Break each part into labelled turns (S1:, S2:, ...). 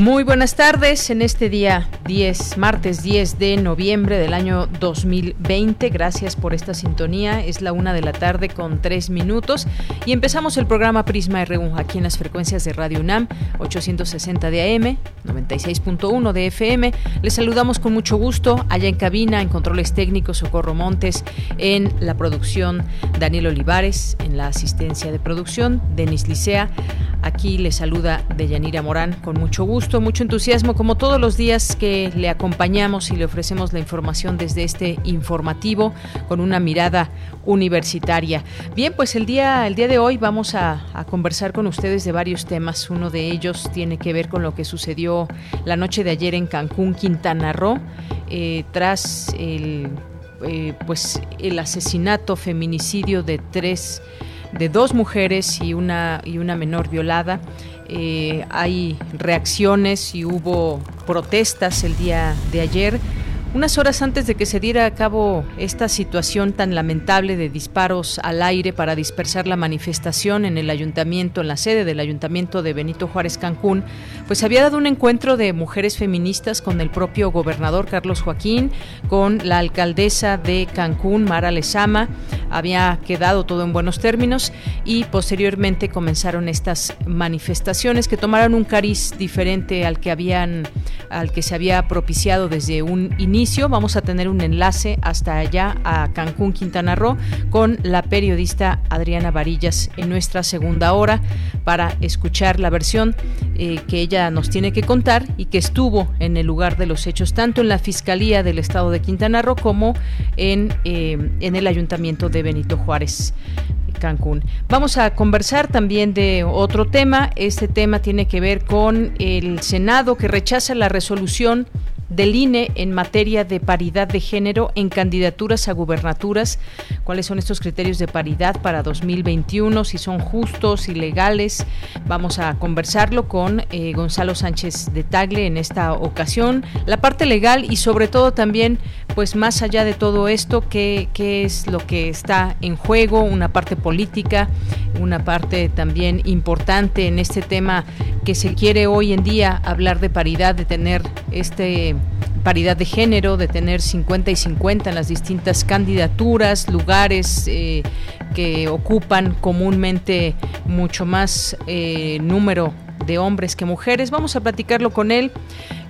S1: Muy buenas tardes en este día 10, martes 10 de noviembre del año 2020. Gracias por esta sintonía. Es la una de la tarde con tres minutos y empezamos el programa Prisma RU aquí en las frecuencias de Radio UNAM 860 de AM, 96.1 de FM. Les saludamos con mucho gusto allá en cabina, en controles técnicos, Socorro Montes, en la producción Daniel Olivares, en la asistencia de producción Denis Licea. Aquí les saluda Deyanira Morán con mucho gusto, mucho entusiasmo, como todos los días que le acompañamos y le ofrecemos la información desde este informativo con una mirada universitaria. Bien, pues el día, el día de hoy vamos a, conversar con ustedes de varios temas. Uno de ellos tiene que ver con lo que sucedió la noche de ayer en Cancún, Quintana Roo, eh, tras el, eh, pues el asesinato, feminicidio de tres de dos mujeres y una, y una menor violada. Eh, hay reacciones y hubo protestas el día de ayer unas horas antes de que se diera a cabo esta situación tan lamentable de disparos al aire para dispersar la manifestación en el ayuntamiento, en la sede del ayuntamiento de Benito Juárez Cancún, pues había dado un encuentro de mujeres feministas con el propio gobernador Carlos Joaquín, con la alcaldesa de Cancún, Mara Lezama. Había quedado todo en buenos términos y posteriormente comenzaron estas manifestaciones que tomaron un cariz diferente al que habían al que se había propiciado desde un inicio Vamos a tener un enlace hasta allá a Cancún, Quintana Roo, con la periodista Adriana Varillas en nuestra segunda hora para escuchar la versión eh, que ella nos tiene que contar y que estuvo en el lugar de los hechos, tanto en la Fiscalía del Estado de Quintana Roo como en, eh, en el Ayuntamiento de Benito Juárez. Cancún. Vamos a conversar también de otro tema. Este tema tiene que ver con el Senado que rechaza la resolución del INE en materia de paridad de género en candidaturas a gubernaturas. ¿Cuáles son estos criterios de paridad para 2021? Si son justos y legales. Vamos a conversarlo con eh, Gonzalo Sánchez de Tagle en esta ocasión. La parte legal y sobre todo también, pues más allá de todo esto, qué, qué es lo que está en juego, una parte política, una parte también importante en este tema que se quiere hoy en día hablar de paridad, de tener este paridad de género, de tener 50 y 50 en las distintas candidaturas, lugares eh, que ocupan comúnmente mucho más eh, número de hombres que mujeres. Vamos a platicarlo con él.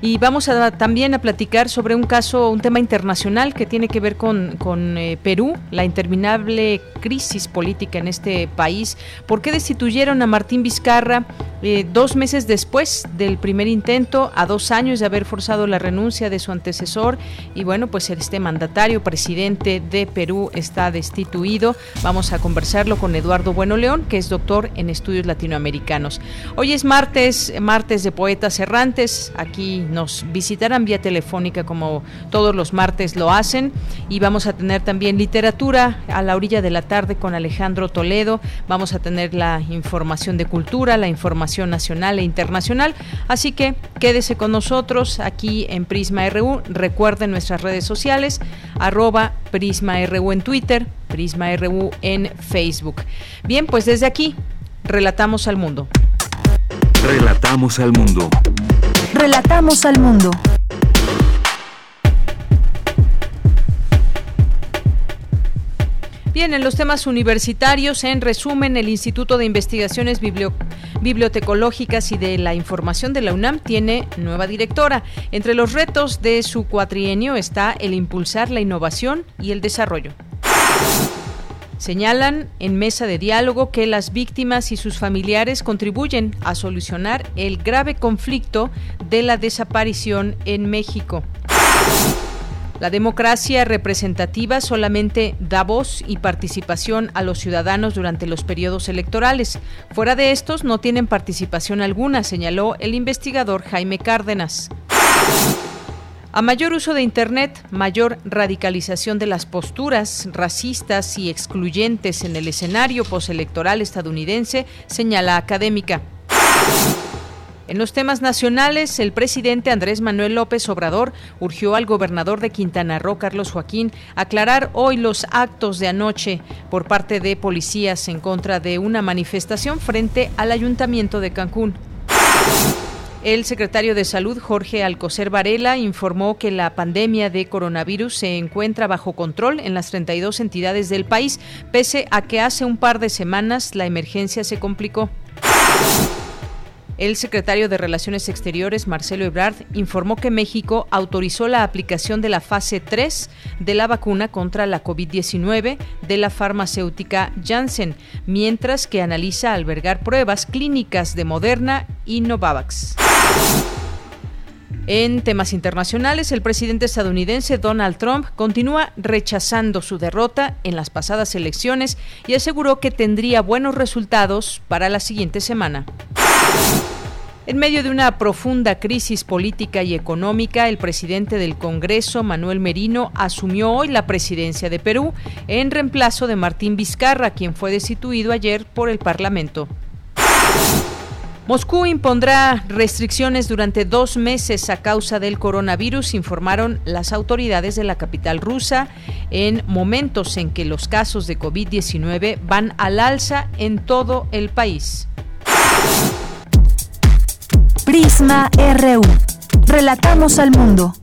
S1: Y vamos a, también a platicar sobre un caso, un tema internacional que tiene que ver con, con eh, Perú, la interminable crisis política en este país. ¿Por qué destituyeron a Martín Vizcarra eh, dos meses después del primer intento, a dos años de haber forzado la renuncia de su antecesor? Y bueno, pues este mandatario, presidente de Perú, está destituido. Vamos a conversarlo con Eduardo Bueno León, que es doctor en estudios latinoamericanos. Hoy es martes, martes de Poetas Errantes. Aquí nos visitarán vía telefónica como todos los martes lo hacen y vamos a tener también literatura a la orilla de la tarde con Alejandro Toledo, vamos a tener la información de cultura, la información nacional e internacional, así que quédese con nosotros aquí en Prisma RU, recuerden nuestras redes sociales, arroba Prisma RU en Twitter, Prisma RU en Facebook. Bien, pues desde aquí, relatamos al mundo.
S2: Relatamos al mundo.
S3: Relatamos al mundo.
S1: Bien, en los temas universitarios, en resumen, el Instituto de Investigaciones Bibliotecológicas y de la Información de la UNAM tiene nueva directora. Entre los retos de su cuatrienio está el impulsar la innovación y el desarrollo. Señalan en mesa de diálogo que las víctimas y sus familiares contribuyen a solucionar el grave conflicto de la desaparición en México. La democracia representativa solamente da voz y participación a los ciudadanos durante los periodos electorales. Fuera de estos no tienen participación alguna, señaló el investigador Jaime Cárdenas. A mayor uso de Internet, mayor radicalización de las posturas racistas y excluyentes en el escenario postelectoral estadounidense, señala académica. En los temas nacionales, el presidente Andrés Manuel López Obrador urgió al gobernador de Quintana Roo, Carlos Joaquín, aclarar hoy los actos de anoche por parte de policías en contra de una manifestación frente al ayuntamiento de Cancún. El secretario de Salud, Jorge Alcocer Varela, informó que la pandemia de coronavirus se encuentra bajo control en las 32 entidades del país, pese a que hace un par de semanas la emergencia se complicó. El secretario de Relaciones Exteriores, Marcelo Ebrard, informó que México autorizó la aplicación de la fase 3 de la vacuna contra la COVID-19 de la farmacéutica Janssen, mientras que analiza albergar pruebas clínicas de Moderna y Novavax. En temas internacionales, el presidente estadounidense Donald Trump continúa rechazando su derrota en las pasadas elecciones y aseguró que tendría buenos resultados para la siguiente semana. En medio de una profunda crisis política y económica, el presidente del Congreso, Manuel Merino, asumió hoy la presidencia de Perú en reemplazo de Martín Vizcarra, quien fue destituido ayer por el Parlamento. Moscú impondrá restricciones durante dos meses a causa del coronavirus, informaron las autoridades de la capital rusa, en momentos en que los casos de COVID-19 van al alza en todo el país.
S3: Prisma RU. Relatamos al mundo.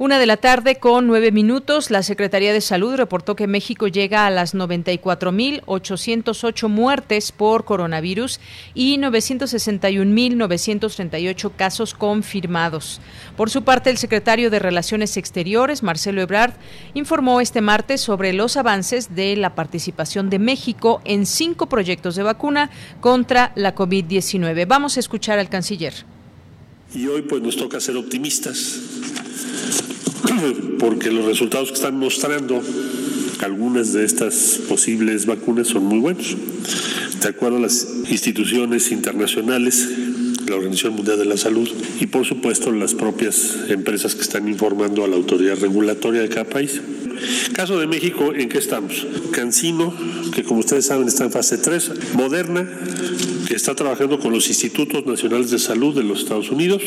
S1: Una de la tarde con nueve minutos, la Secretaría de Salud reportó que México llega a las 94.808 muertes por coronavirus y 961.938 casos confirmados. Por su parte, el secretario de Relaciones Exteriores, Marcelo Ebrard, informó este martes sobre los avances de la participación de México en cinco proyectos de vacuna contra la COVID-19. Vamos a escuchar al canciller.
S4: Y hoy pues nos toca ser optimistas porque los resultados que están mostrando algunas de estas posibles vacunas son muy buenos. De acuerdo a las instituciones internacionales, la Organización Mundial de la Salud y por supuesto las propias empresas que están informando a la autoridad regulatoria de cada país. Caso de México, ¿en qué estamos? Cancino, que como ustedes saben está en fase 3, Moderna, está trabajando con los institutos nacionales de salud de los Estados Unidos,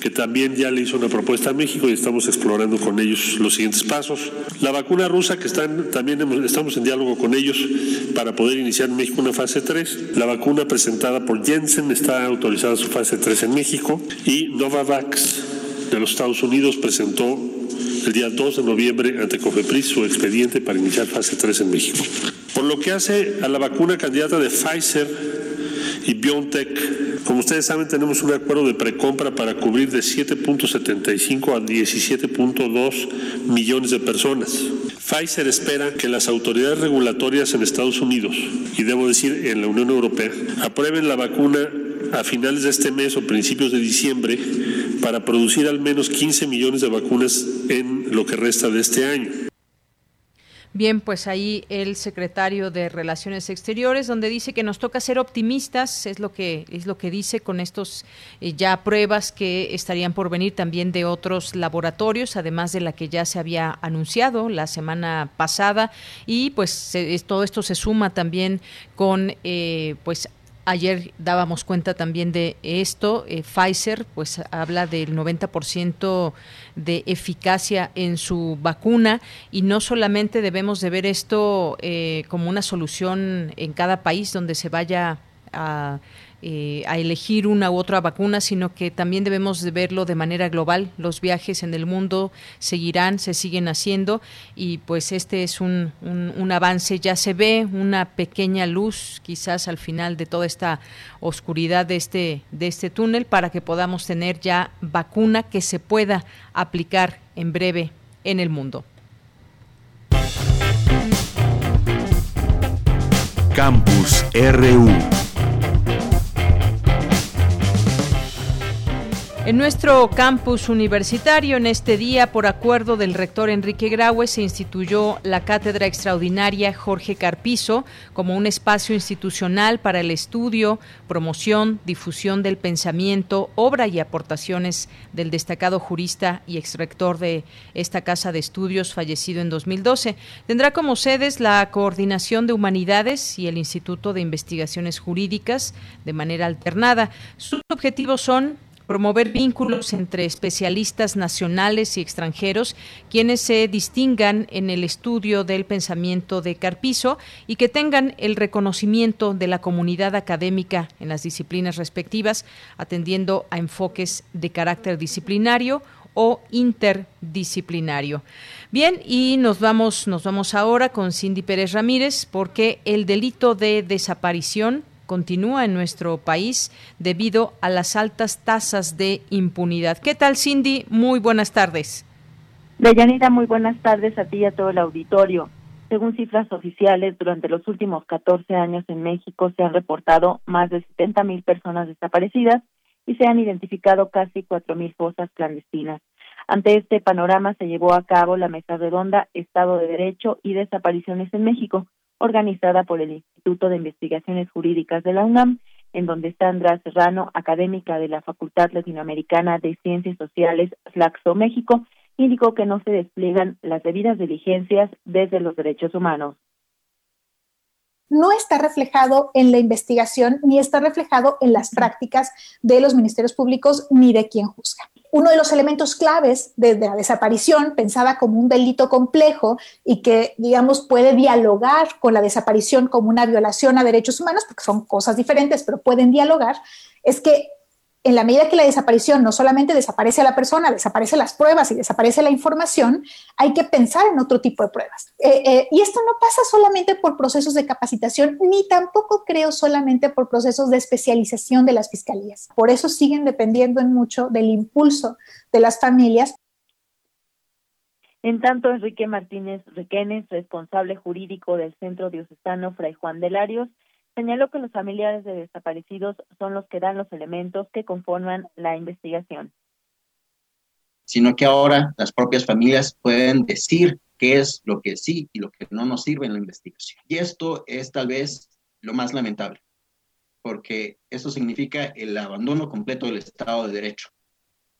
S4: que también ya le hizo una propuesta a México y estamos explorando con ellos los siguientes pasos. La vacuna rusa, que están, también estamos en diálogo con ellos para poder iniciar en México una fase 3. La vacuna presentada por Jensen está autorizada su fase 3 en México y Novavax de los Estados Unidos presentó el día 2 de noviembre ante COFEPRIS su expediente para iniciar fase 3 en México. Por lo que hace a la vacuna candidata de Pfizer y BioNTech, como ustedes saben, tenemos un acuerdo de precompra para cubrir de 7.75 a 17.2 millones de personas. Pfizer espera que las autoridades regulatorias en Estados Unidos, y debo decir en la Unión Europea, aprueben la vacuna a finales de este mes o principios de diciembre para producir al menos 15 millones de vacunas en lo que resta de este año.
S1: Bien, pues ahí el secretario de Relaciones Exteriores, donde dice que nos toca ser optimistas, es lo que es lo que dice con estos eh, ya pruebas que estarían por venir también de otros laboratorios, además de la que ya se había anunciado la semana pasada, y pues todo esto se suma también con eh, pues Ayer dábamos cuenta también de esto. Eh, Pfizer pues habla del 90% de eficacia en su vacuna y no solamente debemos de ver esto eh, como una solución en cada país donde se vaya a eh, a elegir una u otra vacuna, sino que también debemos de verlo de manera global. Los viajes en el mundo seguirán, se siguen haciendo y pues este es un, un, avance. Ya se ve una pequeña luz quizás al final de toda esta oscuridad de este, de este túnel para que podamos tener ya vacuna que se pueda aplicar en breve en el mundo.
S2: Campus RU
S1: En nuestro campus universitario, en este día, por acuerdo del rector Enrique Graue, se instituyó la Cátedra Extraordinaria Jorge Carpizo como un espacio institucional para el estudio, promoción, difusión del pensamiento, obra y aportaciones del destacado jurista y exrector de esta casa de estudios, fallecido en 2012. Tendrá como sedes la Coordinación de Humanidades y el Instituto de Investigaciones Jurídicas de manera alternada. Sus objetivos son promover vínculos entre especialistas nacionales y extranjeros, quienes se distingan en el estudio del pensamiento de Carpizo y que tengan el reconocimiento de la comunidad académica en las disciplinas respectivas, atendiendo a enfoques de carácter disciplinario o interdisciplinario. Bien, y nos vamos, nos vamos ahora con Cindy Pérez Ramírez, porque el delito de desaparición continúa en nuestro país debido a las altas tasas de impunidad. ¿Qué tal, Cindy? Muy buenas tardes.
S5: Deyanira, muy buenas tardes a ti y a todo el auditorio. Según cifras oficiales, durante los últimos 14 años en México se han reportado más de 70 mil personas desaparecidas y se han identificado casi 4 mil fosas clandestinas. Ante este panorama se llevó a cabo la mesa redonda Estado de Derecho y Desapariciones en México, organizada por el Instituto de Investigaciones Jurídicas de la UNAM, en donde Sandra Serrano, académica de la Facultad Latinoamericana de Ciencias Sociales, Flaxo, México, indicó que no se despliegan las debidas diligencias desde los derechos humanos
S6: no está reflejado en la investigación ni está reflejado en las prácticas de los ministerios públicos ni de quien juzga. Uno de los elementos claves de, la desaparición, pensada como un delito complejo y que, digamos, puede dialogar con la desaparición como una violación a derechos humanos, porque son cosas diferentes, pero pueden dialogar, es que en la medida que la desaparición no solamente desaparece a la persona, desaparecen las pruebas y desaparece la información, hay que pensar en otro tipo de pruebas. Eh, eh, y esto no pasa solamente por procesos de capacitación, ni tampoco creo solamente por procesos de especialización de las fiscalías. Por eso siguen dependiendo en mucho del impulso de las familias.
S5: En tanto, Enrique Martínez Requenes, responsable jurídico del Centro Diocesano Fray Juan de Larios, señaló que los familiares de desaparecidos son los que dan los elementos que conforman la investigación.
S7: Sino que ahora las propias familias pueden decir qué es lo que sí y lo que no nos sirve en la investigación. Y esto es tal vez lo más lamentable, porque eso significa el abandono completo del Estado de Derecho.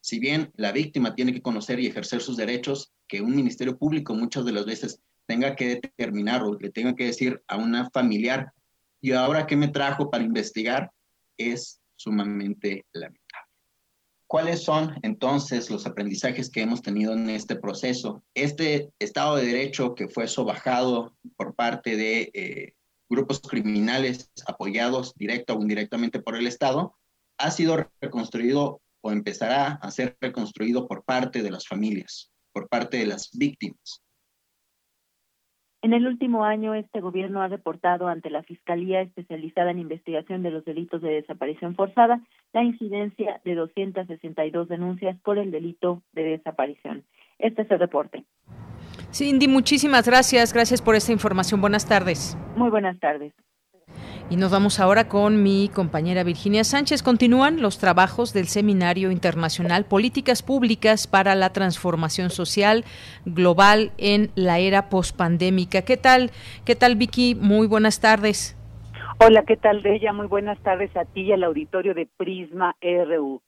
S7: Si bien la víctima tiene que conocer y ejercer sus derechos, que un ministerio público muchas de las veces tenga que determinar o le tenga que decir a una familiar y ahora qué me trajo para investigar es sumamente lamentable. ¿Cuáles son entonces los aprendizajes que hemos tenido en este proceso? Este Estado de Derecho que fue sobajado por parte de eh, grupos criminales apoyados directo o indirectamente por el Estado, ha sido reconstruido o empezará a ser reconstruido por parte de las familias, por parte de las víctimas.
S5: En el último año, este gobierno ha reportado ante la Fiscalía Especializada en Investigación de los Delitos de Desaparición Forzada la incidencia de 262 denuncias por el delito de desaparición. Este es el reporte.
S1: Cindy, muchísimas gracias. Gracias por esta información. Buenas tardes.
S5: Muy buenas tardes.
S1: Y nos vamos ahora con mi compañera Virginia Sánchez. Continúan los trabajos del Seminario Internacional Políticas Públicas para la Transformación Social Global en la Era Postpandémica. ¿Qué tal? ¿Qué tal, Vicky? Muy buenas tardes.
S8: Hola, ¿qué tal, Bella? Muy buenas tardes a ti y al auditorio de Prisma RU.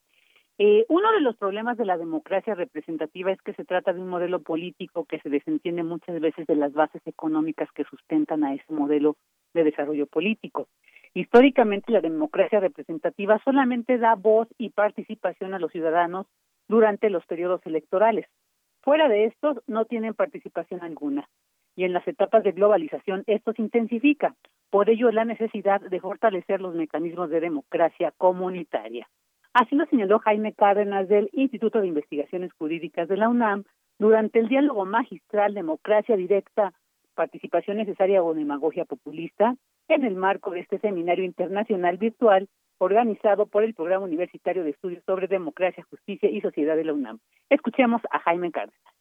S8: Eh, uno de los problemas de la democracia representativa es que se trata de un modelo político que se desentiende muchas veces de las bases económicas que sustentan a ese modelo de desarrollo político. Históricamente la democracia representativa solamente da voz y participación a los ciudadanos durante los periodos electorales. Fuera de estos no tienen participación alguna. Y en las etapas de globalización esto se intensifica. Por ello la necesidad de fortalecer los mecanismos de democracia comunitaria. Así lo señaló Jaime Cárdenas del Instituto de Investigaciones Jurídicas de la UNAM durante el diálogo magistral Democracia Directa participación necesaria o demagogia populista en el marco de este seminario internacional virtual organizado por el Programa Universitario de Estudios sobre Democracia, Justicia y Sociedad de la UNAM. Escuchemos a Jaime Cárdenas.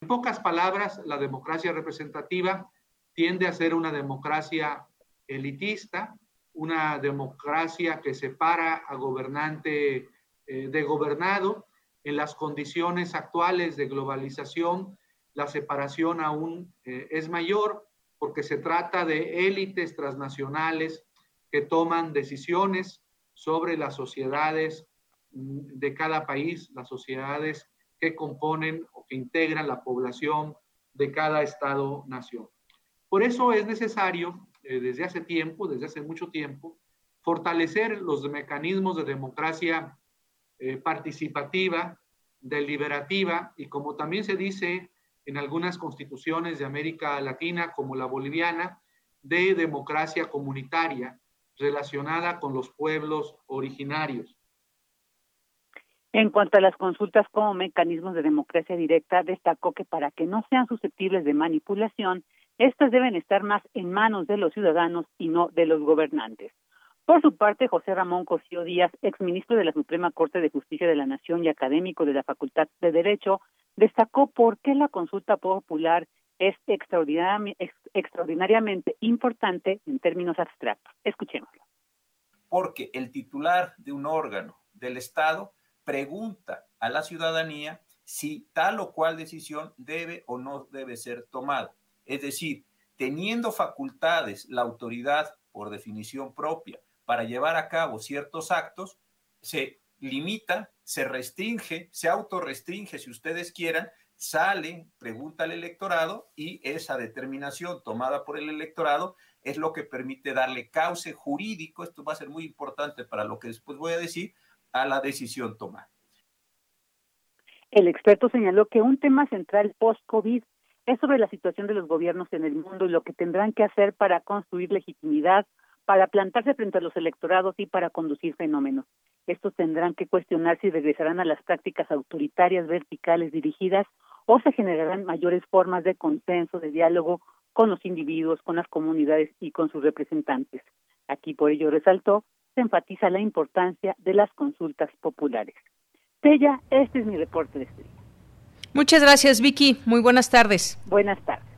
S9: En pocas palabras, la democracia representativa tiende a ser una democracia elitista, una democracia que separa a gobernante eh, de gobernado. En las condiciones actuales de globalización, la separación aún eh, es mayor porque se trata de élites transnacionales que toman decisiones sobre las sociedades mm, de cada país, las sociedades que componen o que integran la población de cada Estado-nación. Por eso es necesario, eh, desde hace tiempo, desde hace mucho tiempo, fortalecer los mecanismos de democracia eh, participativa, deliberativa y como también se dice en algunas constituciones de América Latina, como la boliviana, de democracia comunitaria relacionada con los pueblos originarios.
S8: En cuanto a las consultas como mecanismos de democracia directa, destacó que para que no sean susceptibles de manipulación, estas deben estar más en manos de los ciudadanos y no de los gobernantes. Por su parte, José Ramón Cosío Díaz, exministro de la Suprema Corte de Justicia de la Nación y académico de la Facultad de Derecho, destacó por qué la consulta popular es extraordinariamente importante en términos abstractos. Escuchémoslo.
S10: Porque el titular de un órgano del Estado pregunta a la ciudadanía si tal o cual decisión debe o no debe ser tomada. Es decir, teniendo facultades la autoridad por definición propia para llevar a cabo ciertos actos, se limita, se restringe, se autorrestringe si ustedes quieran, sale, pregunta al electorado y esa determinación tomada por el electorado es lo que permite darle cauce jurídico, esto va a ser muy importante para lo que después voy a decir, a la decisión tomada.
S8: El experto señaló que un tema central post-COVID es sobre la situación de los gobiernos en el mundo y lo que tendrán que hacer para construir legitimidad, para plantarse frente a los electorados y para conducir fenómenos. Estos tendrán que cuestionar si regresarán a las prácticas autoritarias verticales dirigidas o se generarán mayores formas de consenso, de diálogo con los individuos, con las comunidades y con sus representantes. Aquí por ello resaltó enfatiza la importancia de las consultas populares. Tella, este es mi reporte de este día.
S1: Muchas gracias, Vicky. Muy buenas tardes.
S8: Buenas tardes.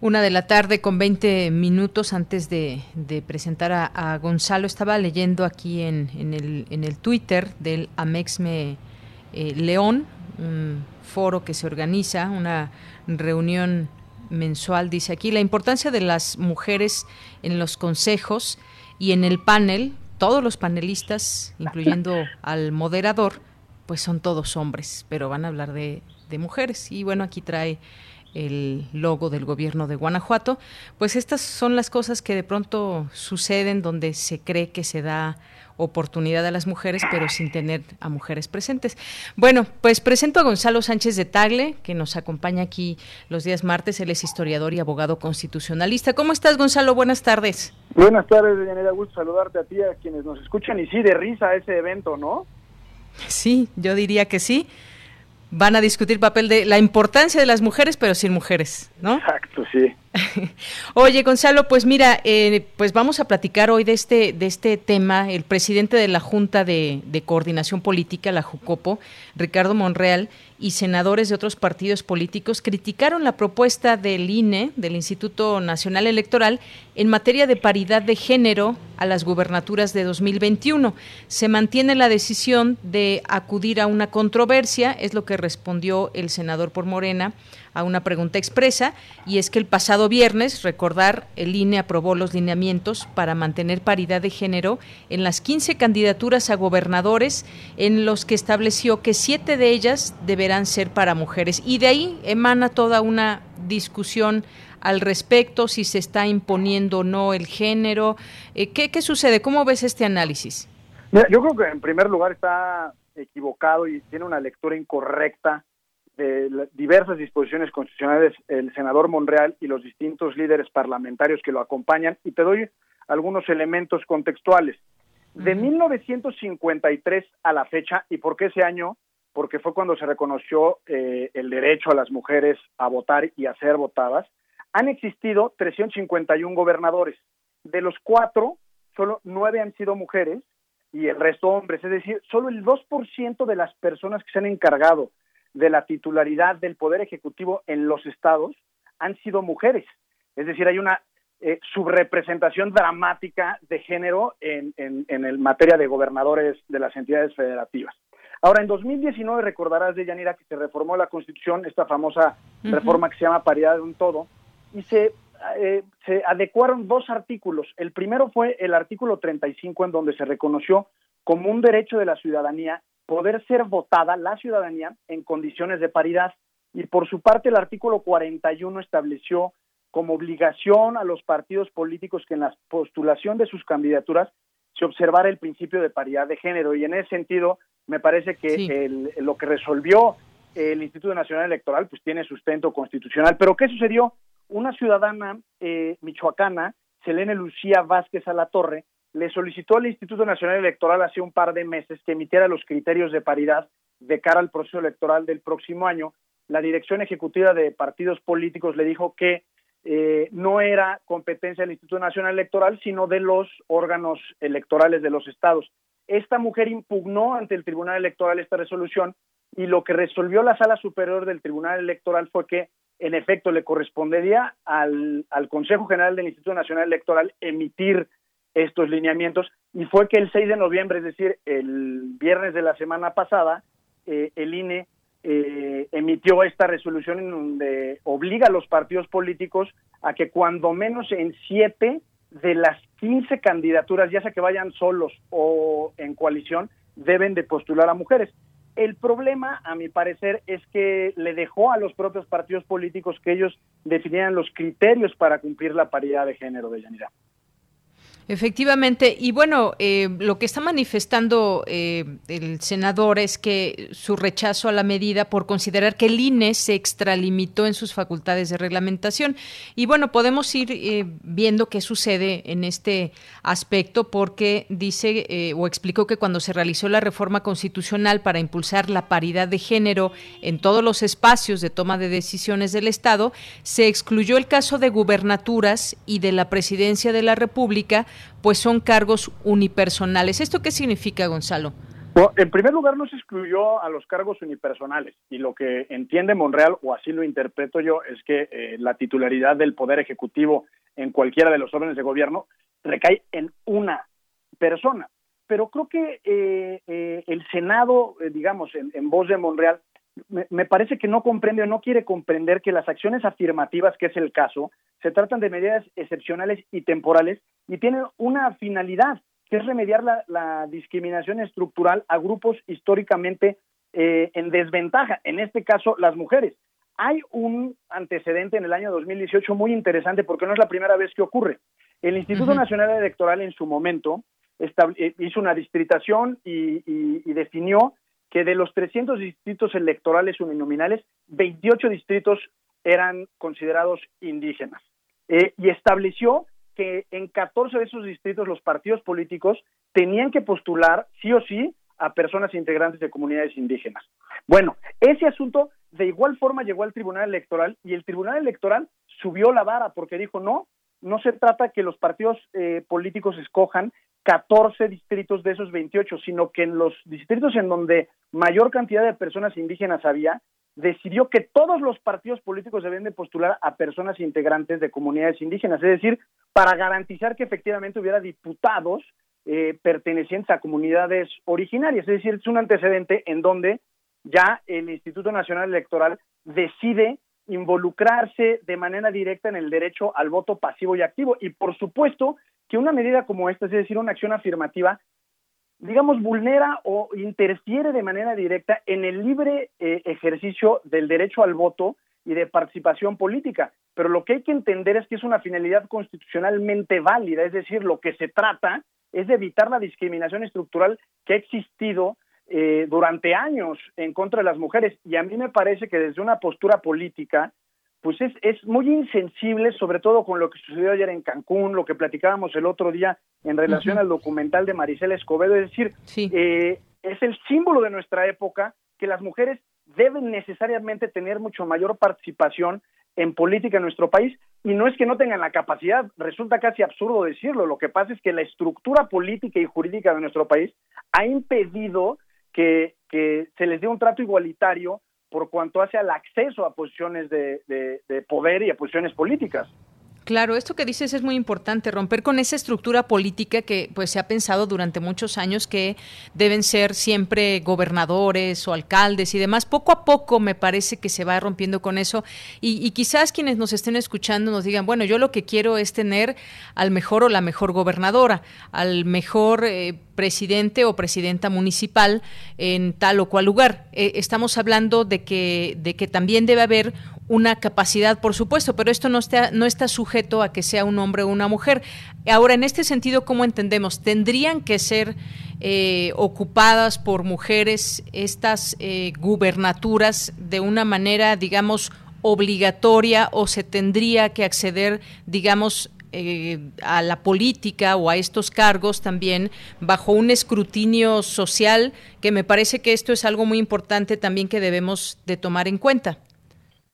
S1: Una de la tarde con 20 minutos antes de, presentar a, Gonzalo. Estaba leyendo aquí en, el, en el Twitter del Amexme eh, León, un foro que se organiza, una reunión mensual, dice aquí, la importancia de las mujeres en los consejos y en el panel, todos los panelistas, incluyendo al moderador, pues son todos hombres, pero van a hablar de, de mujeres. Y bueno, aquí trae el logo del gobierno de Guanajuato, pues estas son las cosas que de pronto suceden donde se cree que se da oportunidad a las mujeres, pero sin tener a mujeres presentes. Bueno, pues presento a Gonzalo Sánchez de Tagle, que nos acompaña aquí los días martes. Él es historiador y abogado constitucionalista. ¿Cómo estás, Gonzalo? Buenas tardes.
S11: Buenas tardes, Daniela. Gusto saludarte a ti, a quienes nos escuchan. Y sí, de risa ese evento, ¿no?
S1: Sí, yo diría que sí van a discutir papel de la importancia de las mujeres, pero sin mujeres, ¿no?
S11: Exacto, sí.
S1: Oye, Gonzalo, pues mira, eh, pues vamos a platicar hoy de este, de este tema. El presidente de la Junta de, de Coordinación Política, la JUCOPO, Ricardo Monreal, y senadores de otros partidos políticos criticaron la propuesta del INE, del Instituto Nacional Electoral, en materia de paridad de género a las gubernaturas de 2021. Se mantiene la decisión de acudir a una controversia, es lo que respondió el senador por Morena a una pregunta expresa, y es que el pasado viernes, recordar, el INE aprobó los lineamientos para mantener paridad de género en las 15 candidaturas a gobernadores, en los que estableció que siete de ellas deberán ser para mujeres. Y de ahí emana toda una discusión al respecto, si se está imponiendo o no el género. Eh, ¿qué, ¿Qué sucede? ¿Cómo ves este análisis?
S11: yo creo que en primer lugar está equivocado y tiene una lectura incorrecta de diversas disposiciones constitucionales el senador Monreal y los distintos líderes parlamentarios que lo acompañan y te doy algunos elementos contextuales. De 1953 a la fecha, ¿y por qué ese año? porque fue cuando se reconoció eh, el derecho a las mujeres a votar y a ser votadas, han existido 351 gobernadores. De los cuatro, solo nueve han sido mujeres y el resto hombres. Es decir, solo el 2% de las personas que se han encargado de la titularidad del Poder Ejecutivo en los estados han sido mujeres. Es decir, hay una eh, subrepresentación dramática de género en, en, en el materia de gobernadores de las entidades federativas. Ahora, en 2019 recordarás de Yanira que se reformó la Constitución, esta famosa reforma que se llama paridad de un todo, y se, eh, se adecuaron dos artículos. El primero fue el artículo 35, en donde se reconoció como un derecho de la ciudadanía poder ser votada la ciudadanía en condiciones de paridad. Y por su parte, el artículo 41 estableció como obligación a los partidos políticos que en la postulación de sus candidaturas se observara el principio de paridad de género. Y en ese sentido, me parece que lo que resolvió el Instituto Nacional Electoral pues tiene sustento constitucional. Pero ¿qué sucedió? Una ciudadana eh, michoacana, Selene Lucía Vázquez Alatorre, le solicitó al Instituto Nacional Electoral hace un par de meses que emitiera los criterios de paridad de cara al proceso electoral del próximo año. La Dirección Ejecutiva de Partidos Políticos le dijo que eh, no era competencia del Instituto Nacional Electoral, sino de los órganos electorales de los estados. Esta mujer impugnó ante el Tribunal Electoral esta resolución y lo que resolvió la Sala Superior del Tribunal Electoral fue que, en efecto, le correspondería al, al Consejo General del Instituto Nacional Electoral emitir estos lineamientos y fue que el 6 de noviembre, es decir, el viernes de la semana pasada, eh, el INE eh, emitió esta resolución en donde obliga a los partidos políticos a que cuando menos en siete de las 15 candidaturas, ya sea que vayan solos o en coalición, deben de postular a mujeres. El problema, a mi parecer, es que le dejó a los propios partidos políticos que ellos definieran los criterios para cumplir la paridad de género de Yanira.
S1: Efectivamente, y bueno, eh, lo que está manifestando eh, el senador es que su rechazo a la medida por considerar que el INE se extralimitó en sus facultades de reglamentación. Y bueno, podemos ir eh, viendo qué sucede en este aspecto porque dice o explicó que cuando se realizó la reforma constitucional para impulsar la paridad de género en todos los espacios de toma de decisiones del Estado, se excluyó el caso de gubernaturas y de la presidencia de la República pues son cargos unipersonales. ¿Esto qué significa, Gonzalo?
S11: en primer lugar, no se excluyó a los cargos unipersonales y lo que entiende Monreal, o así lo interpreto yo, es que eh, la titularidad del Poder Ejecutivo en cualquiera de los órdenes de gobierno recae en una persona. Pero creo que eh, eh, el Senado, digamos, en, voz de Monreal, me, parece que no comprende o no quiere comprender que las acciones afirmativas, que es el caso, se tratan de medidas excepcionales y temporales y tienen una finalidad, que es remediar la, discriminación estructural a grupos históricamente eh, en desventaja, en este caso las mujeres. Hay un antecedente en el año 2018 muy interesante porque no es la primera vez que ocurre. El Instituto Nacional Electoral en su momento eh, hizo una distritación y, definió que de los 300 distritos electorales uninominales, 28 distritos eran considerados indígenas. Eh, y estableció que en 14 de esos distritos los partidos políticos tenían que postular sí o sí a personas integrantes de comunidades indígenas. Bueno, ese asunto de igual forma llegó al Tribunal Electoral y el Tribunal Electoral subió la vara porque dijo no, no se trata que los partidos eh, políticos escojan 14 distritos de esos 28, sino que en los distritos en donde mayor cantidad de personas indígenas había, decidió que todos los partidos políticos deben de postular a personas integrantes de comunidades indígenas, es decir, para garantizar que efectivamente hubiera diputados eh, pertenecientes a comunidades originarias, es decir, es un antecedente en donde ya el Instituto Nacional Electoral decide involucrarse de manera directa en el derecho al voto pasivo y activo. Y por supuesto que una medida como esta, es decir, una acción afirmativa, digamos, vulnera o interfiere de manera directa en el libre eh, ejercicio del derecho al voto y de participación política. Pero lo que hay que entender es que es una finalidad constitucionalmente válida, es decir, lo que se trata es de evitar la discriminación estructural que ha existido eh, durante años en contra de las mujeres. Y a mí me parece que desde una postura política, pues es, es muy insensible, sobre todo con lo que sucedió ayer en Cancún, lo que platicábamos el otro día en relación al documental de Maricela Escobedo, es decir, eh, es el símbolo de nuestra época que las mujeres deben necesariamente tener mucho mayor participación en política en nuestro país. Y no es que no tengan la capacidad, resulta casi absurdo decirlo, lo que pasa es que la estructura política y jurídica de nuestro país ha impedido que, se les dé un trato igualitario por cuanto hace al acceso a posiciones de poder y a posiciones políticas.
S1: Claro, esto que dices es muy importante, romper con esa estructura política que pues se ha pensado durante muchos años que deben ser siempre gobernadores o alcaldes y demás. Poco a poco me parece que se va rompiendo con eso y, quizás quienes nos estén escuchando nos digan, bueno, yo lo que quiero es tener al mejor o la mejor gobernadora, al mejor eh, presidente o presidenta municipal en tal o cual lugar. Eh, estamos hablando de que, de que también debe haber una capacidad, por supuesto, pero esto no está, no está sujeto a que sea un hombre o una mujer. Ahora, en este sentido, ¿cómo entendemos? ¿Tendrían que ser eh, ocupadas por mujeres estas eh, gubernaturas de una manera, digamos, obligatoria o se tendría que acceder, digamos, eh, a la política o a estos cargos también bajo un escrutinio social que me parece que esto es algo muy importante también que debemos de tomar en cuenta.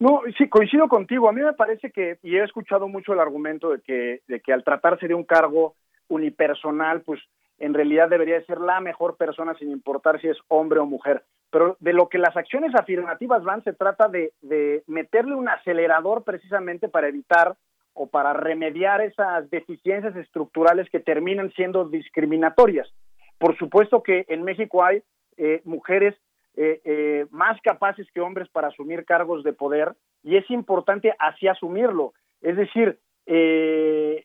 S11: No, sí, coincido contigo. A mí me parece que, y he escuchado mucho el argumento de que, de que al tratarse de un cargo unipersonal, pues en realidad debería ser la mejor persona sin importar si es hombre o mujer. Pero de lo que las acciones afirmativas van, se trata de, de meterle un acelerador precisamente para evitar o para remediar esas deficiencias estructurales que terminan siendo discriminatorias. Por supuesto que en México hay eh, mujeres eh, eh, más capaces que hombres para asumir cargos de poder y es importante así asumirlo. Es decir, en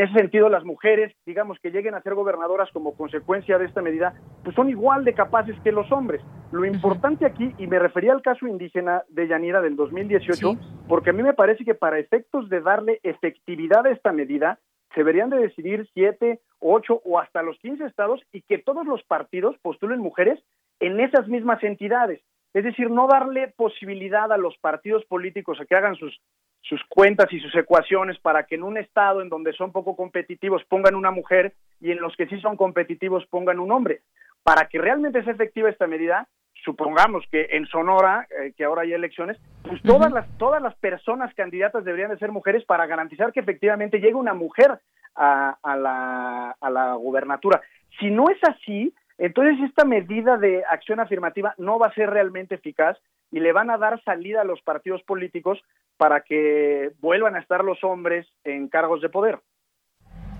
S11: ese sentido las mujeres, digamos, que lleguen a ser gobernadoras como consecuencia de esta medida, pues son igual de capaces que los hombres. Lo importante aquí, y me refería al caso indígena de Yanira del 2018, porque a mí me parece que para efectos de darle efectividad a esta medida, se deberían de decidir siete, ocho o hasta los quince estados y que todos los partidos postulen mujeres en esas mismas entidades. Es decir, no darle posibilidad a los partidos políticos a que hagan sus sus cuentas y sus ecuaciones para que en un estado en donde son poco competitivos pongan una mujer y en los que sí son competitivos pongan un hombre. Para que realmente sea efectiva esta medida, supongamos que en Sonora, eh, que ahora hay elecciones, pues todas las todas las personas candidatas deberían de ser mujeres para garantizar que efectivamente llegue una mujer a, a la, a la gubernatura. Si no es así, entonces esta medida de acción afirmativa no va a ser realmente eficaz y le van a dar salida a los partidos políticos para que vuelvan a estar los hombres en cargos de poder.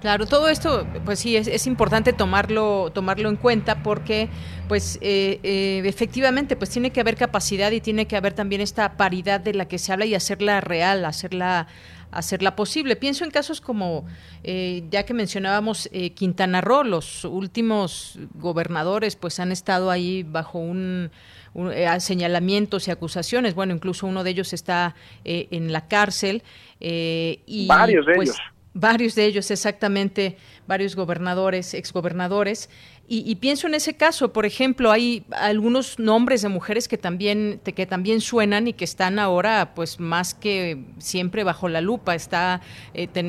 S1: Claro, todo esto, pues sí, es, importante tomarlo, tomarlo en cuenta porque, pues, eh, eh, efectivamente, pues tiene que haber capacidad y tiene que haber también esta paridad de la que se habla y hacerla real, hacerla hacerla posible. Pienso en casos como, eh, ya que mencionábamos Quintana Roo, los últimos gobernadores pues han estado ahí bajo un eh, señalamientos y acusaciones. Bueno, incluso uno de ellos está eh, en la cárcel.
S11: Eh, y, varios de pues, ellos.
S1: Varios de ellos, exactamente, varios gobernadores, exgobernadores. Y, pienso en ese caso, por ejemplo, hay algunos nombres de mujeres que también, que también suenan y que están ahora, pues más que siempre bajo la lupa. Está,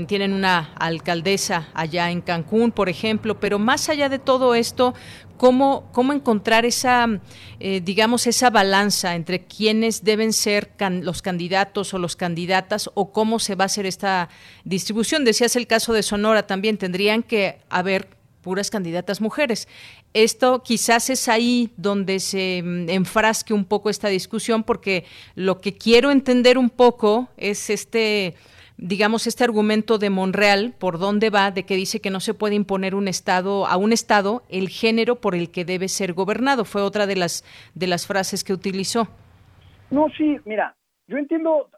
S1: tienen una alcaldesa allá en Cancún, por ejemplo, pero más allá de todo esto, cómo, cómo encontrar esa, eh, digamos, esa balanza entre quiénes deben ser los candidatos o los candidatas o cómo se va a hacer esta distribución. Decías el caso de Sonora también, tendrían que haber puras candidatas mujeres. Esto quizás es ahí donde se mm, enfrasque un poco esta discusión, porque lo que quiero entender un poco es este digamos, este argumento de Monreal, por dónde va, de que dice que no se puede imponer un Estado, a un Estado el género por el que debe ser gobernado. Fue otra de las, de las frases que utilizó.
S11: No, sí, mira, yo entiendo,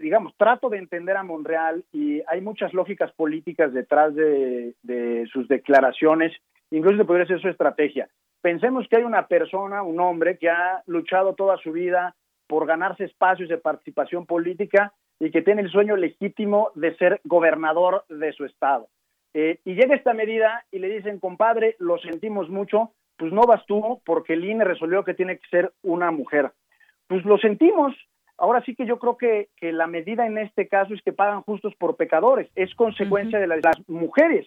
S11: digamos, trato de entender a Monreal y hay muchas lógicas políticas detrás de, de sus declaraciones, incluso se podría ser su estrategia. Pensemos que hay una persona, un hombre, que ha luchado toda su vida por ganarse espacios de participación política y que tiene el sueño legítimo de ser gobernador de su estado. Eh, y llega esta medida y le dicen, compadre, lo sentimos mucho, pues no vas tú porque el INE resolvió que tiene que ser una mujer. Pues lo sentimos. Ahora sí que yo creo que, que la medida en este caso es que pagan justos por pecadores. Es consecuencia de las mujeres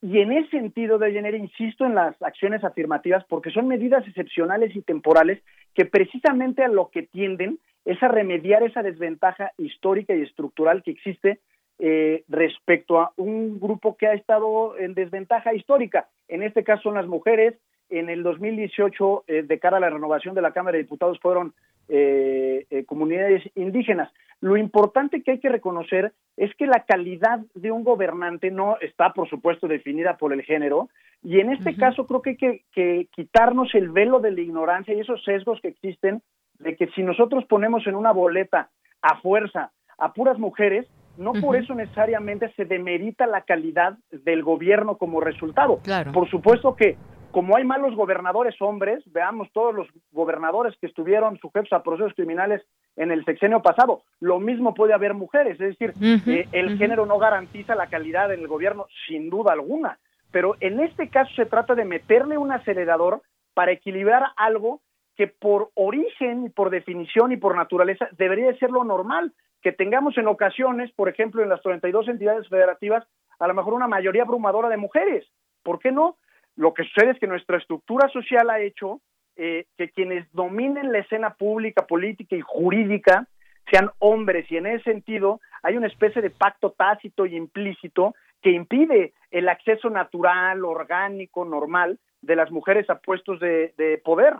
S11: Y en ese sentido, de Jenner, insisto en las acciones afirmativas porque son medidas excepcionales y temporales que precisamente a lo que tienden es a remediar esa desventaja histórica y estructural que existe eh, respecto a un grupo que ha estado en desventaja histórica. En este caso son las mujeres. En el 2018, eh, de cara a la renovación de la Cámara de Diputados, fueron eh, comunidades indígenas. Lo importante que hay que reconocer es que la calidad de un gobernante no está, por supuesto, definida por el género, y en este caso creo que hay que, que quitarnos el velo de la ignorancia y esos sesgos que existen de que si nosotros ponemos en una boleta a fuerza a puras mujeres, no por eso necesariamente se demerita la calidad del gobierno como resultado. Por supuesto que como hay malos gobernadores hombres, veamos todos los gobernadores que estuvieron sujetos a procesos criminales en el sexenio pasado, lo mismo puede haber mujeres, es decir, eh, el género no garantiza la calidad en el gobierno sin duda alguna, pero en este caso se trata de meterle un acelerador para equilibrar algo que por origen y por definición y por naturaleza debería ser lo normal, que tengamos en ocasiones, por ejemplo, en las 32 entidades federativas, a lo mejor una mayoría abrumadora de mujeres. ¿Por qué no? Lo que sucede es que nuestra estructura social ha hecho eh, que quienes dominen la escena pública, política y jurídica sean hombres y en ese sentido hay una especie de pacto tácito y implícito que impide el acceso natural, orgánico, normal de las mujeres a puestos de poder.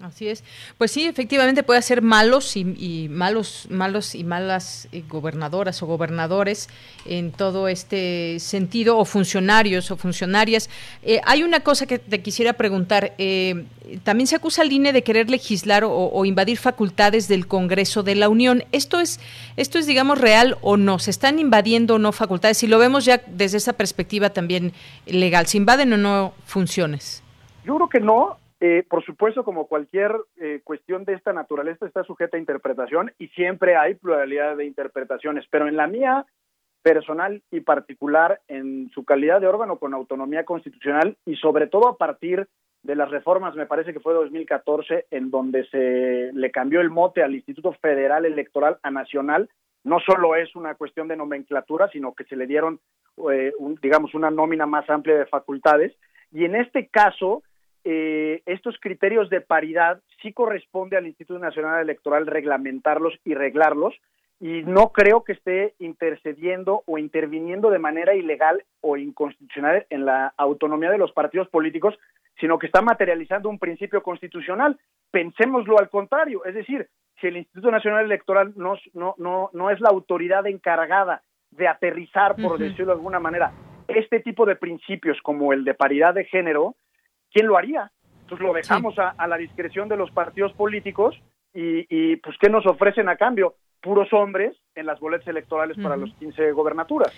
S1: Así es. Pues sí, efectivamente puede ser malos y, malos, malos y malas eh, gobernadoras o gobernadores en todo este sentido, o funcionarios o funcionarias. Eh, hay una cosa que te quisiera preguntar. Eh, también se acusa al INE de querer legislar o, invadir facultades del Congreso de la Unión. ¿Esto es, esto es, digamos, real o no? ¿Se están invadiendo o no facultades? Si lo vemos ya desde esa perspectiva también legal, ¿se invaden o no funciones?
S11: Yo creo que no eh, por supuesto, como cualquier eh, cuestión de esta naturaleza, está sujeta a interpretación y siempre hay pluralidad de interpretaciones, pero en la mía personal y particular, en su calidad de órgano con autonomía constitucional y sobre todo a partir de las reformas, me parece que fue 2014, en donde se le cambió el mote al Instituto Federal Electoral a Nacional, no solo es una cuestión de nomenclatura, sino que se le dieron, eh, digamos, una nómina más amplia de facultades. Y en este caso, eh, estos criterios de paridad sí corresponde al Instituto Nacional Electoral reglamentarlos y reglarlos y no creo que esté intercediendo o interviniendo de manera ilegal o inconstitucional en la autonomía de los partidos políticos, sino que está materializando un principio constitucional. Pensémoslo al contrario, es decir, si el Instituto Nacional Electoral no, no, no, no es la autoridad encargada de aterrizar, por decirlo de alguna manera, este tipo de principios como el de paridad de género, ¿quién lo haría? Entonces lo dejamos a, la discreción de los partidos políticos y, pues ¿qué nos ofrecen a cambio? Puros hombres en las boletas electorales para los 15 gobernaturas.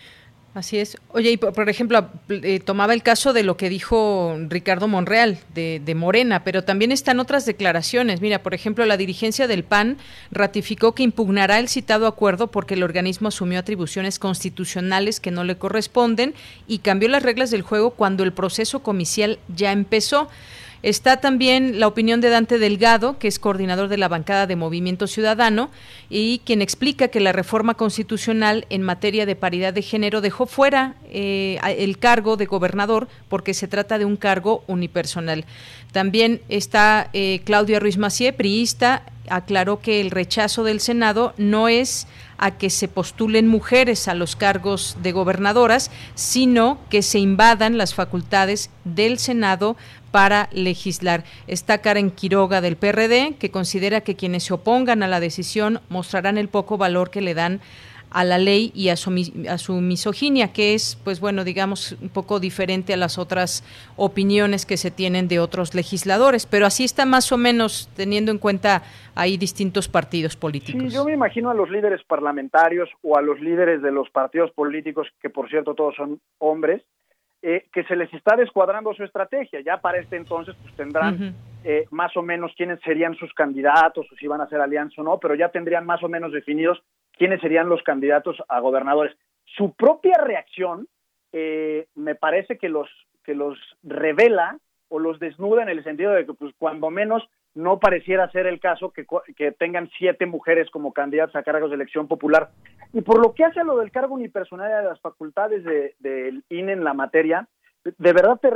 S1: Así es. Oye, y por, ejemplo, eh, tomaba el caso de lo que dijo Ricardo Monreal de, de, Morena, pero también están otras declaraciones. Mira, por ejemplo, la dirigencia del PAN ratificó que impugnará el citado acuerdo porque el organismo asumió atribuciones constitucionales que no le corresponden y cambió las reglas del juego cuando el proceso comicial ya empezó. Está también la opinión de Dante Delgado, que es coordinador de la bancada de Movimiento Ciudadano, y quien explica que la reforma constitucional en materia de paridad de género dejó fuera eh, el cargo de gobernador porque se trata de un cargo unipersonal. También está eh, Claudia Ruiz Macié, priista, aclaró que el rechazo del Senado no es a que se postulen mujeres a los cargos de gobernadoras, sino que se invadan las facultades del Senado para legislar. Está Karen Quiroga del PRD, que considera que quienes se opongan a la decisión mostrarán el poco valor que le dan a la ley y a su, a su misoginia, que es, pues bueno, digamos, un poco diferente a las otras opiniones que se tienen de otros legisladores, pero así está más o menos teniendo en cuenta ahí distintos partidos políticos.
S11: Sí, yo me imagino a los líderes parlamentarios o a los líderes de los partidos políticos, que por cierto todos son hombres, eh, que se les está descuadrando su estrategia. Ya para este entonces pues tendrán eh, más o menos quiénes serían sus candidatos o si van a hacer alianza o no, pero ya tendrían más o menos definidos quiénes serían los candidatos a gobernadores. Su propia reacción eh, me parece que los que los revela o los desnuda en el sentido de que pues cuando menos no pareciera ser el caso que, que tengan siete mujeres como candidatas a cargos de elección popular. Y por lo que hace a lo del cargo unipersonal de las facultades del de, INE en la materia, de verdad te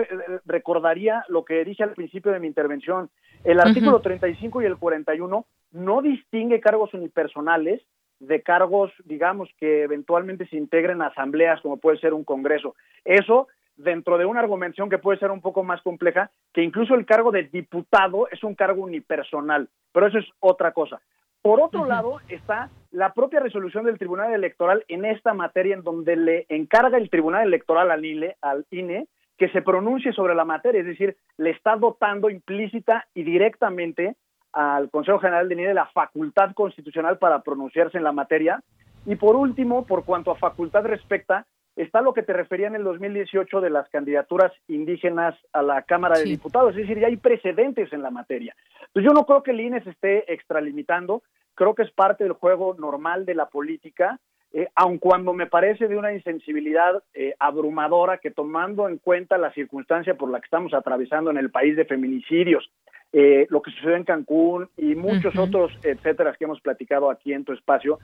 S11: recordaría lo que dije al principio de mi intervención. El artículo 35 y el 41 no distingue cargos unipersonales de cargos, digamos, que eventualmente se integren a asambleas como puede ser un congreso. Eso dentro de una argumentación que puede ser un poco más compleja, que incluso el cargo de diputado es un cargo unipersonal, pero eso es otra cosa. Por otro lado, está la propia resolución del Tribunal Electoral en esta materia, en donde le encarga el Tribunal Electoral al INE, al INE que se pronuncie sobre la materia, es decir, le está dotando implícita y directamente al Consejo General de INE la facultad constitucional para pronunciarse en la materia. Y por último, por cuanto a facultad respecta, está lo que te refería en el 2018 de las candidaturas indígenas a la Cámara de Diputados, es decir, ya hay precedentes en la materia. Entonces yo no creo que el INE se esté extralimitando, creo que es parte del juego normal de la política, eh, aun cuando me parece de una insensibilidad eh, abrumadora que tomando en cuenta la circunstancia por la que estamos atravesando en el país de feminicidios, eh, lo que sucede en Cancún y muchos otros, etcétera, que hemos platicado aquí en tu espacio,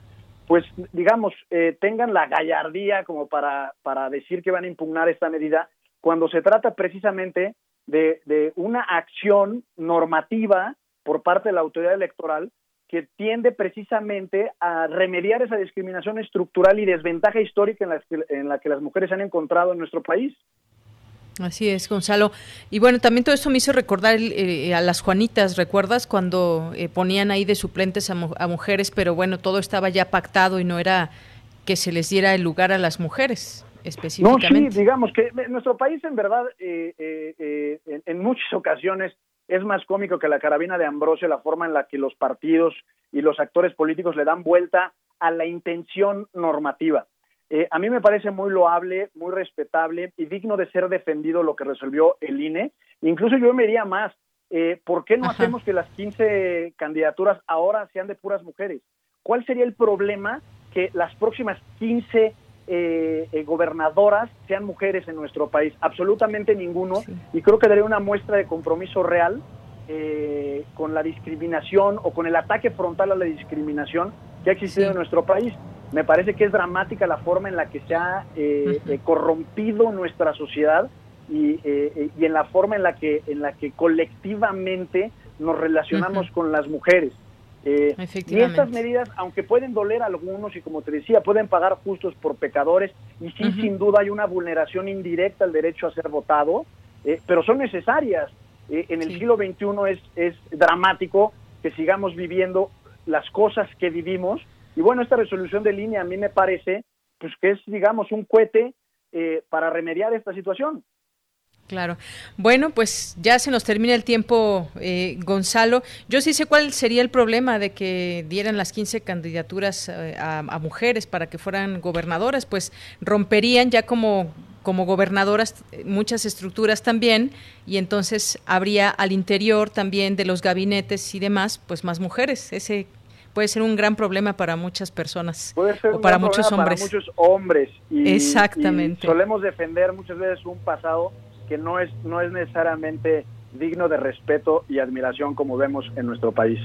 S11: pues digamos, eh, tengan la gallardía como para, para decir que van a impugnar esta medida cuando se trata precisamente de, de una acción normativa por parte de la autoridad electoral que tiende precisamente a remediar esa discriminación estructural y desventaja histórica en la, en la que las mujeres se han encontrado en nuestro país.
S1: Así es, Gonzalo. Y bueno, también todo esto me hizo recordar eh, a las Juanitas, ¿recuerdas? Cuando eh, ponían ahí de suplentes a, mujeres, pero bueno, todo estaba ya pactado y no era que se les diera el lugar a las mujeres específicamente.
S11: No, sí, digamos que nuestro país en verdad eh, en, muchas ocasiones es más cómico que la carabina de Ambrosio la forma en la que los partidos y los actores políticos le dan vuelta a la intención normativa. Eh, a mí me parece muy loable, muy respetable y digno de ser defendido lo que resolvió el INE. Incluso yo me diría más, eh, ¿por qué no hacemos que las 15 candidaturas ahora sean de puras mujeres? ¿Cuál sería el problema que las próximas 15 eh, gobernadoras sean mujeres en nuestro país? Absolutamente ninguno. Y creo que daría una muestra de compromiso real con la discriminación o con el ataque frontal a la discriminación que ha existido en nuestro país. Me parece que es dramática la forma en la que se ha eh, eh, corrompido nuestra sociedad y, eh, y, en la forma en la que en la que colectivamente nos relacionamos con las mujeres. y estas medidas, aunque pueden doler a algunos y como te decía, pueden pagar justos por pecadores y sí, sin duda hay una vulneración indirecta al derecho a ser votado, pero son necesarias. en el siglo XXI es, es dramático que sigamos viviendo las cosas que vivimos y bueno, esta resolución de línea a mí me parece pues que es, digamos, un cohete eh, para remediar esta situación.
S1: Claro. Bueno, pues ya se nos termina el tiempo, eh, Gonzalo. Yo sí sé cuál sería el problema de que dieran las 15 candidaturas eh, a, mujeres para que fueran gobernadoras, pues romperían ya como como gobernadoras muchas estructuras también y entonces habría al interior también de los gabinetes y demás pues más mujeres ese puede ser un gran problema para muchas personas o para muchos hombres.
S11: Para muchos hombres.
S1: Y, Exactamente.
S11: solemos defender muchas veces un pasado que no es, no es necesariamente digno de respeto y admiración como vemos en nuestro país.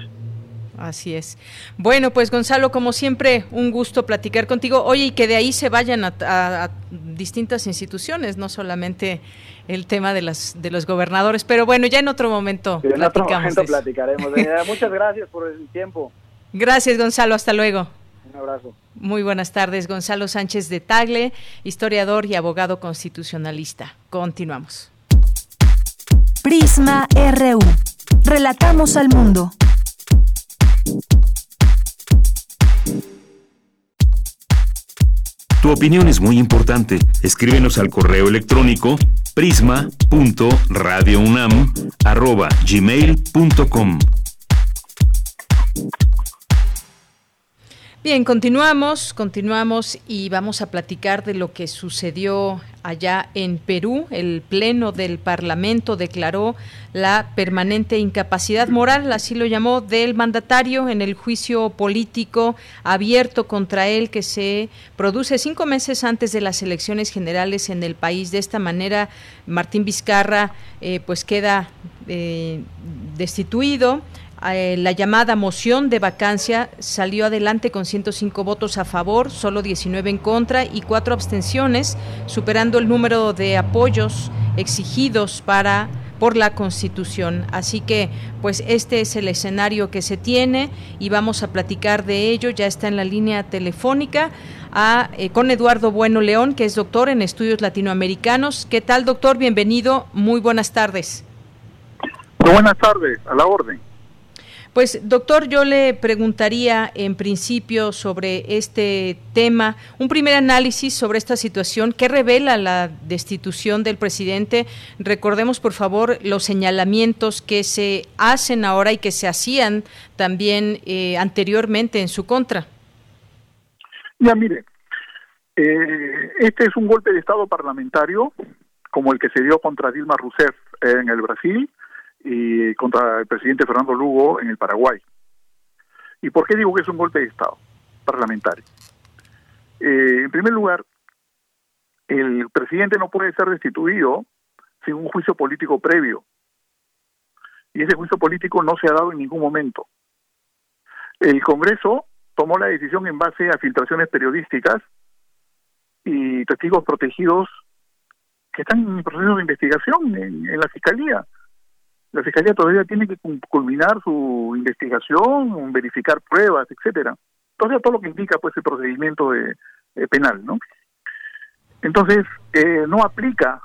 S1: Así es. Bueno, pues Gonzalo, como siempre, un gusto platicar contigo. Oye, y que de ahí se vayan a, distintas instituciones, no solamente el tema de las de los gobernadores, pero bueno, ya en otro momento
S11: en otro momento platicaremos. Muchas gracias por el tiempo.
S1: Gracias, Gonzalo. Hasta luego.
S11: Un abrazo.
S1: Muy buenas tardes. Gonzalo Sánchez de Tagle, historiador y abogado constitucionalista. Continuamos.
S3: Prisma RU. Relatamos al mundo.
S2: Tu opinión es muy importante. Escríbenos al correo electrónico prisma.radiounam@gmail.com.
S1: Bien, continuamos, continuamos y vamos a platicar de lo que sucedió allá en Perú. El Pleno del Parlamento declaró la permanente incapacidad moral, así lo llamó, del mandatario en el juicio político abierto contra él que se produce cinco meses antes de las elecciones generales en el país. De esta manera, Martín Vizcarra eh, pues queda eh, destituido eh, la llamada moción de vacancia salió adelante con 105 votos a favor, solo 19 en contra y cuatro abstenciones, superando el número de apoyos exigidos para por la Constitución. Así que, pues este es el escenario que se tiene y vamos a platicar de ello. Ya está en la línea telefónica a, eh, con Eduardo Bueno León, que es doctor en estudios latinoamericanos. ¿Qué tal, doctor? Bienvenido. Muy buenas tardes.
S12: Muy buenas tardes, a la orden.
S1: Pues doctor, yo le preguntaría en principio sobre este tema, un primer análisis sobre esta situación, ¿qué revela la destitución del presidente? Recordemos por favor los señalamientos que se hacen ahora y que se hacían también eh, anteriormente en su contra.
S12: Ya mire, eh, este es un golpe de Estado parlamentario como el que se dio contra Dilma Rousseff en el Brasil, y contra el presidente Fernando Lugo en el Paraguay. ¿Y por qué digo que es un golpe de Estado parlamentario? Eh, en primer lugar, el presidente no puede ser destituido sin un juicio político previo. Y ese juicio político no se ha dado en ningún momento. El Congreso tomó la decisión en base a filtraciones periodísticas y testigos protegidos que están en proceso de investigación en la Fiscalía la fiscalía todavía tiene que culminar su investigación, verificar pruebas, etcétera. Entonces todo lo que indica pues el procedimiento de, penal, ¿no? Entonces eh, no aplica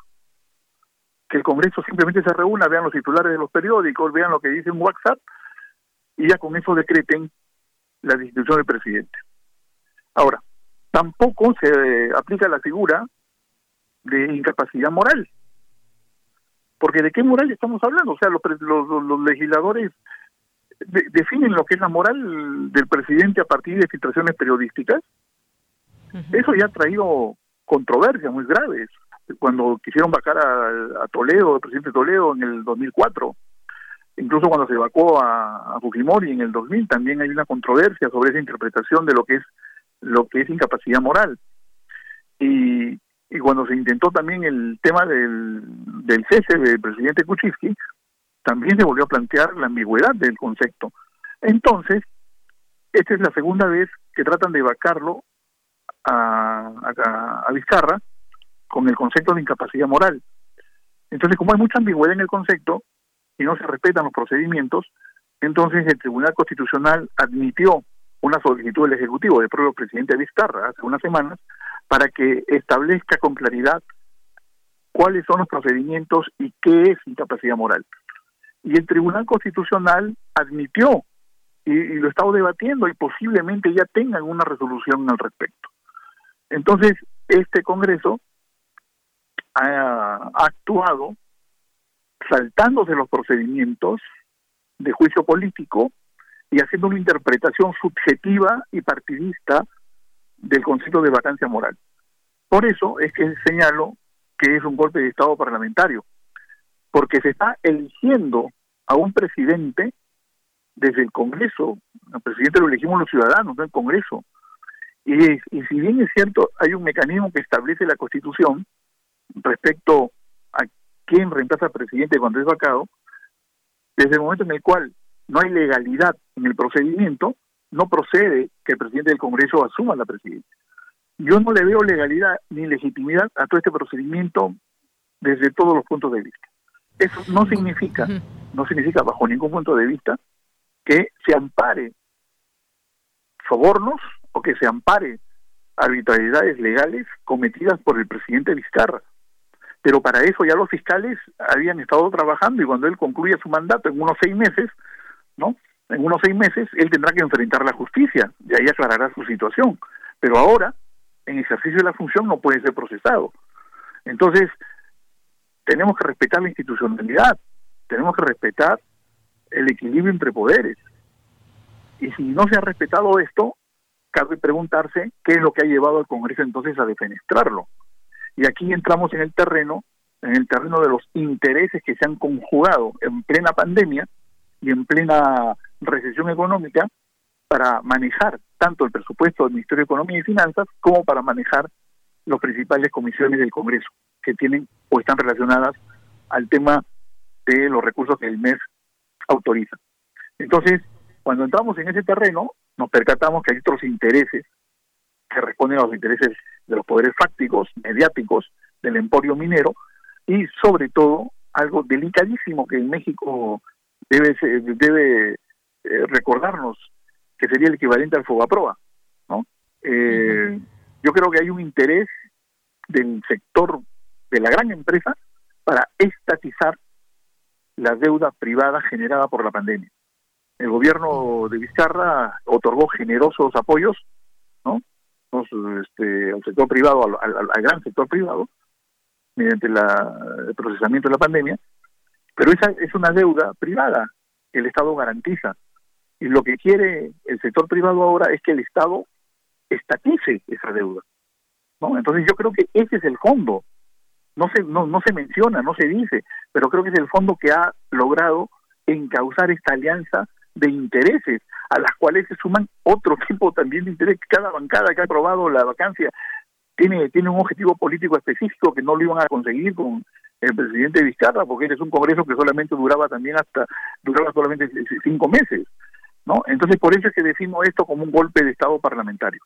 S12: que el Congreso simplemente se reúna, vean los titulares de los periódicos, vean lo que dice en WhatsApp y ya con eso decreten la destitución del presidente. Ahora, tampoco se aplica la figura de incapacidad moral porque ¿de qué moral estamos hablando? O sea, los, los, legisladores definen lo que es la moral del presidente a partir de filtraciones periodísticas. Eso ya ha traído controversias muy graves. Cuando quisieron vacar a, Toledo, el presidente Toledo en el 2004, incluso cuando se evacuó a, a, Fujimori en el 2000, también hay una controversia sobre esa interpretación de lo que es lo que es incapacidad moral. Y y cuando se intentó también el tema del, del cese del presidente Kuczynski, también se volvió a plantear la ambigüedad del concepto. Entonces, esta es la segunda vez que tratan de vacarlo a, a, Vizcarra con el concepto de incapacidad moral. Entonces, como hay mucha ambigüedad en el concepto y no se respetan los procedimientos, entonces el Tribunal Constitucional admitió una solicitud del Ejecutivo del propio presidente Vizcarra hace unas semanas para que establezca con claridad cuáles son los procedimientos y qué es incapacidad moral. Y el Tribunal Constitucional admitió y, lo estado debatiendo y posiblemente ya tengan una resolución al respecto. Entonces, este Congreso ha, actuado saltándose los procedimientos de juicio político y haciendo una interpretación subjetiva y partidista del concepto de vacancia moral. Por eso es que señalo que es un golpe de Estado parlamentario, porque se está eligiendo a un presidente desde el Congreso, al presidente lo elegimos los ciudadanos, no el Congreso. Y, y si bien es cierto, hay un mecanismo que establece la Constitución respecto a quién reemplaza al presidente cuando es vacado, desde el momento en el cual no hay legalidad en el procedimiento, no procede que el presidente del Congreso asuma la presidencia. Yo no le veo legalidad ni legitimidad a todo este procedimiento desde todos los puntos de vista. Eso no significa, no significa bajo ningún punto de vista que se ampare sobornos o que se ampare arbitrariedades legales cometidas por el presidente Vizcarra. Pero para eso ya los fiscales habían estado trabajando y cuando él concluya su mandato en unos seis meses, ¿no? En unos seis meses, él tendrá que enfrentar la justicia y ahí aclarará su situación. Pero ahora, en ejercicio de la función, no puede ser procesado. Entonces, tenemos que respetar la institucionalidad, tenemos que respetar el equilibrio entre poderes. Y si no se ha respetado esto, cabe preguntarse qué es lo que ha llevado al Congreso entonces a defenestrarlo. Y aquí entramos en el terreno, en el terreno de los intereses que se han conjugado en plena pandemia y en plena recesión económica para manejar tanto el presupuesto del Ministerio de Economía y Finanzas como para manejar las principales comisiones del Congreso que tienen o están relacionadas al tema de los recursos que el MES autoriza. Entonces, cuando entramos en ese terreno, nos percatamos que hay otros intereses que responden a los intereses de los poderes fácticos, mediáticos, del emporio minero y sobre todo algo delicadísimo que en México debe, debe eh, recordarnos, que sería el equivalente al Fobaproa. ¿no? Eh, yo creo que hay un interés del sector de la gran empresa para estatizar la deuda privada generada por la pandemia. El gobierno de Vizcarra otorgó generosos apoyos, ¿no? Este, al sector privado, al, gran sector privado, mediante el procesamiento de la pandemia, pero esa es una deuda privada que el Estado garantiza. Y lo que quiere el sector privado ahora es que el Estado estatice esa deuda. ¿no? Entonces yo creo que ese es el fondo. No se, no, no se menciona, no se dice, pero creo que es el fondo que ha logrado encauzar esta alianza de intereses a las cuales se suman otro tipo también de interés. Cada bancada que ha aprobado la vacancia tiene, tiene un objetivo político específico que no lo iban a conseguir con el presidente Vizcarra, porque es un congreso que solamente duraba también hasta, duraba solamente cinco meses, ¿no? Entonces por eso es que decimos esto como un golpe de Estado parlamentario.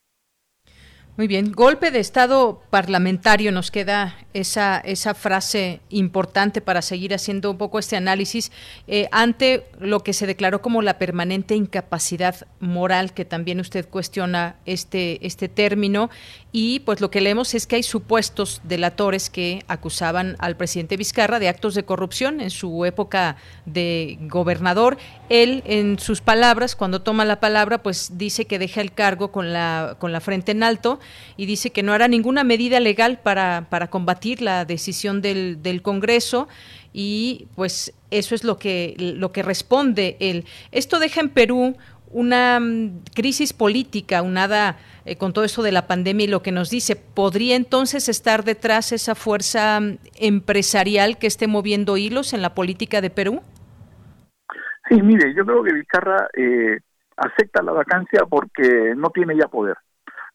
S1: Muy bien, golpe de Estado parlamentario, nos queda esa, esa frase importante para seguir haciendo un poco este análisis eh, ante lo que se declaró como la permanente incapacidad moral, que también usted cuestiona este, este término, y pues lo que leemos es que hay supuestos delatores que acusaban al presidente Vizcarra de actos de corrupción en su época de gobernador. Él, en sus palabras, cuando toma la palabra, pues dice que deja el cargo con la, con la frente en alto y dice que no hará ninguna medida legal para, para combatir la decisión del, del Congreso y pues eso es lo que, lo que responde él. Esto deja en Perú una mm, crisis política unada eh, con todo esto de la pandemia y lo que nos dice, ¿podría entonces estar detrás esa fuerza mm, empresarial que esté moviendo hilos en la política de Perú?
S12: Sí, mire, yo creo que Vizcarra eh, acepta la vacancia porque no tiene ya poder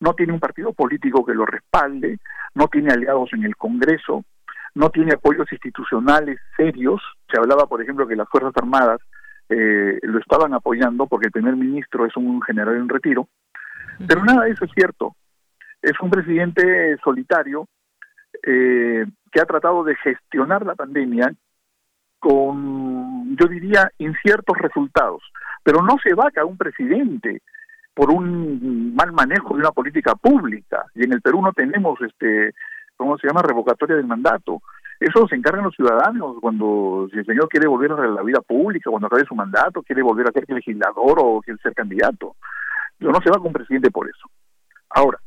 S12: no tiene un partido político que lo respalde, no tiene aliados en el Congreso, no tiene apoyos institucionales serios. Se hablaba, por ejemplo, que las Fuerzas Armadas eh, lo estaban apoyando porque el primer ministro es un general en retiro, pero nada de eso es cierto. Es un presidente solitario eh, que ha tratado de gestionar la pandemia con, yo diría, inciertos resultados. Pero no se va a un presidente por un mal manejo de una política pública. Y en el Perú no tenemos, este, ¿cómo se llama?, revocatoria del mandato. Eso se encargan los ciudadanos cuando si el señor quiere volver a la vida pública, cuando acabe su mandato, quiere volver a ser legislador o quiere ser candidato. Pero no se va con presidente por eso. Ahora,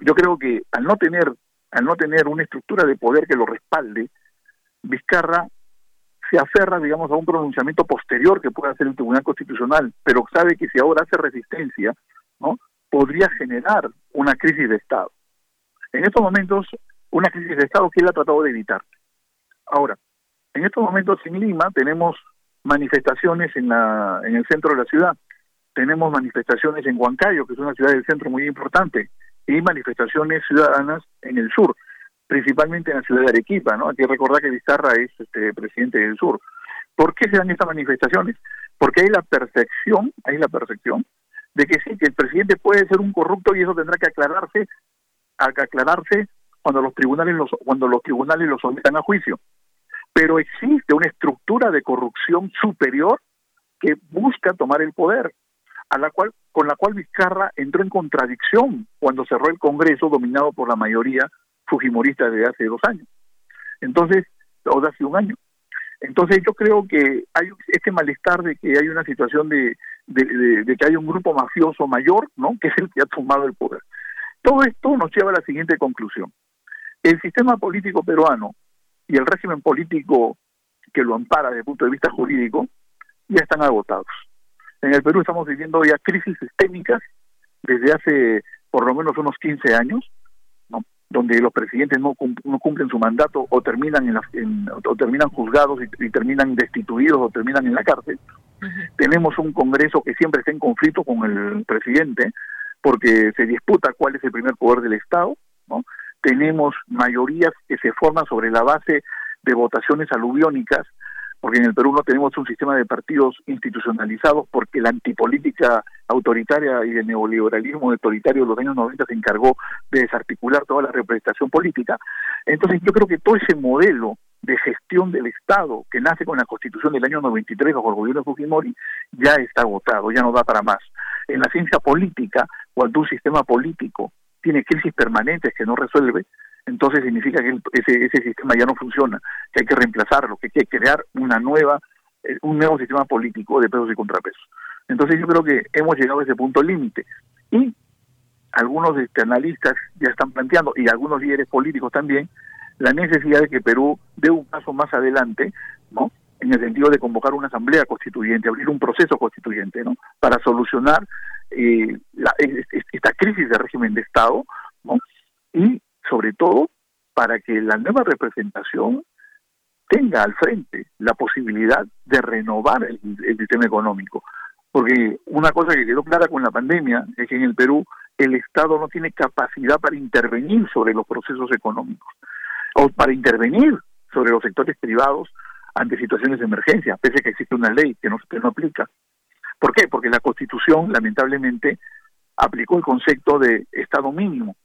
S12: yo creo que al no tener al no tener una estructura de poder que lo respalde, Vizcarra se aferra, digamos, a un pronunciamiento posterior que pueda hacer el Tribunal Constitucional, pero sabe que si ahora hace resistencia, ¿no? podría generar una crisis de Estado. En estos momentos, una crisis de Estado que él ha tratado de evitar. Ahora, en estos momentos en Lima tenemos manifestaciones en, la, en el centro de la ciudad, tenemos manifestaciones en Huancayo, que es una ciudad del centro muy importante, y manifestaciones ciudadanas en el sur principalmente en la ciudad de Arequipa, ¿no? Hay que recordar que Vizcarra es este, presidente del sur. ¿Por qué se dan estas manifestaciones? Porque hay la percepción, hay la percepción de que sí, que el presidente puede ser un corrupto y eso tendrá que aclararse, aclararse cuando los tribunales los, cuando los tribunales lo sometan a juicio. Pero existe una estructura de corrupción superior que busca tomar el poder, a la cual, con la cual Vizcarra entró en contradicción cuando cerró el Congreso dominado por la mayoría fujimorista de hace dos años. Entonces, o de hace un año. Entonces yo creo que hay este malestar de que hay una situación de, de, que hay un grupo mafioso mayor, ¿no? Que es el que ha tomado el poder. Todo esto nos lleva a la siguiente conclusión. El sistema político peruano y el régimen político que lo ampara desde el punto de vista jurídico ya están agotados. En el Perú estamos viviendo ya crisis sistémicas desde hace por lo menos unos 15 años, ¿no? donde los presidentes no, no cumplen su mandato o terminan en, o terminan juzgados y, terminan destituidos o terminan en la cárcel. Tenemos un Congreso que siempre está en conflicto con el presidente porque se disputa cuál es el primer poder del Estado, ¿no? Tenemos mayorías que se forman sobre la base de votaciones aluviónicas porque en el Perú no tenemos un sistema de partidos institucionalizados, porque la antipolítica autoritaria y el neoliberalismo autoritario de los años 90 se encargó de desarticular toda la representación política. Entonces yo creo que todo ese modelo de gestión del Estado que nace con la Constitución del año 93 bajo el gobierno de Fujimori ya está agotado, ya no da para más. En la ciencia política, cuando un sistema político tiene crisis permanentes que no resuelve, entonces significa que ese, ese sistema ya no funciona, que hay que reemplazarlo, que hay que crear una nueva, eh, un nuevo sistema político de pesos y contrapesos. Entonces yo creo que hemos llegado a ese punto límite. Y algunos este, analistas ya están planteando, y algunos líderes políticos también, la necesidad de que Perú dé un paso más adelante, ¿no? En el sentido de convocar una asamblea constituyente, abrir un proceso constituyente, ¿no? Para solucionar eh, la, esta crisis de régimen de Estado, ¿no? Y sobre todo para que la nueva representación tenga al frente la posibilidad de renovar el, sistema económico. Porque una cosa que quedó clara con la pandemia es que en el Perú el Estado no tiene capacidad para intervenir sobre los procesos económicos o para intervenir sobre los sectores privados ante situaciones de emergencia, pese a que existe una ley que no, que no aplica. ¿Por qué? Porque la Constitución, lamentablemente, aplicó el concepto de Estado mínimo,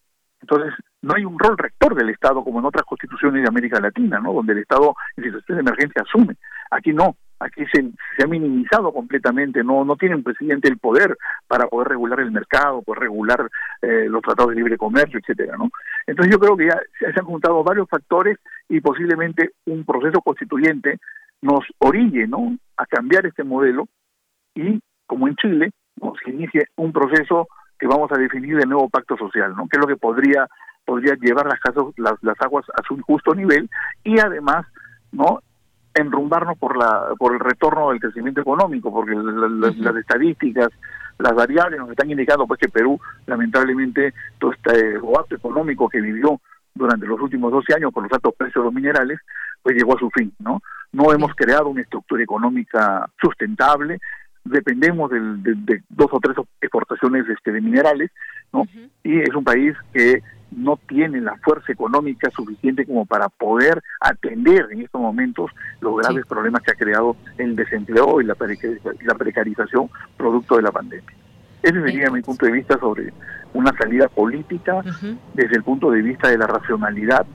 S12: entonces, no hay un rol rector del Estado como en otras constituciones de América Latina, ¿no? Donde el Estado en situaciones de emergencia asume. Aquí no, aquí se, ha minimizado completamente, no no tiene un presidente el poder para poder regular el mercado, poder regular eh, los tratados de libre comercio, etcétera, ¿no? Entonces yo creo que ya se han juntado varios factores y posiblemente un proceso constituyente nos orille, ¿no? A cambiar este modelo y, como en Chile, nos inicie un proceso que vamos a definir el nuevo pacto social, ¿no? Que es lo que podría podría llevar las, las, las aguas a su justo nivel y además, ¿no? enrumbarnos por la por el retorno del crecimiento económico, porque las estadísticas, las variables nos están indicando pues que Perú, lamentablemente, todo este boato económico que vivió durante los últimos 12 años por los altos precios de los minerales, pues llegó a su fin, ¿no? No hemos creado una estructura económica sustentable, dependemos de, dos o tres exportaciones este, de minerales, ¿no? Y es un país que no tiene la fuerza económica suficiente como para poder atender en estos momentos los graves problemas que ha creado el desempleo y la, precarización producto de la pandemia. Ese sería mi punto de vista sobre una salida política desde el punto de vista de la racionalidad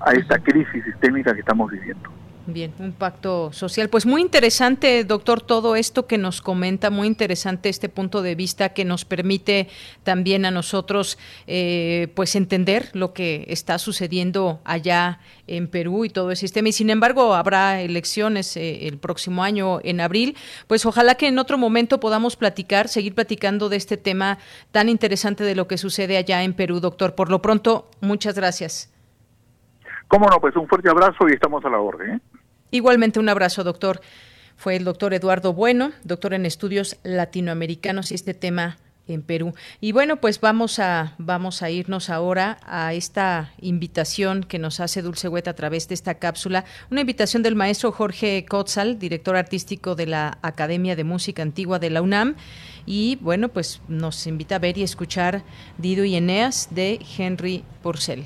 S12: a esta crisis sistémica que estamos viviendo.
S1: Bien, un pacto social. Pues muy interesante, doctor, todo esto que nos comenta, muy interesante este punto de vista que nos permite también a nosotros eh, pues entender lo que está sucediendo allá en Perú y todo el sistema. Y sin embargo, habrá elecciones eh, el próximo año en abril. Pues ojalá que en otro momento podamos platicar, seguir platicando de este tema tan interesante de lo que sucede allá en Perú, doctor. Por lo pronto, muchas gracias.
S12: Cómo no, pues un fuerte abrazo y estamos a la orden. ¿eh?
S1: Igualmente un abrazo, doctor. Fue el doctor Eduardo Bueno, doctor en estudios latinoamericanos y este tema en Perú. Y bueno, pues vamos a vamos a irnos ahora a esta invitación que nos hace Dulce Hueta a través de esta cápsula, una invitación del maestro Jorge Kotzal, director artístico de la Academia de Música Antigua de la UNAM, y bueno, pues nos invita a ver y escuchar Dido y Eneas de Henry Purcell.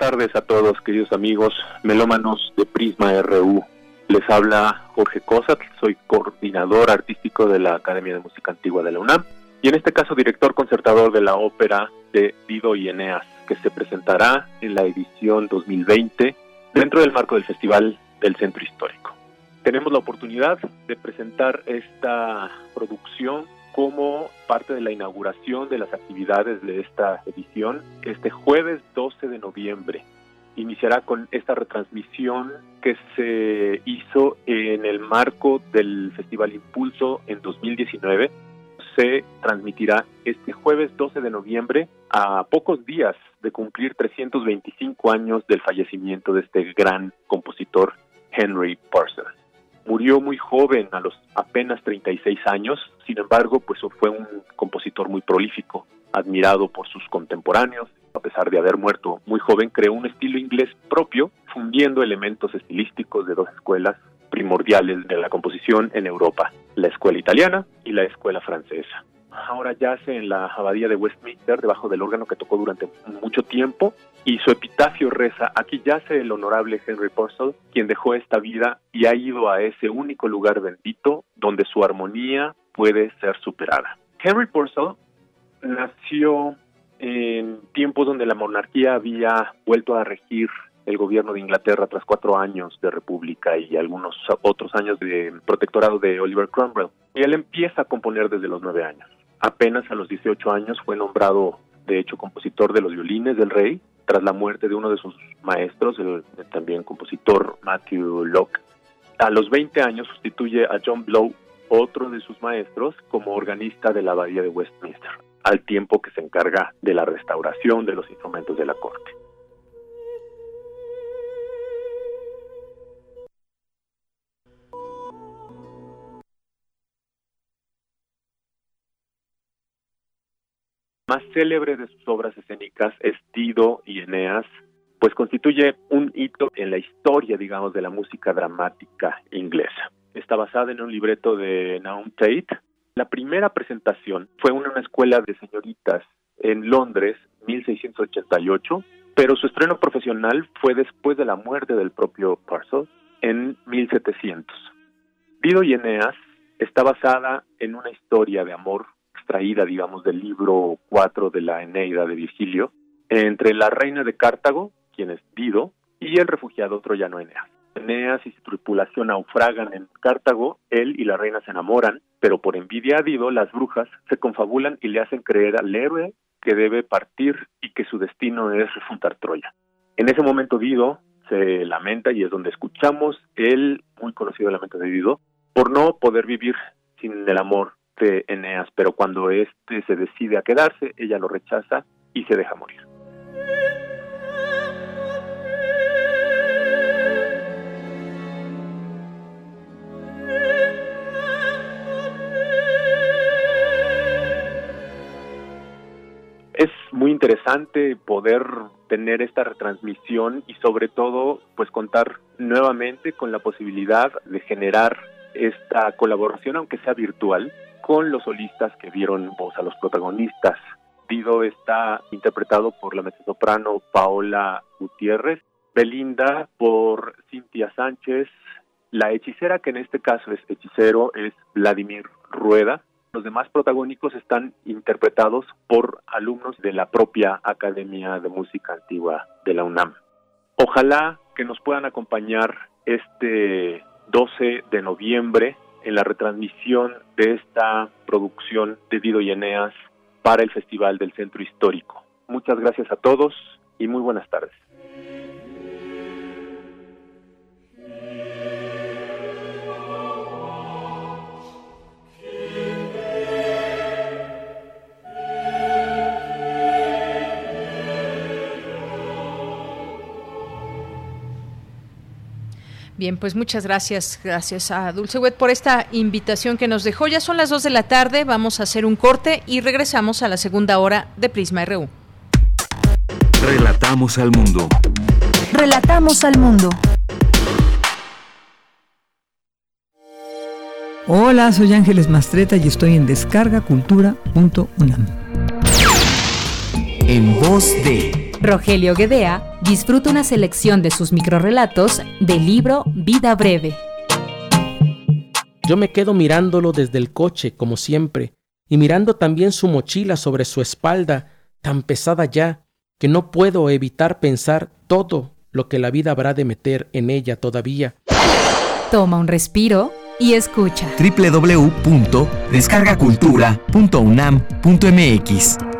S13: Tardes a todos, queridos amigos melómanos de Prisma RU. Les habla Jorge Cosat, soy coordinador artístico de la Academia de Música Antigua de la UNAM y en este caso director concertador de la ópera de Dido y Eneas, que se presentará en la edición 2020 dentro del marco del Festival del Centro Histórico. Tenemos la oportunidad de presentar esta producción como parte de la inauguración de las actividades de esta edición este jueves 12 de noviembre. Iniciará con esta retransmisión que se hizo en el marco del Festival Impulso en 2019. Se transmitirá este jueves 12 de noviembre a pocos días de cumplir 325 años del fallecimiento de este gran compositor Henry Purcell. Murió muy joven, a los apenas 36 años, sin embargo, pues fue un compositor muy prolífico, admirado por sus contemporáneos. A pesar de haber muerto muy joven, creó un estilo inglés propio, fundiendo elementos estilísticos de dos escuelas primordiales de la composición en Europa, la escuela italiana y la escuela francesa ahora yace en la abadía de Westminster, debajo del órgano que tocó durante mucho tiempo, y su epitafio reza, aquí yace el honorable Henry Purcell, quien dejó esta vida y ha ido a ese único lugar bendito donde su armonía puede ser superada. Henry Purcell nació en tiempos donde la monarquía había vuelto a regir el gobierno de Inglaterra tras cuatro años de república y algunos otros años de protectorado de Oliver Cromwell. Y él empieza a componer desde los nueve años. Apenas a los 18 años fue nombrado, de hecho, compositor de los violines del rey, tras la muerte de uno de sus maestros, el, también compositor Matthew Locke. A los 20 años sustituye a John Blow, otro de sus maestros, como organista de la abadía de Westminster, al tiempo que se encarga de la restauración de los instrumentos de la corte. Más célebre de sus obras escénicas es Dido y Eneas, pues constituye un hito en la historia, digamos, de la música dramática inglesa. Está basada en un libreto de Naum Tate. La primera presentación fue en una escuela de señoritas en Londres, 1688, pero su estreno profesional fue después de la muerte del propio Purcell en 1700. Dido y Eneas está basada en una historia de amor extraída, digamos, del libro 4 de la Eneida de Virgilio, entre la reina de Cartago, quien es Dido, y el refugiado troyano Eneas. Eneas y su tripulación naufragan en Cartago, él y la reina se enamoran, pero por envidia a Dido, las brujas se confabulan y le hacen creer al héroe que debe partir y que su destino es refuntar Troya. En ese momento Dido se lamenta y es donde escuchamos el muy conocido lamento de Dido por no poder vivir sin el amor Eneas, pero cuando éste se decide a quedarse, ella lo rechaza y se deja morir. es muy interesante poder tener esta retransmisión y sobre todo pues contar nuevamente con la posibilidad de generar esta colaboración aunque sea virtual con los solistas que dieron voz a los protagonistas. Dido está interpretado por la mezzosoprano Paola Gutiérrez, Belinda por Cintia Sánchez, la hechicera que en este caso es hechicero es Vladimir Rueda. Los demás protagónicos están interpretados por alumnos de la propia Academia de Música Antigua de la UNAM. Ojalá que nos puedan acompañar este 12 de noviembre en la retransmisión de esta producción de Dido y Eneas para el Festival del Centro Histórico. Muchas gracias a todos y muy buenas tardes.
S1: Bien, pues muchas gracias, gracias a Dulce Wet por esta invitación que nos dejó. Ya son las 2 de la tarde, vamos a hacer un corte y regresamos a la segunda hora de Prisma RU.
S2: Relatamos al mundo.
S3: Relatamos al mundo.
S14: Hola, soy Ángeles Mastreta y estoy en descargacultura.unam.
S15: En voz de
S16: Rogelio Guedea disfruta una selección de sus microrelatos del libro Vida Breve.
S17: Yo me quedo mirándolo desde el coche, como siempre, y mirando también su mochila sobre su espalda, tan pesada ya, que no puedo evitar pensar todo lo que la vida habrá de meter en ella todavía.
S16: Toma un respiro y escucha.
S15: www.descargacultura.unam.mx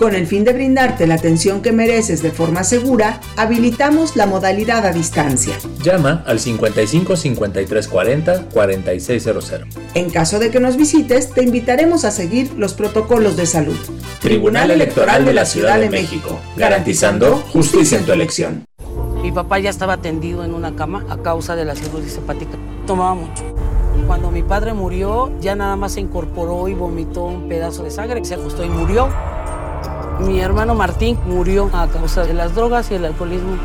S18: Con el fin de brindarte la atención que mereces de forma segura, habilitamos la modalidad a distancia.
S19: Llama al 55 53 40 4600.
S18: En caso de que nos visites, te invitaremos a seguir los protocolos de salud.
S19: Tribunal Electoral de la Ciudad de México, garantizando justicia en tu elección.
S15: Mi papá ya estaba tendido en una cama a causa de la cirrosis hepática. Tomaba mucho. Cuando mi padre murió, ya nada más se incorporó y vomitó un pedazo de sangre, se ajustó y murió. Mi hermano Martín murió a causa de las drogas y el alcoholismo.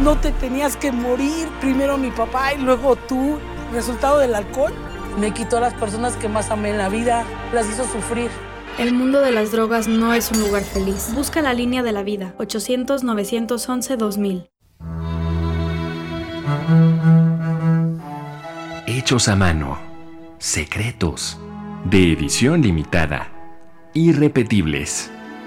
S15: No te tenías que morir, primero mi papá y luego tú. Resultado del alcohol me quitó a las personas que más amé en la vida, las hizo sufrir.
S20: El mundo de las drogas no es un lugar feliz. Busca la línea de la vida, 800-911-2000.
S21: Hechos a mano, secretos, de edición limitada, irrepetibles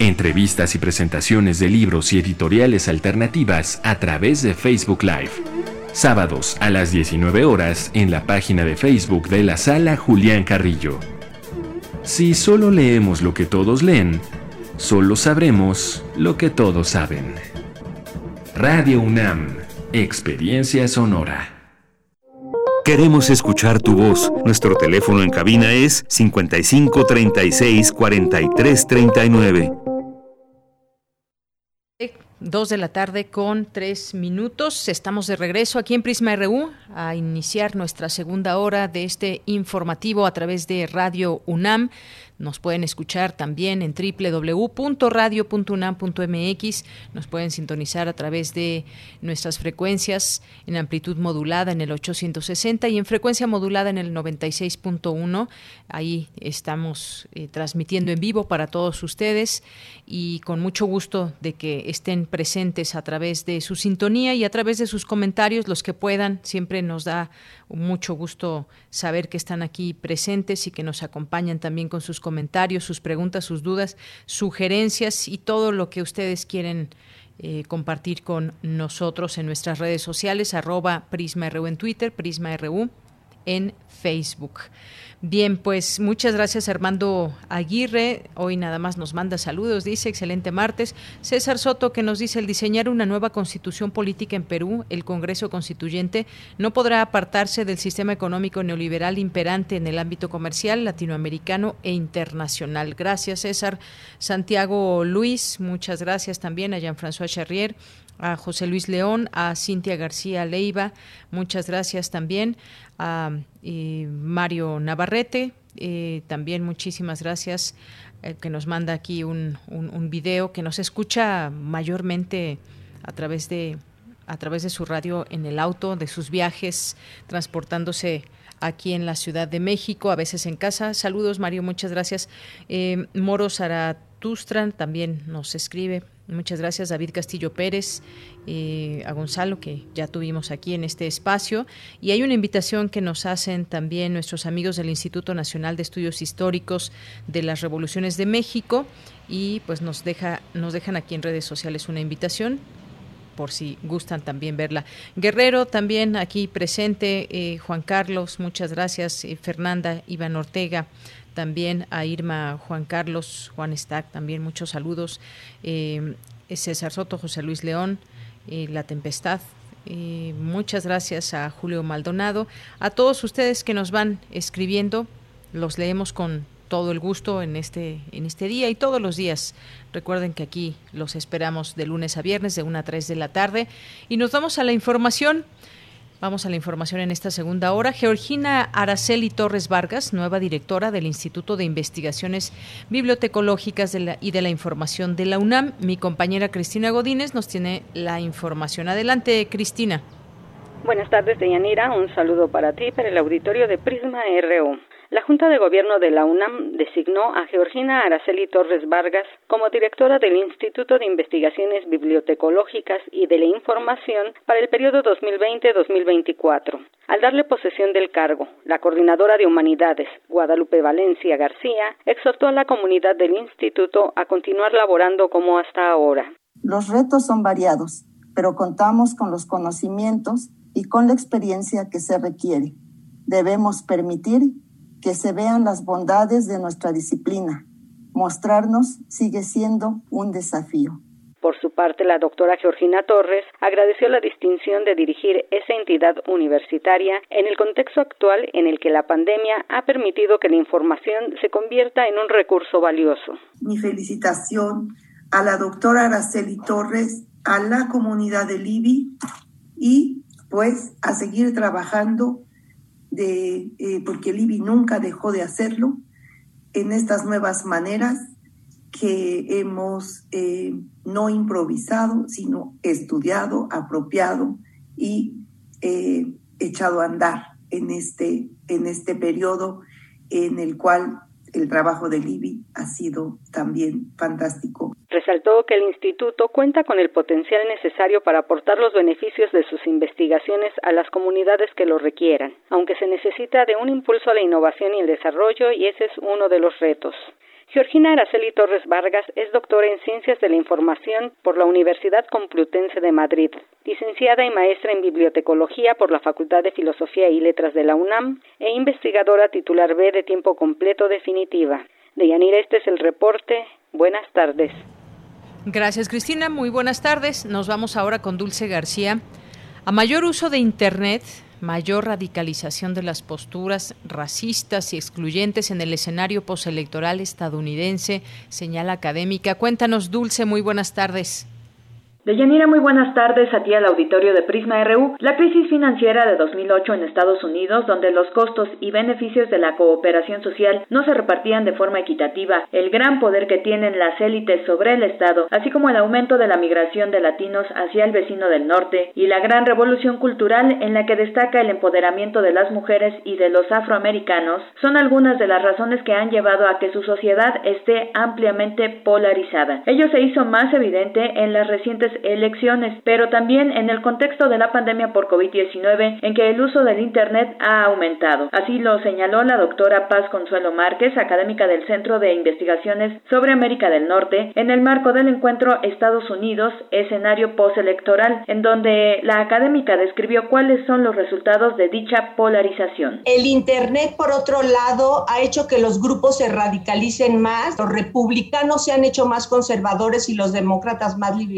S21: Entrevistas y presentaciones de libros y editoriales alternativas a través de Facebook Live. Sábados a las 19 horas en la página de Facebook de la sala Julián Carrillo. Si solo leemos lo que todos leen, solo sabremos lo que todos saben. Radio UNAM, Experiencia Sonora.
S2: Queremos escuchar tu voz. Nuestro teléfono en cabina es 55 36 43 39.
S1: Dos de la tarde con tres minutos. Estamos de regreso aquí en Prisma RU a iniciar nuestra segunda hora de este informativo a través de Radio UNAM. Nos pueden escuchar también en www.radio.unam.mx. Nos pueden sintonizar a través de nuestras frecuencias en amplitud modulada en el 860 y en frecuencia modulada en el 96.1. Ahí estamos eh, transmitiendo en vivo para todos ustedes y con mucho gusto de que estén presentes a través de su sintonía y a través de sus comentarios, los que puedan. Siempre nos da mucho gusto saber que están aquí presentes y que nos acompañan también con sus comentarios, sus preguntas, sus dudas, sugerencias y todo lo que ustedes quieren eh, compartir con nosotros en nuestras redes sociales, arroba PrismaRU en Twitter, PrismaRU en Facebook. Bien, pues muchas gracias Armando Aguirre. Hoy nada más nos manda saludos, dice excelente martes. César Soto que nos dice el diseñar una nueva constitución política en Perú, el Congreso Constituyente no podrá apartarse del sistema económico neoliberal imperante en el ámbito comercial latinoamericano e internacional. Gracias César. Santiago Luis, muchas gracias también a Jean-François Charrier a José Luis León, a Cintia García Leiva, muchas gracias también, a Mario Navarrete, eh, también muchísimas gracias, eh, que nos manda aquí un, un, video que nos escucha mayormente a través de a través de su radio en el auto, de sus viajes, transportándose aquí en la Ciudad de México, a veces en casa. Saludos, Mario, muchas gracias. Eh, Moro También nos escribe. Muchas gracias, David Castillo Pérez, eh, a Gonzalo, que ya tuvimos aquí en este espacio. Y hay una invitación que nos hacen también nuestros amigos del Instituto Nacional de Estudios Históricos de las Revoluciones de México. Y pues nos, deja, nos dejan aquí en redes sociales una invitación por si gustan también verla. Guerrero también aquí presente, eh, Juan Carlos, muchas gracias, eh, Fernanda, Iván Ortega, también a Irma, Juan Carlos, Juan Stack, también muchos saludos, eh, César Soto, José Luis León, La Tempestad. muchas gracias a Julio Maldonado, a todos ustedes que nos van escribiendo, los leemos con todo el gusto en este, en este día y todos los días. Recuerden que aquí los esperamos de lunes a viernes de 1 a 3 de la tarde. Y nos vamos a la información. Vamos a la información en esta segunda hora. Georgina Araceli Torres Vargas, nueva directora del Instituto de Investigaciones Bibliotecológicas y de la Información de la UNAM. Mi compañera Cristina Godínez nos tiene la información. Adelante, Cristina.
S22: Buenas tardes, Deyanira. Un saludo para ti, para el auditorio de Prisma RU.
S23: La Junta de Gobierno de la UNAM designó a Georgina Araceli Torres Vargas como directora del Instituto de Investigaciones Bibliotecológicas y de la Información para el periodo 2020-2024. Al darle posesión del cargo, la coordinadora de Humanidades, Guadalupe Valencia García, exhortó a la comunidad del instituto a continuar laborando como hasta ahora.
S22: Los retos son variados, pero contamos con los conocimientos y con la experiencia que se requiere. Debemos permitir que se vean las bondades de nuestra disciplina. Mostrarnos sigue siendo un desafío.
S23: Por su parte, la doctora Georgina Torres agradeció la distinción de dirigir esa entidad universitaria en el contexto actual en el que la pandemia ha permitido que la información se convierta en un recurso valioso.
S22: Mi felicitación a la doctora Araceli Torres, a la comunidad del IBI y pues a seguir trabajando eh, porque el IBI nunca dejó de hacerlo en estas nuevas maneras que hemos eh, no improvisado, sino estudiado, apropiado y eh, echado a andar en este, en este periodo en el cual el trabajo del IBI ha sido también fantástico.
S23: Resaltó que el instituto cuenta con el potencial necesario para aportar los beneficios de sus investigaciones a las comunidades que lo requieran, aunque se necesita de un impulso a la innovación y el desarrollo y ese es uno de los retos. Georgina Araceli Torres Vargas es doctora en Ciencias de la Información por la Universidad Complutense de Madrid, licenciada y maestra en Bibliotecología por la Facultad de Filosofía y Letras de la UNAM e investigadora titular B de tiempo completo definitiva. De Yanira, este es el reporte. Buenas tardes.
S1: Gracias, Cristina. Muy buenas tardes. Nos vamos ahora con Dulce García. A mayor uso de Internet, mayor radicalización de las posturas racistas y excluyentes en el escenario postelectoral estadounidense, señala académica. Cuéntanos, Dulce, muy buenas tardes.
S23: Deyanira, muy buenas tardes a ti al auditorio de Prisma RU. La crisis financiera de 2008 en Estados Unidos, donde los costos y beneficios de la cooperación social no se repartían de forma equitativa, el gran poder que tienen las élites sobre el Estado, así como el aumento de la migración de latinos hacia el vecino del norte y la gran revolución cultural en la que destaca el empoderamiento de las mujeres y de los afroamericanos, son algunas de las razones que han llevado a que su sociedad esté ampliamente polarizada. Ello se hizo más evidente en las recientes elecciones, pero también en el contexto de la pandemia por COVID-19 en que el uso del Internet ha aumentado. Así lo señaló la doctora Paz Consuelo Márquez, académica del Centro de Investigaciones sobre América del Norte, en el marco del encuentro Estados Unidos, escenario postelectoral, en donde la académica describió cuáles son los resultados de dicha polarización.
S24: El Internet, por otro lado, ha hecho que los grupos se radicalicen más, los republicanos se han hecho más conservadores y los demócratas más liberales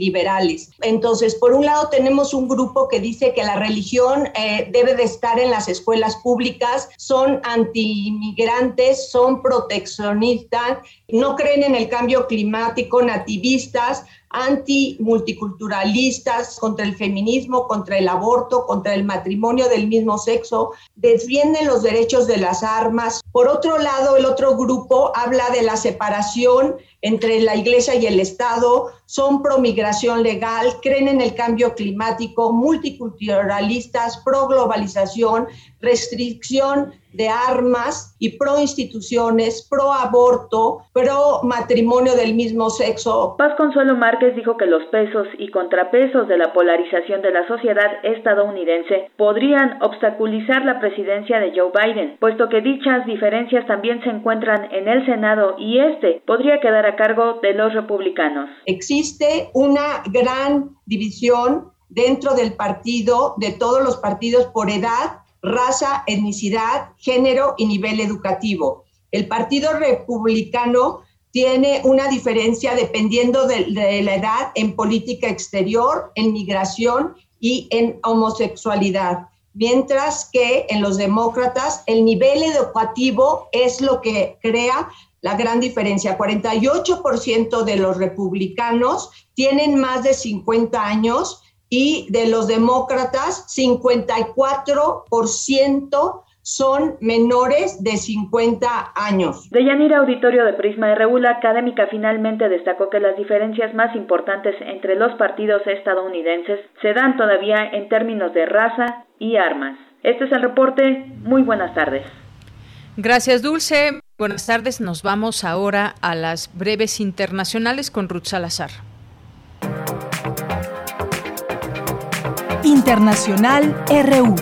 S24: liberales. Entonces, por un lado tenemos un grupo que dice que la religión eh, debe de estar en las escuelas públicas, son anti-inmigrantes, son proteccionistas, no creen en el cambio climático, nativistas, anti-multiculturalistas, contra el feminismo, contra el aborto, contra el matrimonio del mismo sexo, defienden los derechos de las armas. Por otro lado, el otro grupo habla de la separación entre la iglesia y el Estado, son pro migración legal, creen en el cambio climático, multiculturalistas, pro globalización, restricción de armas y pro instituciones, pro aborto, pro matrimonio del mismo sexo.
S23: Paz Consuelo Márquez dijo que los pesos y contrapesos de la polarización de la sociedad estadounidense podrían obstaculizar la presidencia de Joe Biden, puesto que dichas diferencias también se encuentran en el Senado y este podría quedar a cargo de los republicanos.
S24: Existe una gran división dentro del partido, de todos los partidos por edad raza, etnicidad, género y nivel educativo. El Partido Republicano tiene una diferencia dependiendo de, la edad en política exterior, en migración y en homosexualidad. Mientras que en los demócratas el nivel educativo es lo que crea la gran diferencia. 48% de los republicanos tienen más de 50 años y de los demócratas, 54% son menores de 50 años.
S23: De Yanira Auditorio de Prisma RU, la académica finalmente destacó que las diferencias más importantes entre los partidos estadounidenses se dan todavía en términos de raza y armas. Este es el reporte. Muy buenas tardes.
S1: Gracias, Dulce. Buenas tardes. Nos vamos ahora a las breves internacionales con Ruth Salazar.
S3: Internacional RU.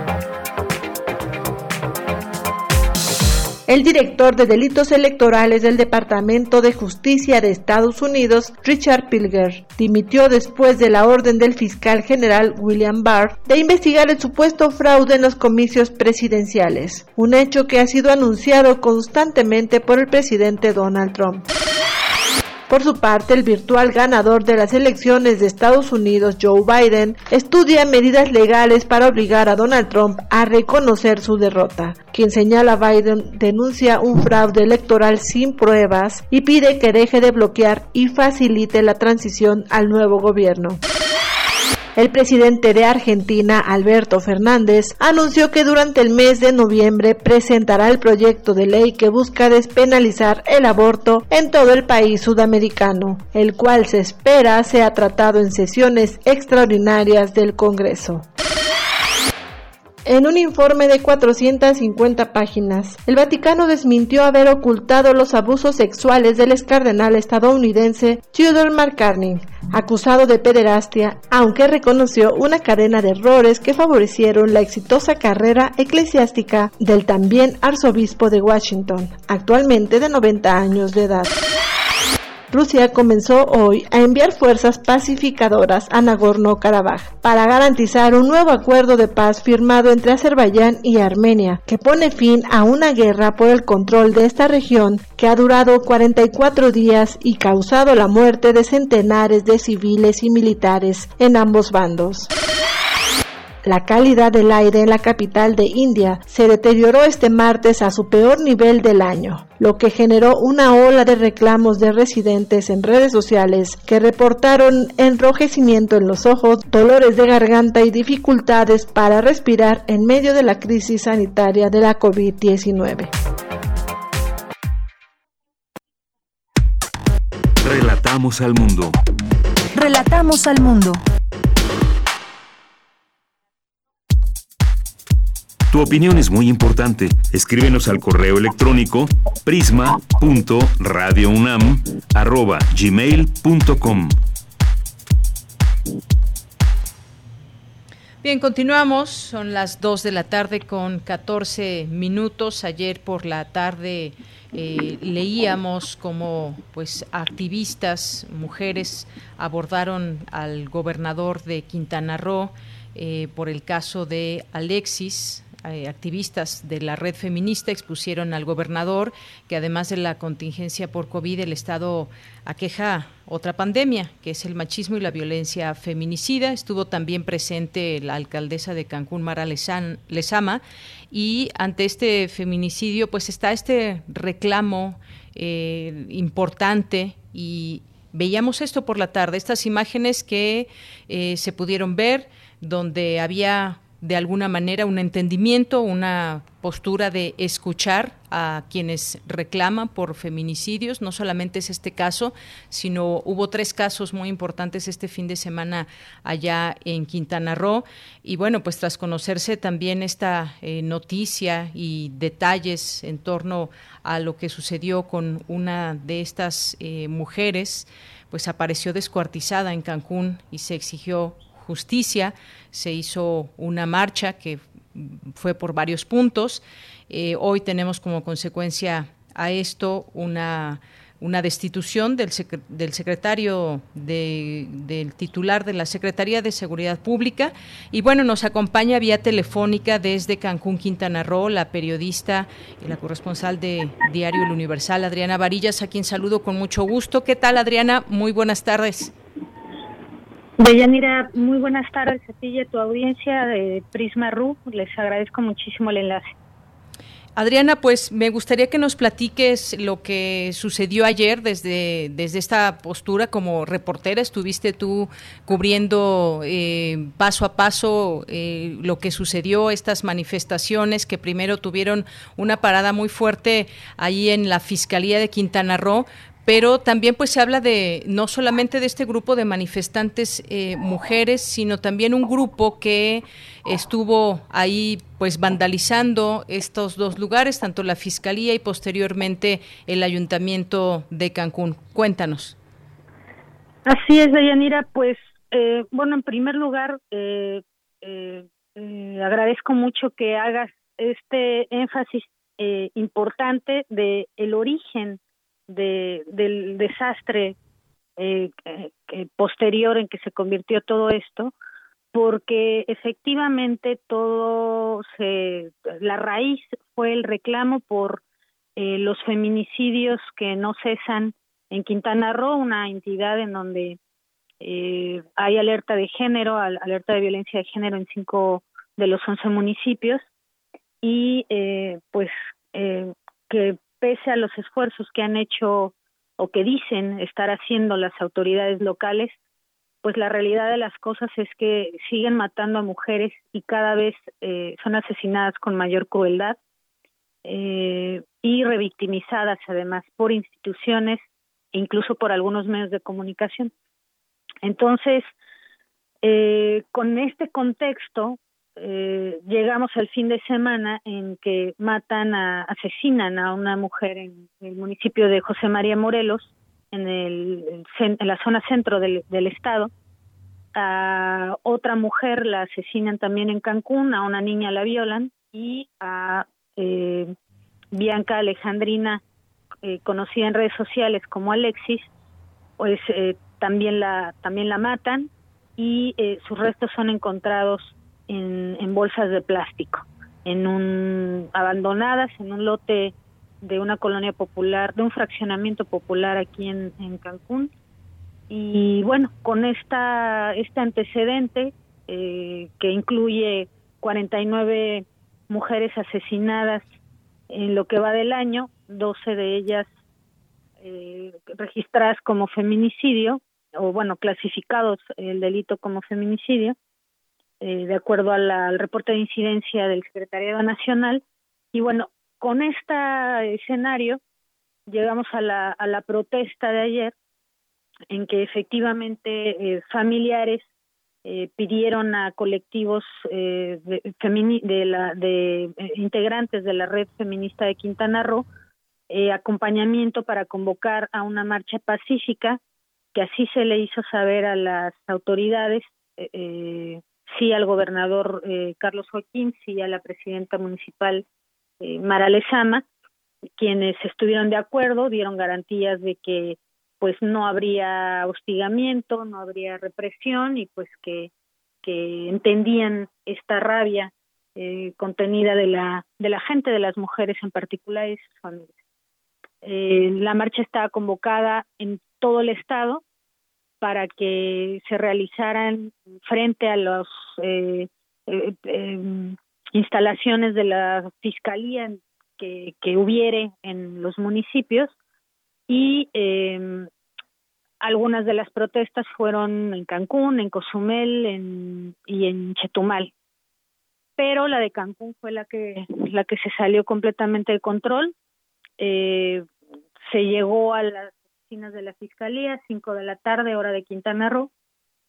S25: El director de delitos electorales del Departamento de Justicia de Estados Unidos, Richard Pilger, dimitió después de la orden del fiscal general William Barr de investigar el supuesto fraude en los comicios presidenciales, un hecho que ha sido anunciado constantemente por el presidente Donald Trump. Por su parte, el virtual ganador de las elecciones de Estados Unidos, Joe Biden, estudia medidas legales para obligar a Donald Trump a reconocer su derrota. Quien señala a Biden denuncia un fraude electoral sin pruebas y pide que deje de bloquear y facilite la transición al nuevo gobierno. El presidente de Argentina, Alberto Fernández, anunció que durante el mes de noviembre presentará el proyecto de ley que busca despenalizar el aborto en todo el país sudamericano, el cual se espera sea tratado en sesiones extraordinarias del Congreso. En un informe de 450 páginas, el Vaticano desmintió haber ocultado los abusos sexuales del ex cardenal estadounidense Theodore McCartney, acusado de pederastia, aunque reconoció una cadena de errores que favorecieron la exitosa carrera eclesiástica del también arzobispo de Washington, actualmente de 90 años de edad. Rusia comenzó hoy a enviar fuerzas pacificadoras a Nagorno-Karabaj para garantizar un nuevo acuerdo de paz firmado entre Azerbaiyán y Armenia, que pone fin a una guerra por el control de esta región que ha durado 44 días y causado la muerte de centenares de civiles y militares en ambos bandos. La calidad del aire en la capital de India se deterioró este martes a su peor nivel del año, lo que generó una ola de reclamos de residentes en redes sociales que reportaron enrojecimiento en los ojos, dolores de garganta y dificultades para respirar en medio de la crisis sanitaria de la COVID-19.
S2: Relatamos al mundo.
S3: Relatamos al mundo.
S2: Tu opinión es muy importante. Escríbenos al correo electrónico prisma.radiounam@gmail.com.
S1: Bien, continuamos. Son las 2 de la tarde con 14 minutos. Ayer por la tarde eh, leíamos cómo pues activistas, mujeres, abordaron al gobernador de Quintana Roo eh, por el caso de Alexis, eh, activistas de la red feminista expusieron al gobernador que además de la contingencia por COVID, el Estado aqueja otra pandemia, que es el machismo y la violencia feminicida. Estuvo también presente la alcaldesa de Cancún, Mara Lezama, y ante este feminicidio, pues está este reclamo eh, importante y veíamos esto por la tarde, estas imágenes que eh, se pudieron ver, donde había de alguna manera un entendimiento, una postura de escuchar a quienes reclaman por feminicidios. No solamente es este caso, sino hubo tres casos muy importantes este fin de semana allá en Quintana Roo. Y bueno, pues tras conocerse también esta eh, noticia y detalles en torno a lo que sucedió con una de estas eh, mujeres, pues apareció descuartizada en Cancún y se exigió justicia, se hizo una marcha que fue por varios puntos. Eh, hoy tenemos como consecuencia a esto una una destitución del, del secretario del titular de la Secretaría de Seguridad Pública. Y bueno nos acompaña vía telefónica desde Cancún Quintana Roo la periodista y la corresponsal de Diario El Universal Adriana Varillas a quien saludo con mucho gusto. Qué tal Adriana muy buenas tardes
S26: Deyanira, muy buenas tardes a ti y a tu audiencia de Prisma RU. Les agradezco muchísimo el enlace.
S1: Adriana, pues me gustaría que nos platiques lo que sucedió ayer desde, desde esta postura como reportera. Estuviste tú cubriendo eh, paso a paso eh, lo que sucedió, estas manifestaciones que primero tuvieron una parada muy fuerte ahí en la Fiscalía de Quintana Roo, pero también pues se habla de no solamente de este grupo de manifestantes eh, mujeres, sino también un grupo que estuvo ahí pues vandalizando estos dos lugares, tanto la Fiscalía y posteriormente el Ayuntamiento de Cancún. Cuéntanos.
S26: Así es, Dayanira, pues eh, bueno, en primer lugar, eh, eh, agradezco mucho que hagas este énfasis importante de el origen de, del desastre posterior en que se convirtió todo esto, porque efectivamente todo se, la raíz fue el reclamo por los feminicidios que no cesan en Quintana Roo, una entidad en donde eh, hay alerta de género, alerta de violencia de género en cinco de los once municipios y eh, pues eh, que pese a los esfuerzos que han hecho o que dicen estar haciendo las autoridades locales, pues la realidad de las cosas es que siguen matando a mujeres y cada vez eh, son asesinadas con mayor crueldad eh, y revictimizadas además por instituciones e incluso por algunos medios de comunicación. Entonces, eh, con este contexto, eh, llegamos al fin de semana en que matan, a, asesinan a una mujer en el municipio de José María Morelos, en, el, en la zona centro del, estado. A otra mujer la asesinan también en Cancún, a una niña la violan y a eh, Bianca Alejandrina, eh, conocida en redes sociales como Alexis, pues eh, también la también la matan y eh, sus restos son encontrados en, bolsas de plástico, en un abandonadas en un lote de una colonia popular, de un fraccionamiento popular aquí en, en Cancún. Y bueno, con esta este antecedente eh, que incluye 49 mujeres asesinadas en lo que va del año, 12 de ellas eh, registradas como feminicidio, o bueno, clasificados el delito como feminicidio, eh, de acuerdo al reporte de incidencia del Secretariado Nacional. Y bueno, con este escenario llegamos a la, a la protesta de ayer, en que efectivamente eh, familiares eh, pidieron a colectivos eh, de, de, la, de eh, integrantes de la red feminista de Quintana Roo eh, acompañamiento para convocar a una marcha pacífica que así se le hizo saber a las autoridades, eh, sí al gobernador eh, Carlos Joaquín, sí a la presidenta municipal eh, Mara Lezama, quienes estuvieron de acuerdo, dieron garantías de que pues no habría hostigamiento, no habría represión y pues que, que entendían esta rabia eh, contenida de la, de la gente, de las mujeres en particular y sus familias. Eh, la marcha está convocada en todo el estado para que se realizaran frente a las eh, eh, eh, instalaciones de la fiscalía que, que hubiere en los municipios y eh, algunas de las protestas fueron en Cancún, en Cozumel en, y en Chetumal. Pero la de Cancún fue la que la que se salió completamente de control. Eh, se llegó a las oficinas de la fiscalía, 5 de la tarde, hora de Quintana Roo,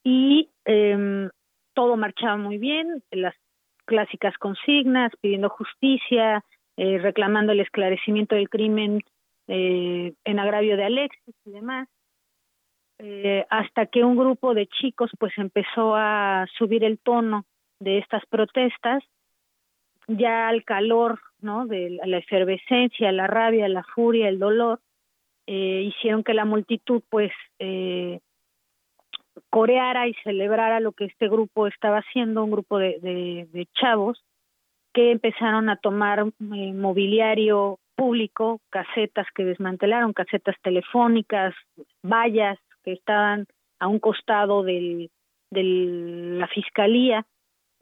S26: y eh, todo marchaba muy bien, las clásicas consignas, pidiendo justicia, eh, reclamando el esclarecimiento del crimen eh, en agravio de Alexis y demás, eh, hasta que un grupo de chicos pues empezó a subir el tono de estas protestas, ya al calor, ¿no? De la efervescencia, la rabia, la furia, el dolor, eh, hicieron que la multitud pues eh, coreara y celebrara lo que este grupo estaba haciendo, un grupo de, de, chavos que empezaron a tomar eh, mobiliario público, casetas que desmantelaron, casetas telefónicas, vallas que estaban a un costado de la fiscalía,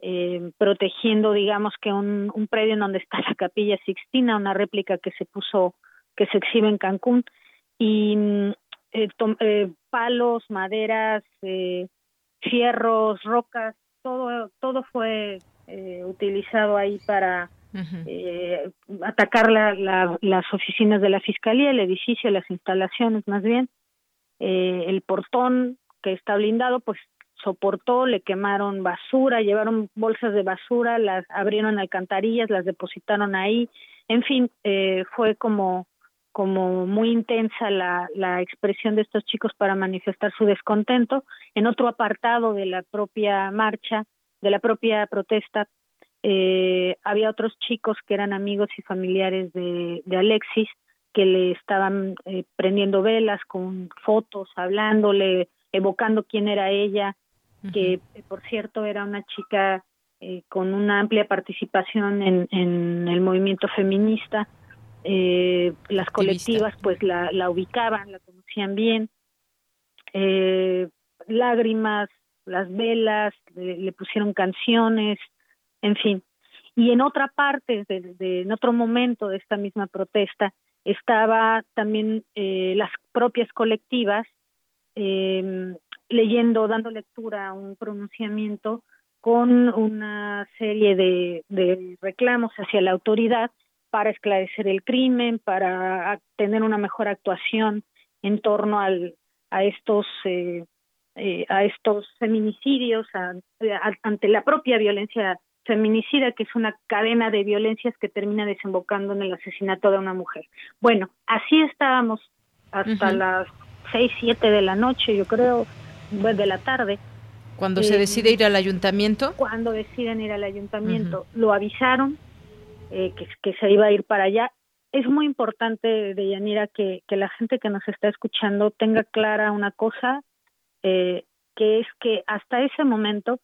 S26: eh, protegiendo, digamos, que un predio en donde está la capilla Sixtina, una réplica que se puso, que se exhibe en Cancún, y eh, eh, palos, maderas, eh, fierros, rocas, todo, todo fue eh, utilizado ahí para eh, atacar las oficinas de la fiscalía, el edificio, las instalaciones más bien. Eh, el portón que está blindado, pues soportó, le quemaron basura, llevaron bolsas de basura, las abrieron alcantarillas, las depositaron ahí, en fin, eh, fue como como muy intensa la, la expresión de estos chicos para manifestar su descontento. En otro apartado de la propia marcha, de la propia protesta, eh, había otros chicos que eran amigos y familiares de, de Alexis que le estaban eh, prendiendo velas con fotos, hablándole, evocando quién era ella, que por cierto era una chica eh, con una amplia participación en, en el movimiento feminista. Eh, las colectivas pues la, la ubicaban, la conocían bien. Eh, lágrimas, las velas, le, pusieron canciones, en fin. Y en otra parte, de, en otro momento de esta misma protesta, estaba también eh, las propias colectivas eh, leyendo, dando lectura a un pronunciamiento con una serie de, de reclamos hacia la autoridad para esclarecer el crimen, para tener una mejor actuación en torno al, a estos eh, eh, a estos feminicidios, ante la propia violencia feminicida, que es una cadena de violencias que termina desembocando en el asesinato de una mujer. Bueno, así estábamos hasta las seis, siete de la noche, yo creo, de la tarde.
S1: Cuando se eh, decide ir al ayuntamiento.
S26: Cuando deciden ir al ayuntamiento, lo avisaron eh, que, que, se iba a ir para allá. Es muy importante, Deyanira, que, que la gente que nos está escuchando tenga clara una cosa, eh, que es que hasta ese momento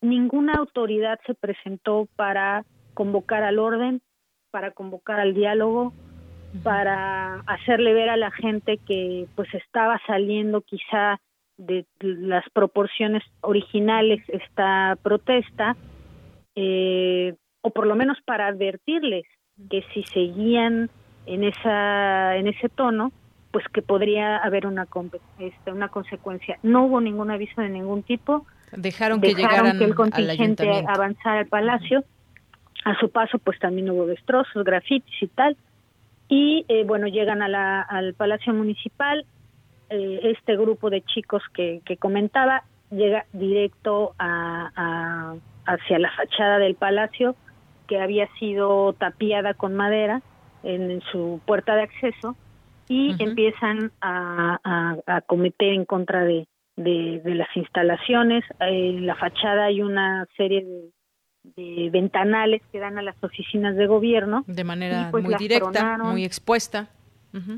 S26: ninguna autoridad se presentó para convocar al orden, para convocar al diálogo, para hacerle ver a la gente que pues estaba saliendo quizá de las proporciones originales esta protesta, eh, o por lo menos para advertirles que si seguían en esa en ese tono, pues que podría haber una este, una consecuencia. No hubo ningún aviso de ningún tipo.
S1: Dejaron que llegaran
S26: que el contingente avanzara al palacio. A su paso, pues también hubo destrozos, grafitis y tal. Y eh, bueno, llegan a la, al palacio municipal. Eh, este grupo de chicos que, que comentaba llega directo a, a, hacia la fachada del palacio que había sido tapiada con madera en su puerta de acceso y empiezan a, a, cometer en contra de, de, las instalaciones. En la fachada hay una serie de, ventanales que dan a las oficinas de gobierno.
S1: De manera pues muy directa, muy expuesta.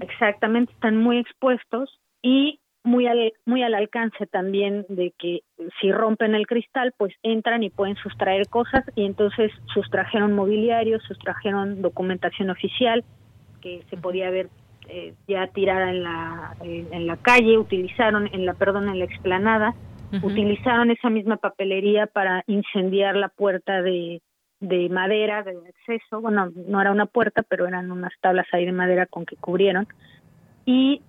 S26: Exactamente, están muy expuestos y muy al, muy al alcance también de que si rompen el cristal, pues entran y pueden sustraer cosas. Y entonces sustrajeron mobiliario, sustrajeron documentación oficial que se podía ver eh, ya tirada en la, en la calle, utilizaron, en la, perdón, en la explanada, utilizaron esa misma papelería para incendiar la puerta de, de madera de acceso, bueno, no era una puerta, pero eran unas tablas ahí de madera con que cubrieron, y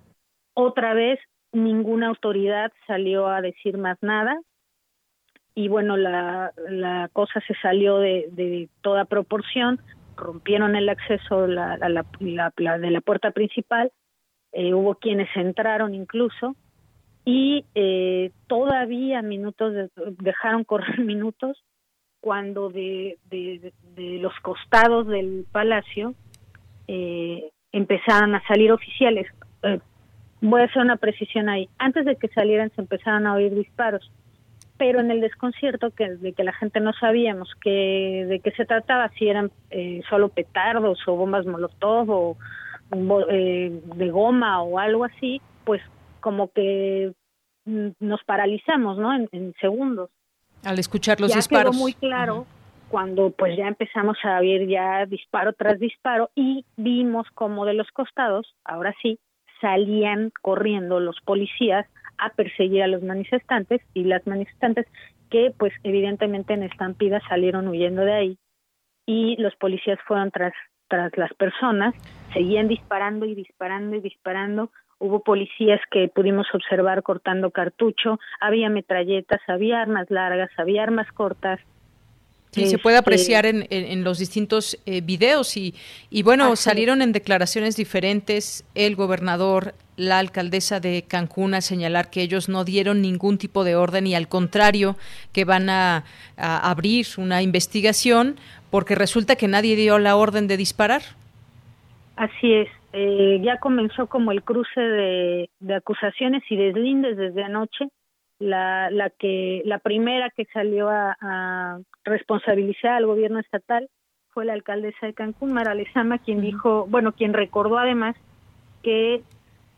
S26: otra vez ninguna autoridad salió a decir más nada, y bueno, la, la cosa se salió de, de toda proporción, rompieron el acceso la, la, la, de la puerta principal, eh, hubo quienes entraron incluso y eh, todavía minutos dejaron correr minutos cuando de, de, de, los costados del palacio eh, empezaron a salir oficiales. Voy a hacer una precisión ahí. Antes de que salieran se empezaron a oír disparos pero en el desconcierto que de que la gente no sabíamos que de qué se trataba, si eran eh, solo petardos o bombas molotov o eh, de goma o algo así, pues como que mm, nos paralizamos, ¿no? En, segundos.
S1: Al escuchar los
S26: ya
S1: disparos.
S26: Quedó muy claro cuando pues ya empezamos a ver ya disparo tras disparo y vimos como de los costados, ahora sí, salían corriendo los policías a perseguir a los manifestantes y las manifestantes que pues evidentemente en estampida salieron huyendo de ahí y los policías fueron tras tras las personas, seguían disparando y disparando y disparando. Hubo policías que pudimos observar cortando cartucho, había metralletas, había armas largas, había armas cortas
S1: Sí, se puede este, apreciar en, en, los distintos eh, videos y, y bueno, salieron en declaraciones diferentes el gobernador, la alcaldesa de Cancún a señalar que ellos no dieron ningún tipo de orden y al contrario que van a, abrir una investigación porque resulta que nadie dio la orden de disparar.
S26: Así es, eh, ya comenzó como el cruce de, acusaciones y deslindes desde anoche. La, la que la primera que salió a, responsabilizar al gobierno estatal fue la alcaldesa de Cancún, Mara Lezama, quien dijo, bueno, quien recordó además que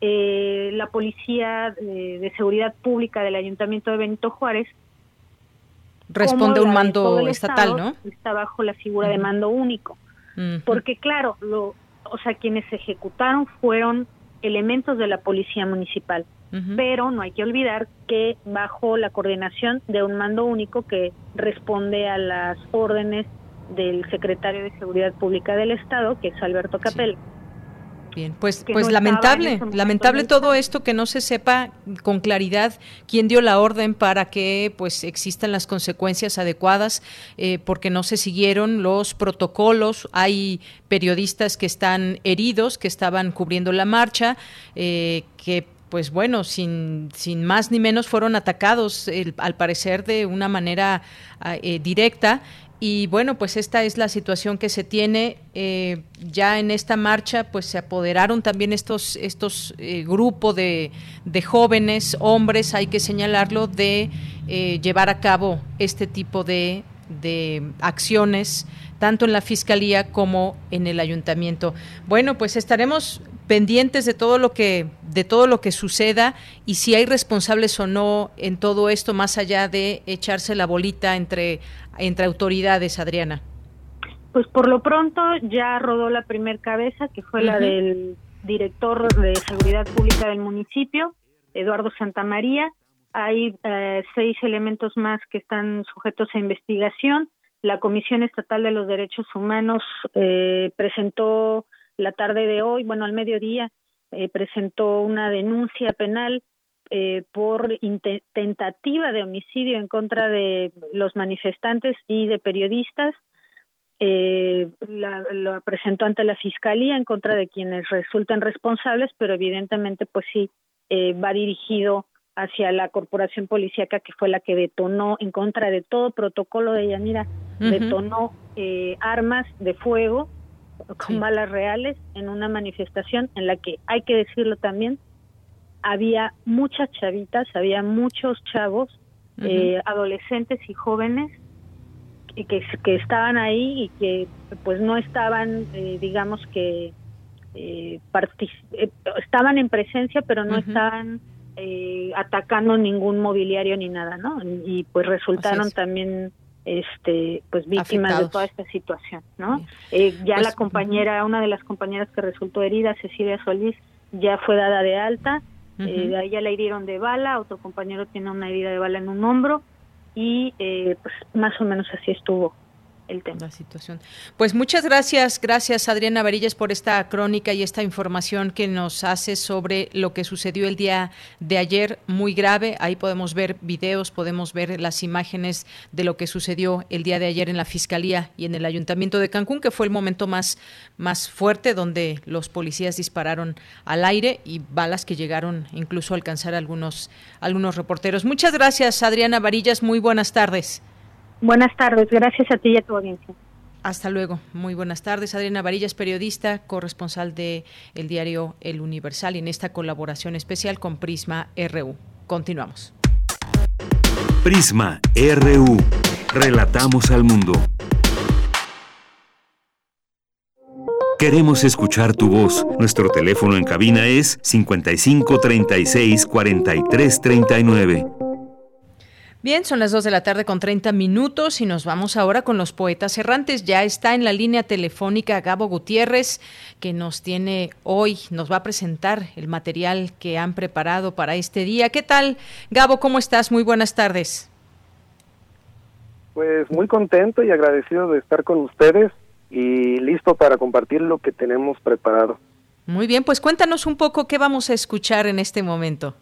S26: eh, la Policía de, Seguridad Pública del Ayuntamiento de Benito Juárez
S1: responde a un mando estatal, ¿no?
S26: Está bajo la figura de mando único. Porque claro, lo, o sea, quienes ejecutaron fueron elementos de la Policía Municipal, pero no hay que olvidar que bajo la coordinación de un mando único que responde a las órdenes del secretario de Seguridad Pública del Estado, que es Alberto Capel.
S1: Bien, pues, pues lamentable, lamentable todo esto que no se sepa con claridad quién dio la orden para que pues existan las consecuencias adecuadas, eh, porque no se siguieron los protocolos. Hay periodistas que están heridos, que estaban cubriendo la marcha, eh, que pues bueno, sin, sin más ni menos fueron atacados, al parecer de una manera ah, eh, directa y bueno, pues esta es la situación que se tiene eh, ya en esta marcha, pues se apoderaron también estos estos eh, grupos de, de, jóvenes, hombres, hay que señalarlo, de eh, llevar a cabo este tipo de, de acciones tanto en la fiscalía como en el ayuntamiento. Bueno, pues estaremos pendientes de todo lo que de todo lo que suceda y si hay responsables o no en todo esto más allá de echarse la bolita entre entre autoridades, Adriana.
S26: Pues por lo pronto ya rodó la primer cabeza que fue la del director de seguridad pública del municipio, Eduardo Santamaría. Hay eh, seis elementos más que están sujetos a investigación. La Comisión Estatal de los Derechos Humanos eh, presentó la tarde de hoy, bueno, al mediodía, eh, presentó una denuncia penal eh, por tentativa de homicidio en contra de los manifestantes y de periodistas. Eh, la, lo presentó ante la fiscalía en contra de quienes resultan responsables, pero evidentemente, pues sí, eh, va dirigido hacia la corporación policíaca que fue la que detonó en contra de todo protocolo de Yanira, detonó eh, armas de fuego con balas reales en una manifestación en la que, hay que decirlo también, había muchas chavitas, había muchos chavos, eh, adolescentes y jóvenes que, que, estaban ahí y que pues no estaban, eh, digamos que, eh, eh, estaban en presencia, pero no estaban atacando ningún mobiliario ni nada, ¿no? Y pues resultaron también este pues víctimas de toda esta situación no eh, ya pues, la compañera una de las compañeras que resultó herida Cecilia Solís ya fue dada de alta. Eh, a ella la hirieron de bala otro compañero tiene una herida de bala en un hombro y eh, pues más o menos así estuvo el tema.
S1: La situación. Pues muchas gracias, gracias Adriana Varillas por esta crónica y esta información que nos hace sobre lo que sucedió el día de ayer, muy grave. Ahí podemos ver videos, podemos ver las imágenes de lo que sucedió el día de ayer en la Fiscalía y en el Ayuntamiento de Cancún, que fue el momento más, más fuerte donde los policías dispararon al aire y balas que llegaron incluso a alcanzar algunos, algunos reporteros. Muchas gracias, Adriana Varillas. Muy buenas tardes.
S26: Buenas tardes, gracias a ti y a tu audiencia.
S1: Hasta luego. Muy buenas tardes. Adriana Varillas, periodista, corresponsal de el diario El Universal, y en esta colaboración especial con Prisma RU. Continuamos.
S2: Prisma RU. Relatamos al mundo. Queremos escuchar tu voz. Nuestro teléfono en cabina es 55 36 43 39.
S1: Bien, son las 2 de la tarde con 30 minutos y nos vamos ahora con los poetas errantes. Ya está en la línea telefónica Gabo Gutiérrez, que nos tiene hoy, nos va a presentar el material que han preparado para este día. ¿Qué tal, Gabo? ¿Cómo estás? Muy buenas tardes.
S27: Pues muy contento y agradecido de estar con ustedes y listo para compartir lo que tenemos preparado.
S1: Muy bien, pues cuéntanos un poco qué vamos a escuchar en este momento.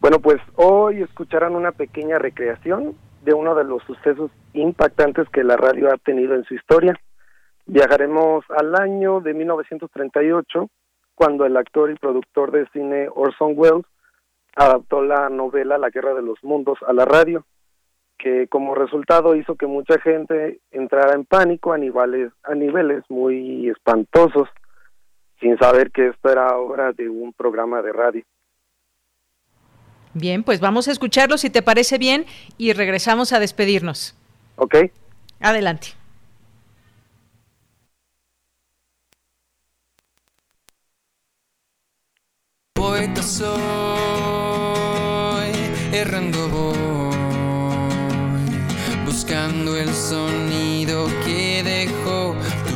S27: Bueno, pues hoy escucharán una pequeña recreación de uno de los sucesos impactantes que la radio ha tenido en su historia. Viajaremos al año de 1938, cuando el actor y productor de cine Orson Welles adaptó la novela La Guerra de los Mundos a la radio, que como resultado hizo que mucha gente entrara en pánico a niveles, a niveles muy espantosos, sin saber que esto era obra de un programa de radio.
S1: Bien, pues vamos a escucharlo si te parece bien y regresamos a despedirnos.
S27: Ok.
S1: Adelante.
S28: Poeta soy, errando voy, buscando el sonido que dejó tu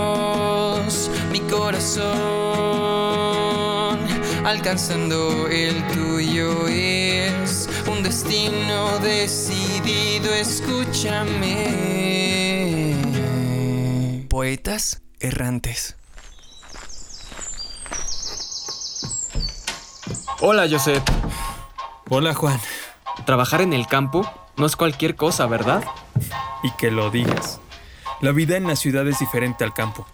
S28: voz, mi corazón, alcanzando el tuyo es un destino decidido, escúchame. Poetas errantes.
S29: Hola, Josep.
S30: Hola, Juan.
S29: Trabajar en el campo no es cualquier cosa, ¿verdad?
S30: Y que lo digas. La vida en la ciudad es diferente al campo.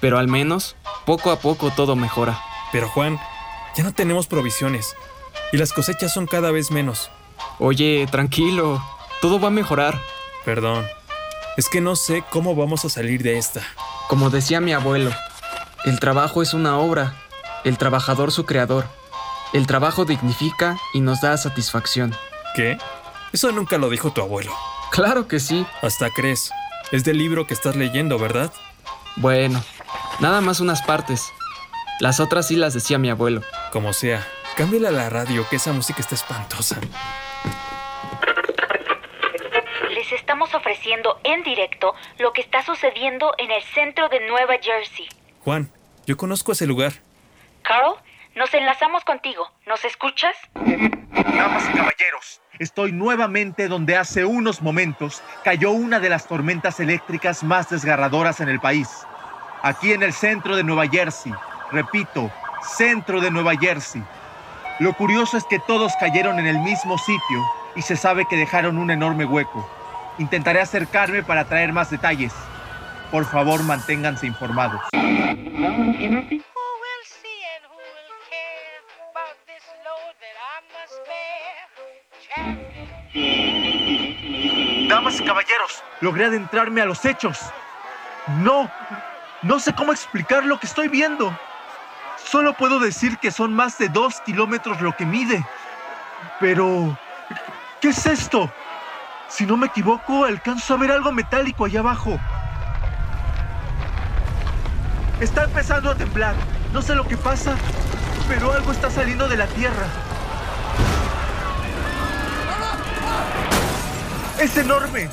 S29: Pero al menos, poco a poco todo mejora.
S30: Pero Juan, ya no tenemos provisiones. Y las cosechas son cada vez menos.
S29: Oye, tranquilo. Todo va a mejorar.
S30: Perdón. Es que no sé cómo vamos a salir de esta.
S29: Como decía mi abuelo, el trabajo es una obra, el trabajador su creador. El trabajo dignifica y nos da satisfacción.
S30: ¿Qué? Eso nunca lo dijo tu abuelo.
S29: Claro que sí.
S30: Hasta crees. Es del libro que estás leyendo, ¿verdad?
S29: Bueno, nada más unas partes. Las otras sí las decía mi abuelo.
S30: Como sea, cámbiale a la radio, que esa música está espantosa.
S31: Les estamos ofreciendo en directo lo que está sucediendo en el centro de Nueva Jersey.
S30: Juan, yo conozco ese lugar.
S31: Carl, nos enlazamos contigo. ¿Nos escuchas?
S32: Damas y caballeros, estoy nuevamente donde hace unos momentos cayó una de las tormentas eléctricas más desgarradoras en el país. Aquí en el centro de Nueva Jersey. Repito, centro de Nueva Jersey. Lo curioso es que todos cayeron en el mismo sitio y se sabe que dejaron un enorme hueco. Intentaré acercarme para traer más detalles. Por favor, manténganse informados. Damas y caballeros, logré adentrarme a los hechos. No, no sé cómo explicar lo que estoy viendo. Solo puedo decir que son más de dos kilómetros lo que mide. Pero, ¿qué es esto? Si no me equivoco, alcanzo a ver algo metálico allá abajo. Está empezando a temblar. No sé lo que pasa, pero algo está saliendo de la tierra. Es enorme.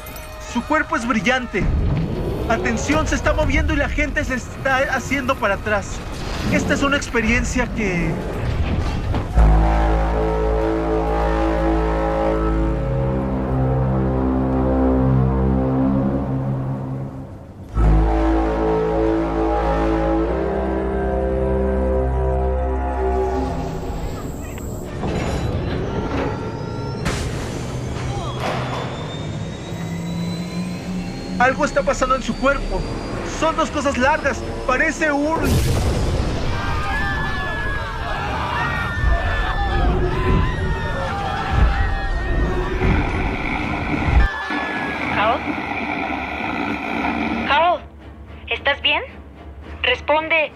S32: Su cuerpo es brillante. Atención, se está moviendo y la gente se está haciendo para atrás. Esta es una experiencia que... Algo está pasando en su cuerpo. Son dos cosas largas. Parece un...
S31: ¿Carol? ¿Carol? ¿Estás bien? Responde.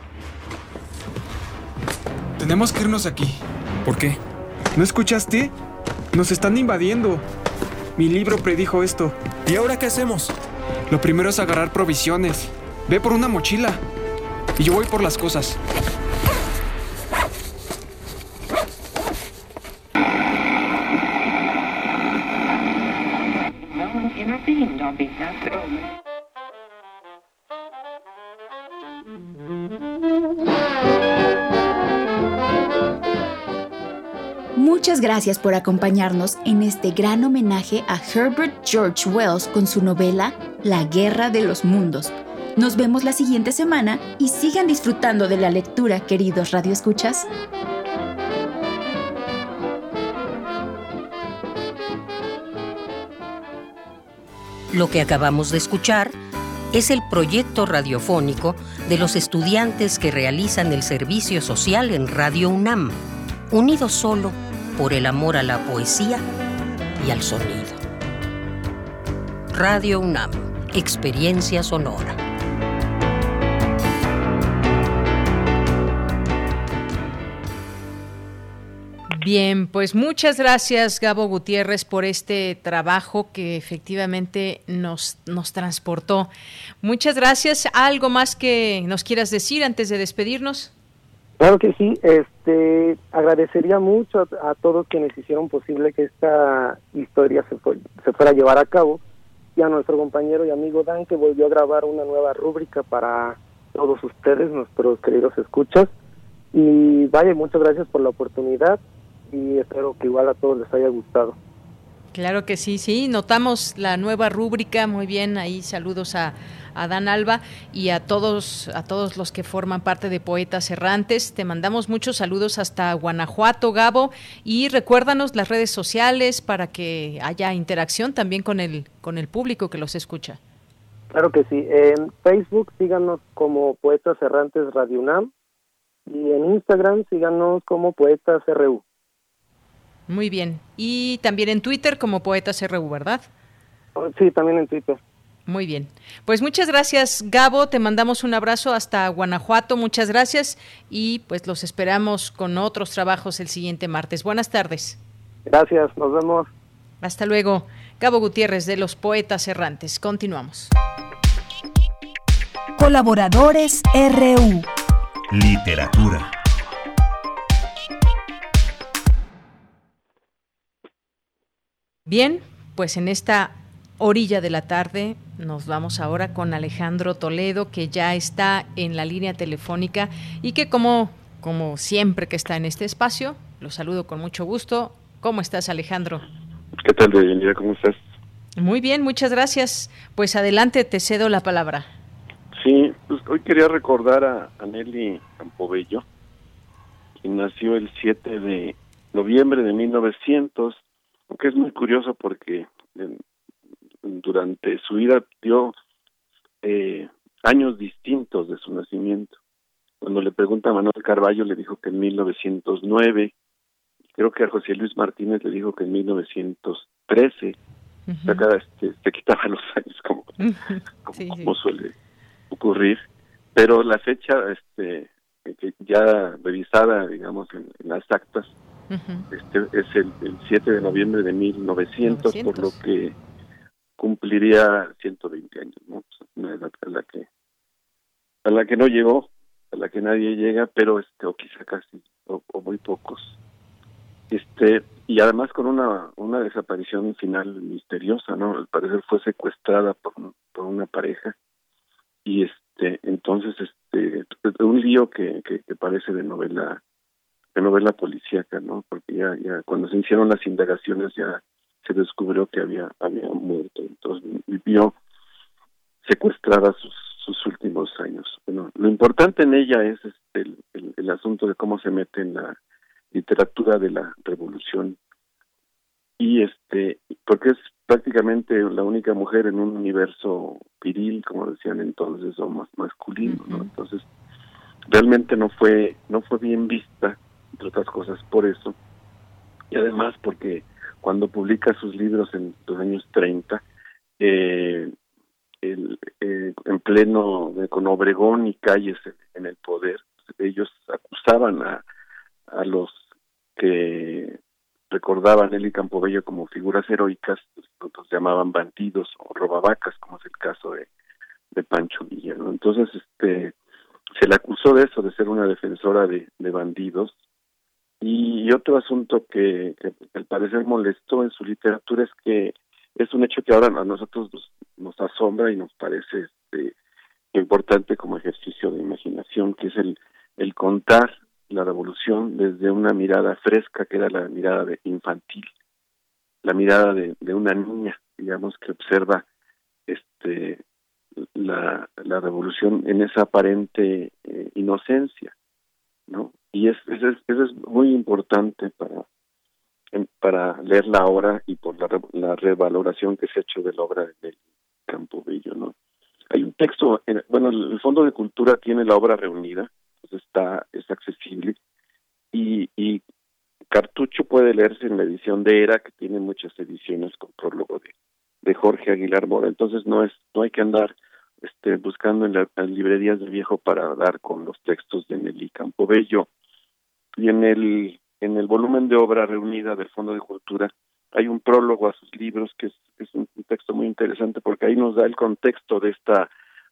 S29: Tenemos que irnos aquí.
S30: ¿Por qué?
S29: ¿No escuchaste? Nos están invadiendo. Mi libro predijo esto.
S30: ¿Y ahora qué hacemos?
S29: Lo primero es agarrar provisiones. Ve por una mochila. Y yo voy por las cosas.
S33: Gracias por acompañarnos en este gran homenaje a Herbert George Wells con su novela La Guerra de los Mundos. Nos vemos la siguiente semana y sigan disfrutando de la lectura, queridos radioescuchas.
S34: Lo que acabamos de escuchar es el proyecto radiofónico de los estudiantes que realizan el servicio social en Radio UNAM, unidos solo por el amor a la poesía y al sonido. Radio UNAM, experiencia sonora.
S1: Bien, pues muchas gracias Gabo Gutiérrez por este trabajo que efectivamente nos, nos transportó. Muchas gracias. ¿Algo más que nos quieras decir antes de despedirnos?
S27: Claro que sí, este, agradecería mucho a, todos quienes hicieron posible que esta historia se, se fuera a llevar a cabo y a nuestro compañero y amigo Dan que volvió a grabar una nueva rúbrica para todos ustedes, nuestros queridos escuchas. Y vaya, muchas gracias por la oportunidad y espero que igual a todos les haya gustado.
S1: Claro que sí, sí, notamos la nueva rúbrica, muy bien, ahí saludos a, a, Dan Alba y a todos, a todos los que forman parte de Poetas Errantes. Te mandamos muchos saludos hasta Guanajuato, Gabo, y recuérdanos las redes sociales para que haya interacción también con el, con el público que los escucha.
S27: Claro que sí, en Facebook síganos como Poetas Errantes Radio UNAM y en Instagram síganos como Poetas RU.
S1: Muy bien. Y también en Twitter como Poetas RU, ¿verdad?
S27: Sí, también en Twitter.
S1: Muy bien. Pues muchas gracias, Gabo. Te mandamos un abrazo hasta Guanajuato. Muchas gracias. Y pues los esperamos con otros trabajos el siguiente martes. Buenas tardes.
S27: Gracias, nos vemos.
S1: Hasta luego. Gabo Gutiérrez de los Poetas Errantes. Continuamos.
S3: Colaboradores RU.
S2: Literatura.
S1: Bien, pues en esta orilla de la tarde nos vamos ahora con Alejandro Toledo, que ya está en la línea telefónica y que como, como siempre que está en este espacio, lo saludo con mucho gusto. ¿Cómo estás, Alejandro?
S35: ¿Qué tal, Deyanira? ¿Cómo estás?
S1: Muy bien, muchas gracias. Pues adelante, te cedo la palabra.
S35: Sí, pues hoy quería recordar a, a Nelly Campobello, quien nació el 7 de noviembre de 1900 que es muy curioso porque durante su vida dio eh, años distintos de su nacimiento. Cuando le pregunta a Manuel Carballo le dijo que en 1909, creo que a José Luis Martínez le dijo que en 1913, acá este, se quitaba los años como, como, suele ocurrir, pero la fecha este que ya revisada digamos en las actas este es el, 7 de noviembre de 1900, por lo que cumpliría 120 años, ¿no? Una edad a la que a la que no llegó, a la que nadie llega, pero este o quizá casi o, muy pocos. Este y además con una una desaparición final misteriosa, ¿no? Al parecer fue secuestrada por, por una pareja y este entonces este un lío que, que, que parece de novela de novela policíaca, ¿no? Porque ya, ya cuando se hicieron las indagaciones ya se descubrió que había había muerto, entonces vivió secuestrada sus, sus últimos años. Bueno, lo importante en ella es este, el, el, asunto de cómo se mete en la literatura de la revolución. Y este porque es prácticamente la única mujer en un universo viril como decían entonces o más masculino no entonces realmente no fue no fue bien vista entre otras cosas por eso, y además porque cuando publica sus libros en los años 30, eh, el, eh, en pleno con Obregón y Calles en el poder, ellos acusaban a, a los que recordaban él y Campobello como figuras heroicas, los llamaban bandidos o robavacas, como es el caso de, de Pancho Villa. Entonces, este se le acusó de eso, de ser una defensora de, de bandidos, y otro asunto que, al parecer molestó en su literatura es que es un hecho que ahora a nosotros nos, asombra y nos parece este, importante como ejercicio de imaginación, que es el, el contar la revolución desde una mirada fresca, que era la mirada de infantil, la mirada de, de una niña, digamos, que observa este la, la revolución en esa aparente eh, inocencia, ¿no? Y es, eso, es, eso es muy importante para para leer la obra y por la, la revaloración que se ha hecho de la obra de Campobello, ¿no? Hay un texto, bueno, el Fondo de Cultura tiene la obra reunida, pues está, es accesible, y, y Cartucho puede leerse en la edición de Era, que tiene muchas ediciones con prólogo de, de Jorge Aguilar Mora, entonces no es, no hay que andar este, buscando en las librerías del viejo para dar con los textos de Nelly Campobello. Y en el, en el volumen de obra reunida del Fondo de Cultura hay un prólogo a sus libros que es, es un, texto muy interesante porque ahí nos da el contexto de esta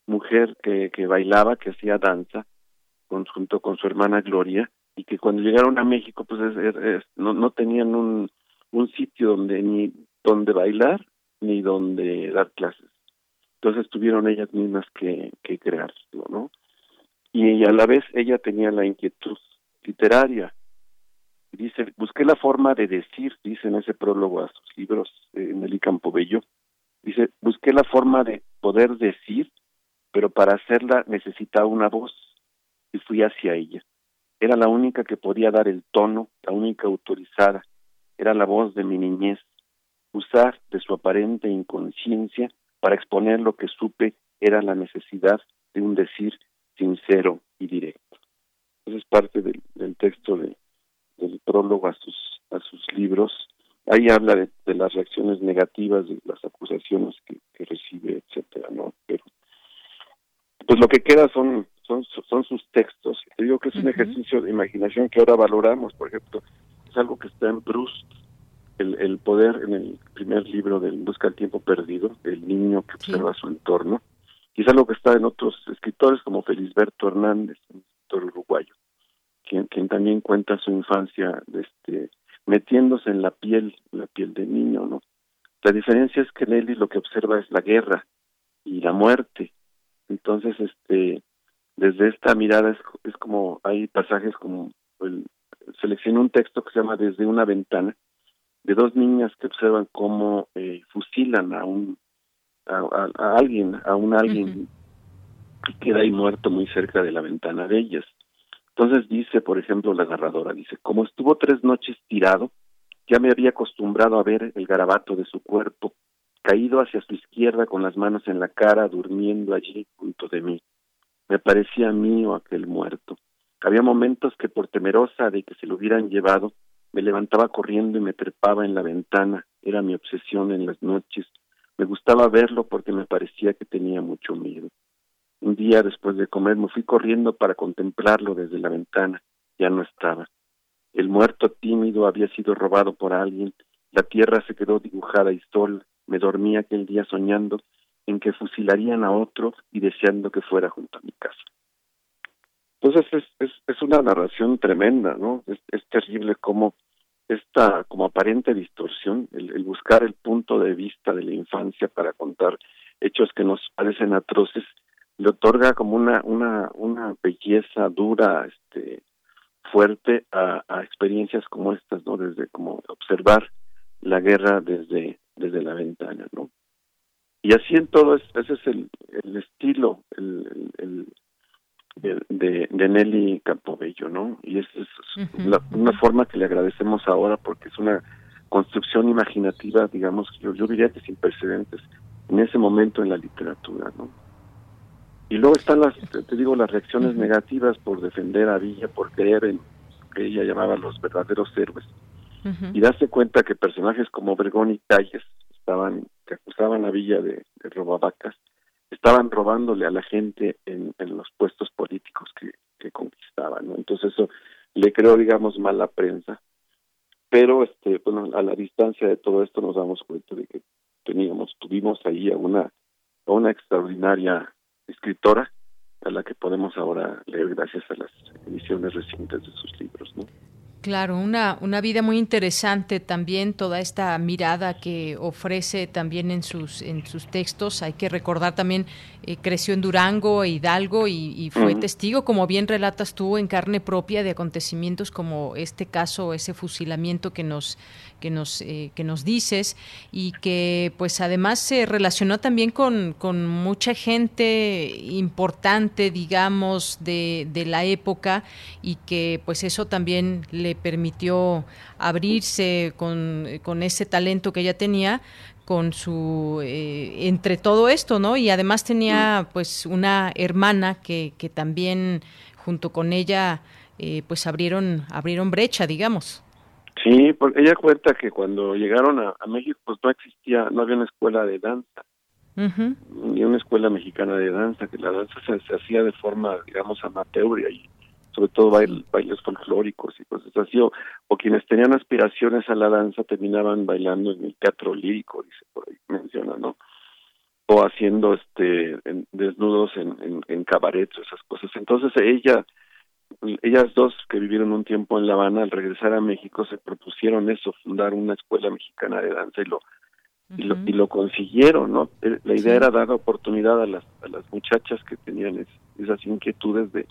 S35: mujer que, que bailaba, que hacía danza, junto con su hermana Gloria, y que cuando llegaron a México pues no, no tenían un, un sitio donde ni donde bailar ni donde dar clases. Entonces tuvieron ellas mismas que, que crearlo, ¿no? Y a la vez ella tenía la inquietud literaria. Dice, busqué la forma de decir, dice en ese prólogo a sus libros, eh, en el Bello, dice, busqué la forma de poder decir, pero para hacerla necesitaba una voz y fui hacia ella. Era la única que podía dar el tono, la única autorizada. Era la voz de mi niñez. Usar de su aparente inconsciencia para exponer lo que supe era la necesidad de un decir sincero y directo. Esa es parte del, texto de, del prólogo a sus, a sus libros. Ahí habla de, las reacciones negativas, de las acusaciones que, recibe, etcétera, ¿no? Pero, pues lo que queda son, son, son sus textos. Te digo que es un ejercicio de imaginación que ahora valoramos, por ejemplo, es algo que está en Proust, el, poder en el primer libro del Busca el tiempo perdido, el niño que observa su entorno, y es algo que está en otros escritores como Felisberto Hernández, un escritor uruguayo, quien, quien también cuenta su infancia en la piel, la piel del niño, ¿no? La diferencia es que Nelly lo que observa es la guerra y la muerte. Entonces, este, desde esta mirada es, es como, hay pasajes como, el, seleccioné un texto que se llama Desde una ventana, de dos niñas que observan cómo eh, fusilan a un a, alguien, a un alguien que queda ahí muerto muy cerca de la ventana de ellas. Entonces dice, por ejemplo, la agarradora, dice, como estuvo tres noches tirado, ya me había acostumbrado a ver el garabato de su cuerpo, caído hacia su izquierda con las manos en la cara, durmiendo allí junto de mí. Me parecía mío aquel muerto. Había momentos que por temerosa de que se lo hubieran llevado, me levantaba corriendo y me trepaba en la ventana. Era mi obsesión en las noches. Me gustaba verlo porque me parecía que tenía mucho miedo. Un día después de comer me fui corriendo para contemplarlo desde la ventana. Ya no estaba. El muerto tímido había sido robado por alguien. La tierra se quedó dibujada y sola. Me dormí aquel día soñando en que fusilarían a otro y deseando que fuera junto a mi casa. Entonces es, es, una narración tremenda, ¿no? Es, es terrible cómo esta como aparente distorsión, el, el, buscar el punto de vista de la infancia para contar hechos que nos parecen atroces, le otorga como una, una, una belleza dura, este, fuerte a, a experiencias como estas, ¿no? Desde como observar la guerra desde, desde la ventana, ¿no? Y así en todo, ese es el, el estilo, el, el, de, de, Nelly Campobello, ¿no? Y esa es una forma que le agradecemos ahora porque es una construcción imaginativa, digamos, yo, yo diría que sin precedentes en ese momento en la literatura, ¿no? Y luego están las, te digo, las reacciones negativas por defender a Villa, por creer en que ella llamaba los verdaderos héroes. Y darse cuenta que personajes como Vergón y Calles estaban, que acusaban a Villa de, de robavacas, estaban robándole a la gente en, los puestos políticos que, que conquistaban, ¿no? Entonces eso le creó, digamos, mala prensa. Pero, este, bueno, a la distancia de todo esto nos damos cuenta de que teníamos, tuvimos ahí a una, a una extraordinaria escritora a la que podemos ahora leer gracias a las ediciones recientes de sus libros, ¿no?
S1: Claro, una, una vida muy interesante también, toda esta mirada que ofrece también en sus, en sus textos. Hay que recordar también, eh, creció en Durango e Hidalgo y, fue testigo, como bien relatas tú, en carne propia de acontecimientos como este caso, ese fusilamiento que nos, que nos, eh, que nos dices y que pues además se relacionó también con, con mucha gente importante, digamos, de, de, la época y que pues eso también le permitió abrirse con, con ese talento que ella tenía con su eh, entre todo esto, ¿no? Y además tenía pues una hermana que, que también junto con ella eh, pues abrieron abrieron brecha, digamos.
S35: Sí, porque ella cuenta que cuando llegaron a, México pues no existía, no había una escuela de danza, ni una escuela mexicana de danza, que la danza se, se hacía de forma, digamos, amateur y sobre todo bailes folclóricos y cosas así, o, quienes tenían aspiraciones a la danza terminaban bailando en el teatro lírico, dice por ahí, menciona, ¿no? O haciendo este desnudos en, en, en cabarets, esas cosas. Entonces ella, ellas dos que vivieron un tiempo en La Habana, al regresar a México se propusieron eso, fundar una escuela mexicana de danza y lo y, lo, y lo consiguieron, ¿no? Eh, la idea era dar oportunidad a las, a las muchachas que tenían esas inquietudes de,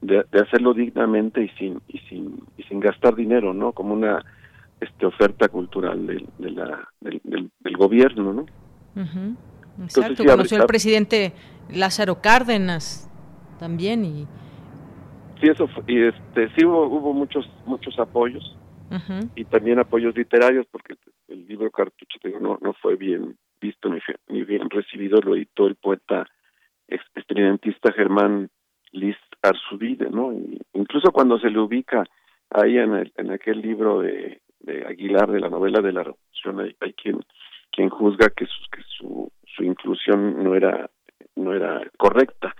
S35: de, hacerlo dignamente y sin y sin y sin gastar dinero no como una este oferta cultural del de la, del, del, gobierno no
S1: exacto. conoció al presidente Lázaro Cárdenas también y
S35: sí eso y este sí hubo, hubo muchos muchos apoyos y también apoyos literarios porque el libro cartucho no no fue bien visto ni, ni bien recibido lo editó el poeta experimentista Germán Liszt Arzubide, ¿no? incluso cuando se le ubica ahí en, el, en aquel libro de, de Aguilar, de la novela de la Revolución, hay, hay quien quien juzga que su, que su, su inclusión no era no era correcta,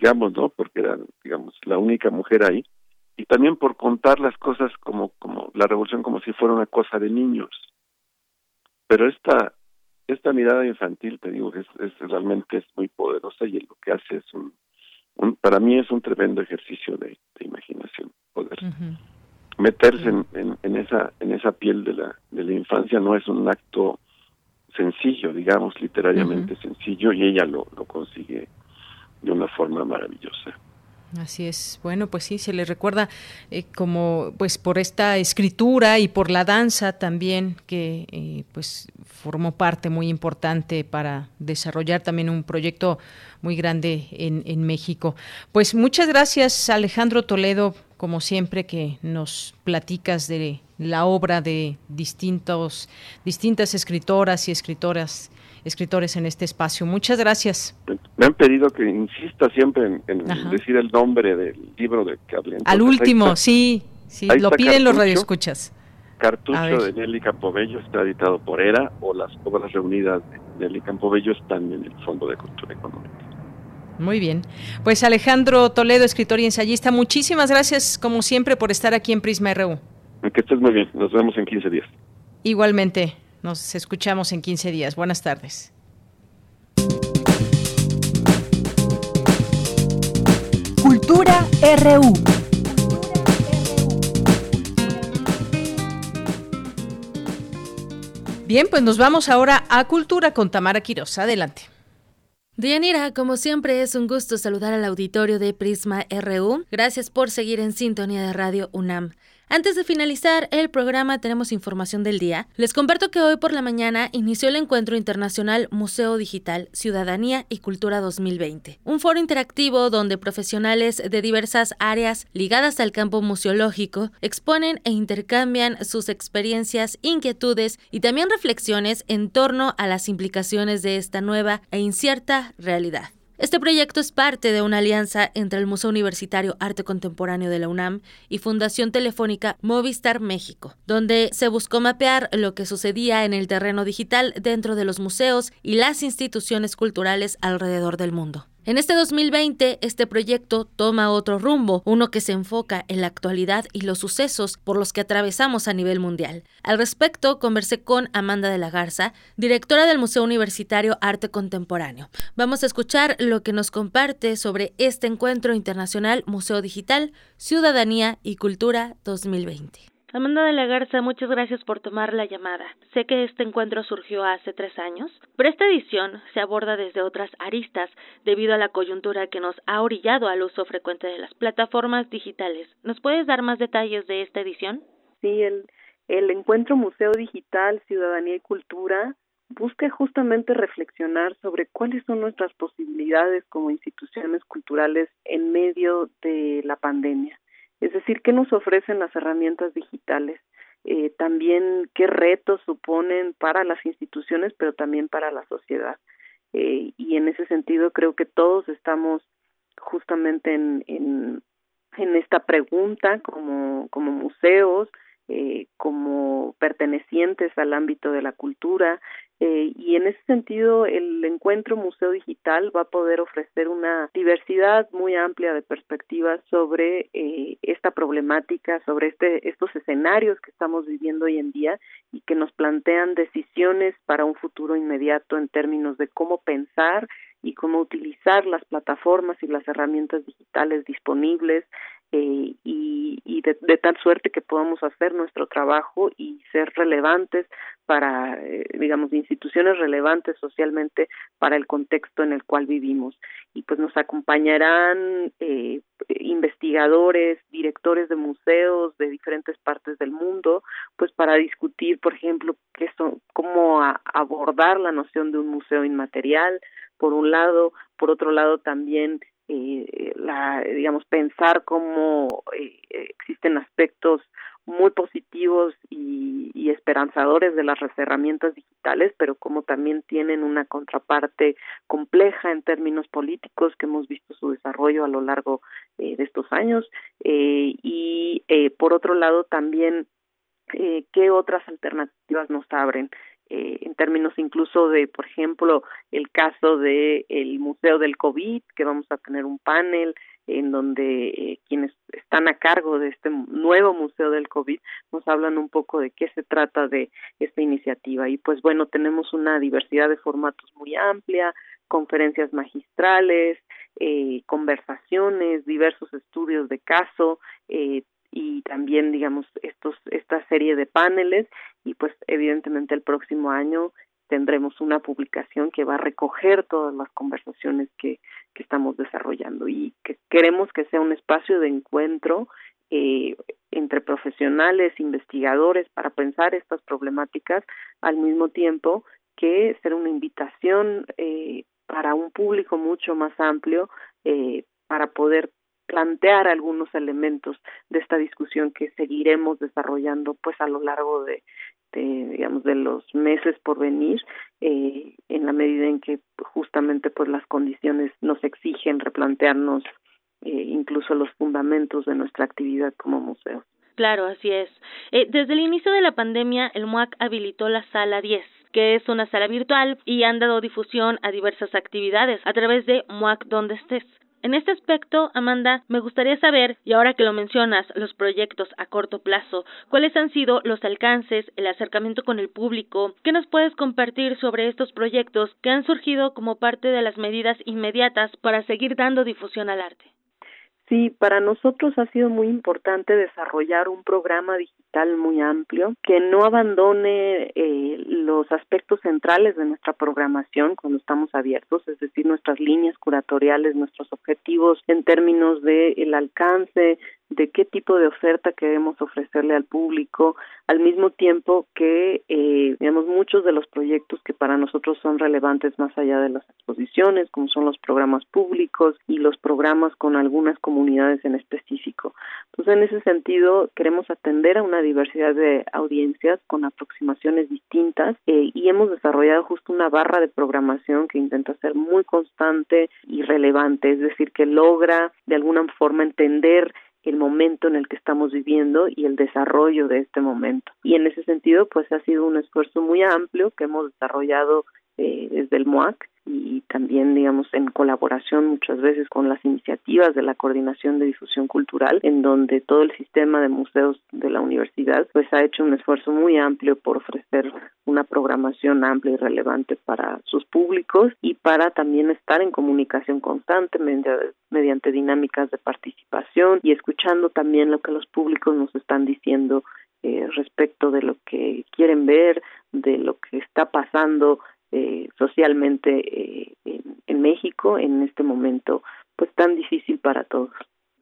S35: digamos, ¿no? Porque era, digamos, la única mujer ahí y también por contar las cosas como como la revolución como si fuera una cosa de niños. Pero esta esta mirada infantil, te digo, es, es realmente es muy poderosa y lo que hace es un para mí es un tremendo ejercicio de, imaginación poder meterse en, en, esa en esa piel de la de la infancia no es un acto sencillo digamos literariamente sencillo y ella lo, lo consigue de una forma maravillosa
S1: Así es. Bueno, pues sí, se le recuerda eh, como, pues, por esta escritura y por la danza también que, eh, pues, formó parte muy importante para desarrollar también un proyecto muy grande en, en México. Pues muchas gracias, Alejandro Toledo, como siempre que nos platicas de la obra de distintos, distintas escritoras y escritoras escritores en este espacio. Muchas gracias.
S35: Me han pedido que insista siempre en, decir el nombre del libro de que hablé.
S1: Al último, sí, sí, lo piden los radioescuchas.
S35: Cartucho de Nelly Campobello está editado por ERA o las obras reunidas de Nelly Campobello están en el Fondo de Cultura Económica.
S1: Muy bien. Pues Alejandro Toledo, escritor y ensayista, muchísimas gracias como siempre por estar aquí en Prisma RU.
S35: Que estés muy bien. Nos vemos en 15 días.
S1: Igualmente. Nos escuchamos en 15 días. Buenas tardes.
S3: Cultura RU.
S1: Bien, pues nos vamos ahora a Cultura con Tamara Quiroz. Adelante.
S36: Dianira, como siempre es un gusto saludar al auditorio de Prisma RU. Gracias por seguir en sintonía de Radio UNAM. Antes de finalizar el programa tenemos información del día. Les comparto que hoy por la mañana inició el encuentro internacional Museo Digital, Ciudadanía y Cultura 2020, un foro interactivo donde profesionales de diversas áreas ligadas al campo museológico exponen e intercambian sus experiencias, inquietudes y también reflexiones en torno a las implicaciones de esta nueva e incierta realidad. Este proyecto es parte de una alianza entre el Museo Universitario Arte Contemporáneo de la UNAM y Fundación Telefónica Movistar México, donde se buscó mapear lo que sucedía en el terreno digital dentro de los museos y las instituciones culturales alrededor del mundo. En este 2020, este proyecto toma otro rumbo, uno que se enfoca en la actualidad y los sucesos por los que atravesamos a nivel mundial. Al respecto, conversé con Amanda de la Garza, directora del Museo Universitario Arte Contemporáneo. Vamos a escuchar lo que nos comparte sobre este encuentro internacional Museo Digital, Ciudadanía y Cultura 2020.
S37: Amanda de la Garza, muchas gracias por tomar la llamada. Sé que este encuentro surgió hace tres años, pero esta edición se aborda desde otras aristas debido a la coyuntura que nos ha orillado al uso frecuente de las plataformas digitales. ¿Nos puedes dar más detalles de esta edición?
S38: Sí, el, el encuentro Museo Digital, Ciudadanía y Cultura busca justamente reflexionar sobre cuáles son nuestras posibilidades como instituciones culturales en medio de la pandemia es decir, ¿qué nos ofrecen las herramientas digitales? eh, también qué retos suponen para las instituciones, pero también para la sociedad. Eh, y en ese sentido creo que todos estamos justamente en, en, en esta pregunta como, como museos, eh, como pertenecientes al ámbito de la cultura eh, y en ese sentido el encuentro Museo Digital va a poder ofrecer una diversidad muy amplia de perspectivas sobre eh, esta problemática, sobre este, estos escenarios que estamos viviendo hoy en día y que nos plantean decisiones para un futuro inmediato en términos de cómo pensar y cómo utilizar las plataformas y las herramientas digitales disponibles eh, y, y de, de, tal suerte que podamos hacer nuestro trabajo y ser relevantes para, eh, digamos, instituciones relevantes socialmente para el contexto en el cual vivimos. Y pues nos acompañarán eh, investigadores, directores de museos de diferentes partes del mundo, pues para discutir, por ejemplo, qué son, cómo abordar la noción de un museo inmaterial, por un lado, por otro lado también eh, la, digamos, pensar cómo eh, existen aspectos muy positivos y, y, esperanzadores de las herramientas digitales, pero como también tienen una contraparte compleja en términos políticos que hemos visto su desarrollo a lo largo eh, de estos años eh, y eh, por otro lado también eh, qué otras alternativas nos abren eh, en términos incluso de, por ejemplo, el caso de el Museo del COVID, que vamos a tener un panel en donde eh, quienes están a cargo de este nuevo Museo del COVID nos hablan un poco de qué se trata de esta iniciativa. Y pues bueno, tenemos una diversidad de formatos muy amplia, conferencias magistrales, eh, conversaciones, diversos estudios de caso, eh, y también digamos estos esta serie de paneles y pues evidentemente el próximo año tendremos una publicación que va a recoger todas las conversaciones que, que estamos desarrollando y que queremos que sea un espacio de encuentro eh, entre profesionales, investigadores, para pensar estas problemáticas al mismo tiempo que ser una invitación eh, para un público mucho más amplio eh, para poder plantear algunos elementos de esta discusión que seguiremos desarrollando pues a lo largo de, digamos de los meses por venir eh, en la medida en que justamente pues las condiciones nos exigen replantearnos eh, incluso los fundamentos de nuestra actividad como museo.
S37: Claro, así es. Eh, desde el inicio de la pandemia, el MUAC habilitó la sala 10 que es una sala virtual y han dado difusión a diversas actividades a través de MUAC donde estés. En este aspecto, Amanda, me gustaría saber, y ahora que lo mencionas, los proyectos a corto plazo, ¿cuáles han sido los alcances, el acercamiento con el público? ¿Qué nos puedes compartir sobre estos proyectos que han surgido como parte de las medidas inmediatas para seguir dando difusión al arte?
S38: Sí, para nosotros ha sido muy importante desarrollar un programa digital muy amplio que no abandone eh, los aspectos centrales de nuestra programación cuando estamos abiertos, es decir, nuestras líneas curatoriales, nuestros objetivos en términos de el alcance, de qué tipo de oferta queremos ofrecerle al público, al mismo tiempo que, eh, digamos, muchos de los proyectos que para nosotros son relevantes más allá de las exposiciones, como son los programas públicos y los programas con algunas comunidades en específico. Entonces, en ese sentido, queremos atender a una diversidad de audiencias con aproximaciones distintas eh, y hemos desarrollado justo una barra de programación que intenta ser muy constante y relevante, es decir, que logra de alguna forma entender el momento en el que estamos viviendo y el desarrollo de este momento. Y en ese sentido, pues ha sido un esfuerzo muy amplio que hemos desarrollado eh, desde el MOAC y también, digamos, en colaboración muchas veces con las iniciativas de la Coordinación de Difusión Cultural, en donde todo el sistema de museos de la universidad pues ha hecho un esfuerzo muy amplio por ofrecer una programación amplia y relevante para sus públicos y para también estar en comunicación constante mediante, mediante dinámicas de participación y escuchando también lo que los públicos nos están diciendo eh, respecto de lo que quieren ver, de lo que está pasando eh, socialmente eh, en, en México en este momento pues tan difícil para todos.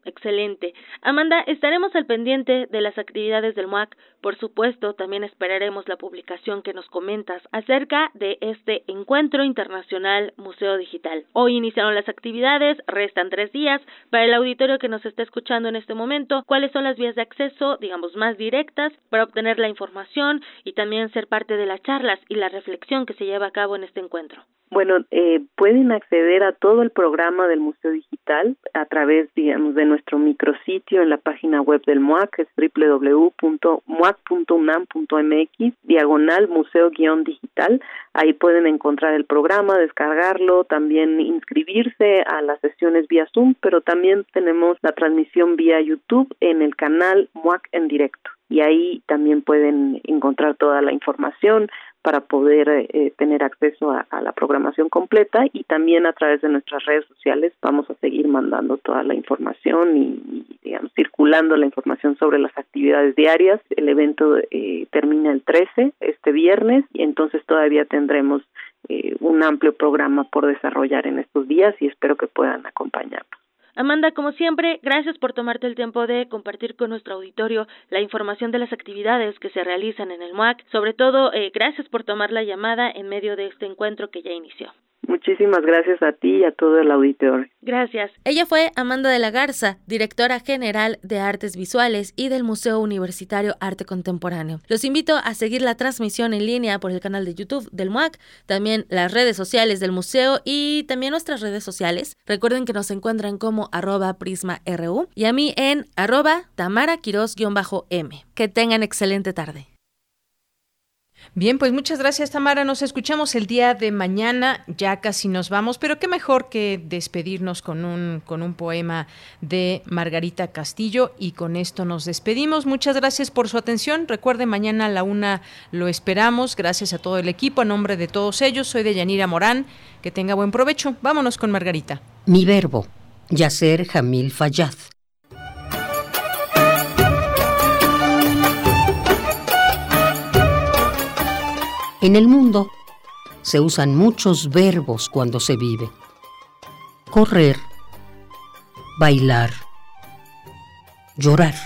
S37: Excelente. Amanda, estaremos al pendiente de las actividades del MUAC. Por supuesto, también esperaremos la publicación que nos comentas acerca de este encuentro internacional Museo Digital. Hoy iniciaron las actividades, restan tres días. Para el auditorio que nos está escuchando en este momento, ¿cuáles son las vías de acceso, digamos, más directas para obtener la información y también ser parte de las charlas y la reflexión que se lleva a cabo en este encuentro?
S38: Bueno, eh, pueden acceder a todo el programa del Museo Digital a través, digamos, de nuestro micrositio en la página web del MUAC, es www.muac.unam.mx, diagonal museo-digital. Ahí pueden encontrar el programa, descargarlo, también inscribirse a las sesiones vía Zoom, pero también tenemos la transmisión vía YouTube en el canal MUAC en directo y ahí también pueden encontrar toda la información, para poder eh, tener acceso a, la programación completa y también a través de nuestras redes sociales vamos a seguir mandando toda la información y, digamos circulando la información sobre las actividades diarias. El evento eh, termina el 13 este viernes y entonces todavía tendremos eh, un amplio programa por desarrollar en estos días y espero que puedan acompañarnos.
S37: Amanda, como siempre, gracias por tomarte el tiempo de compartir con nuestro auditorio la información de las actividades que se realizan en el MUAC. Sobre todo, eh, gracias por tomar la llamada en medio de este encuentro que ya inició.
S38: Muchísimas gracias a ti y a todo el auditorio.
S37: Gracias.
S36: Ella fue Amanda de la Garza, directora general de Artes Visuales y del Museo Universitario Arte Contemporáneo. Los invito a seguir la transmisión en línea por el canal de YouTube del MUAC, también las redes sociales del museo y también nuestras redes sociales. Recuerden que nos encuentran como arroba prisma.ru y a mí en arroba tamara m Que tengan excelente tarde.
S1: Bien, pues muchas gracias Tamara. Nos escuchamos el día de mañana. Ya casi nos vamos, pero qué mejor que despedirnos con un, con un poema de Margarita Castillo y con esto nos despedimos. Muchas gracias por su atención. Recuerde, mañana a la una lo esperamos. Gracias a todo el equipo. A nombre de todos ellos, soy de Yanira Morán. Que tenga buen provecho. Vámonos con Margarita.
S34: Mi verbo, Yacer Jamil Fayad. En el mundo se usan muchos verbos cuando se vive. Correr, bailar, llorar.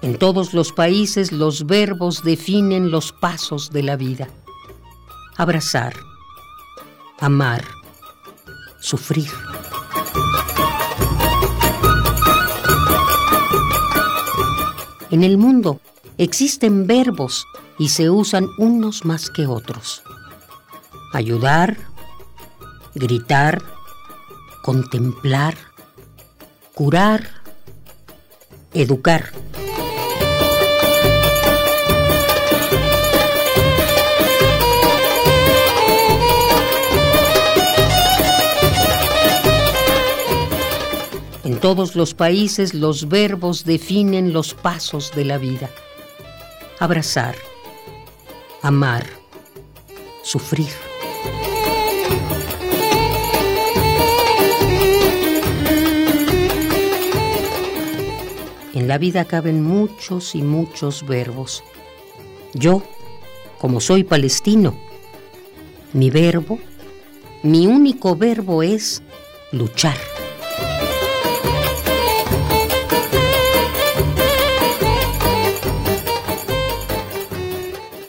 S34: En todos los países los verbos definen los pasos de la vida. Abrazar, amar, sufrir. En el mundo existen verbos y se usan unos más que otros. Ayudar, gritar, contemplar, curar, educar. En todos los países los verbos definen los pasos de la vida. Abrazar, amar, sufrir. En la vida caben muchos y muchos verbos. Yo, como soy palestino, mi verbo, mi único verbo es luchar.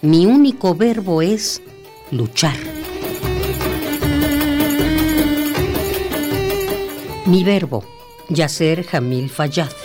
S34: Mi único verbo es luchar. Mi verbo, Yacer Jamil Fayad.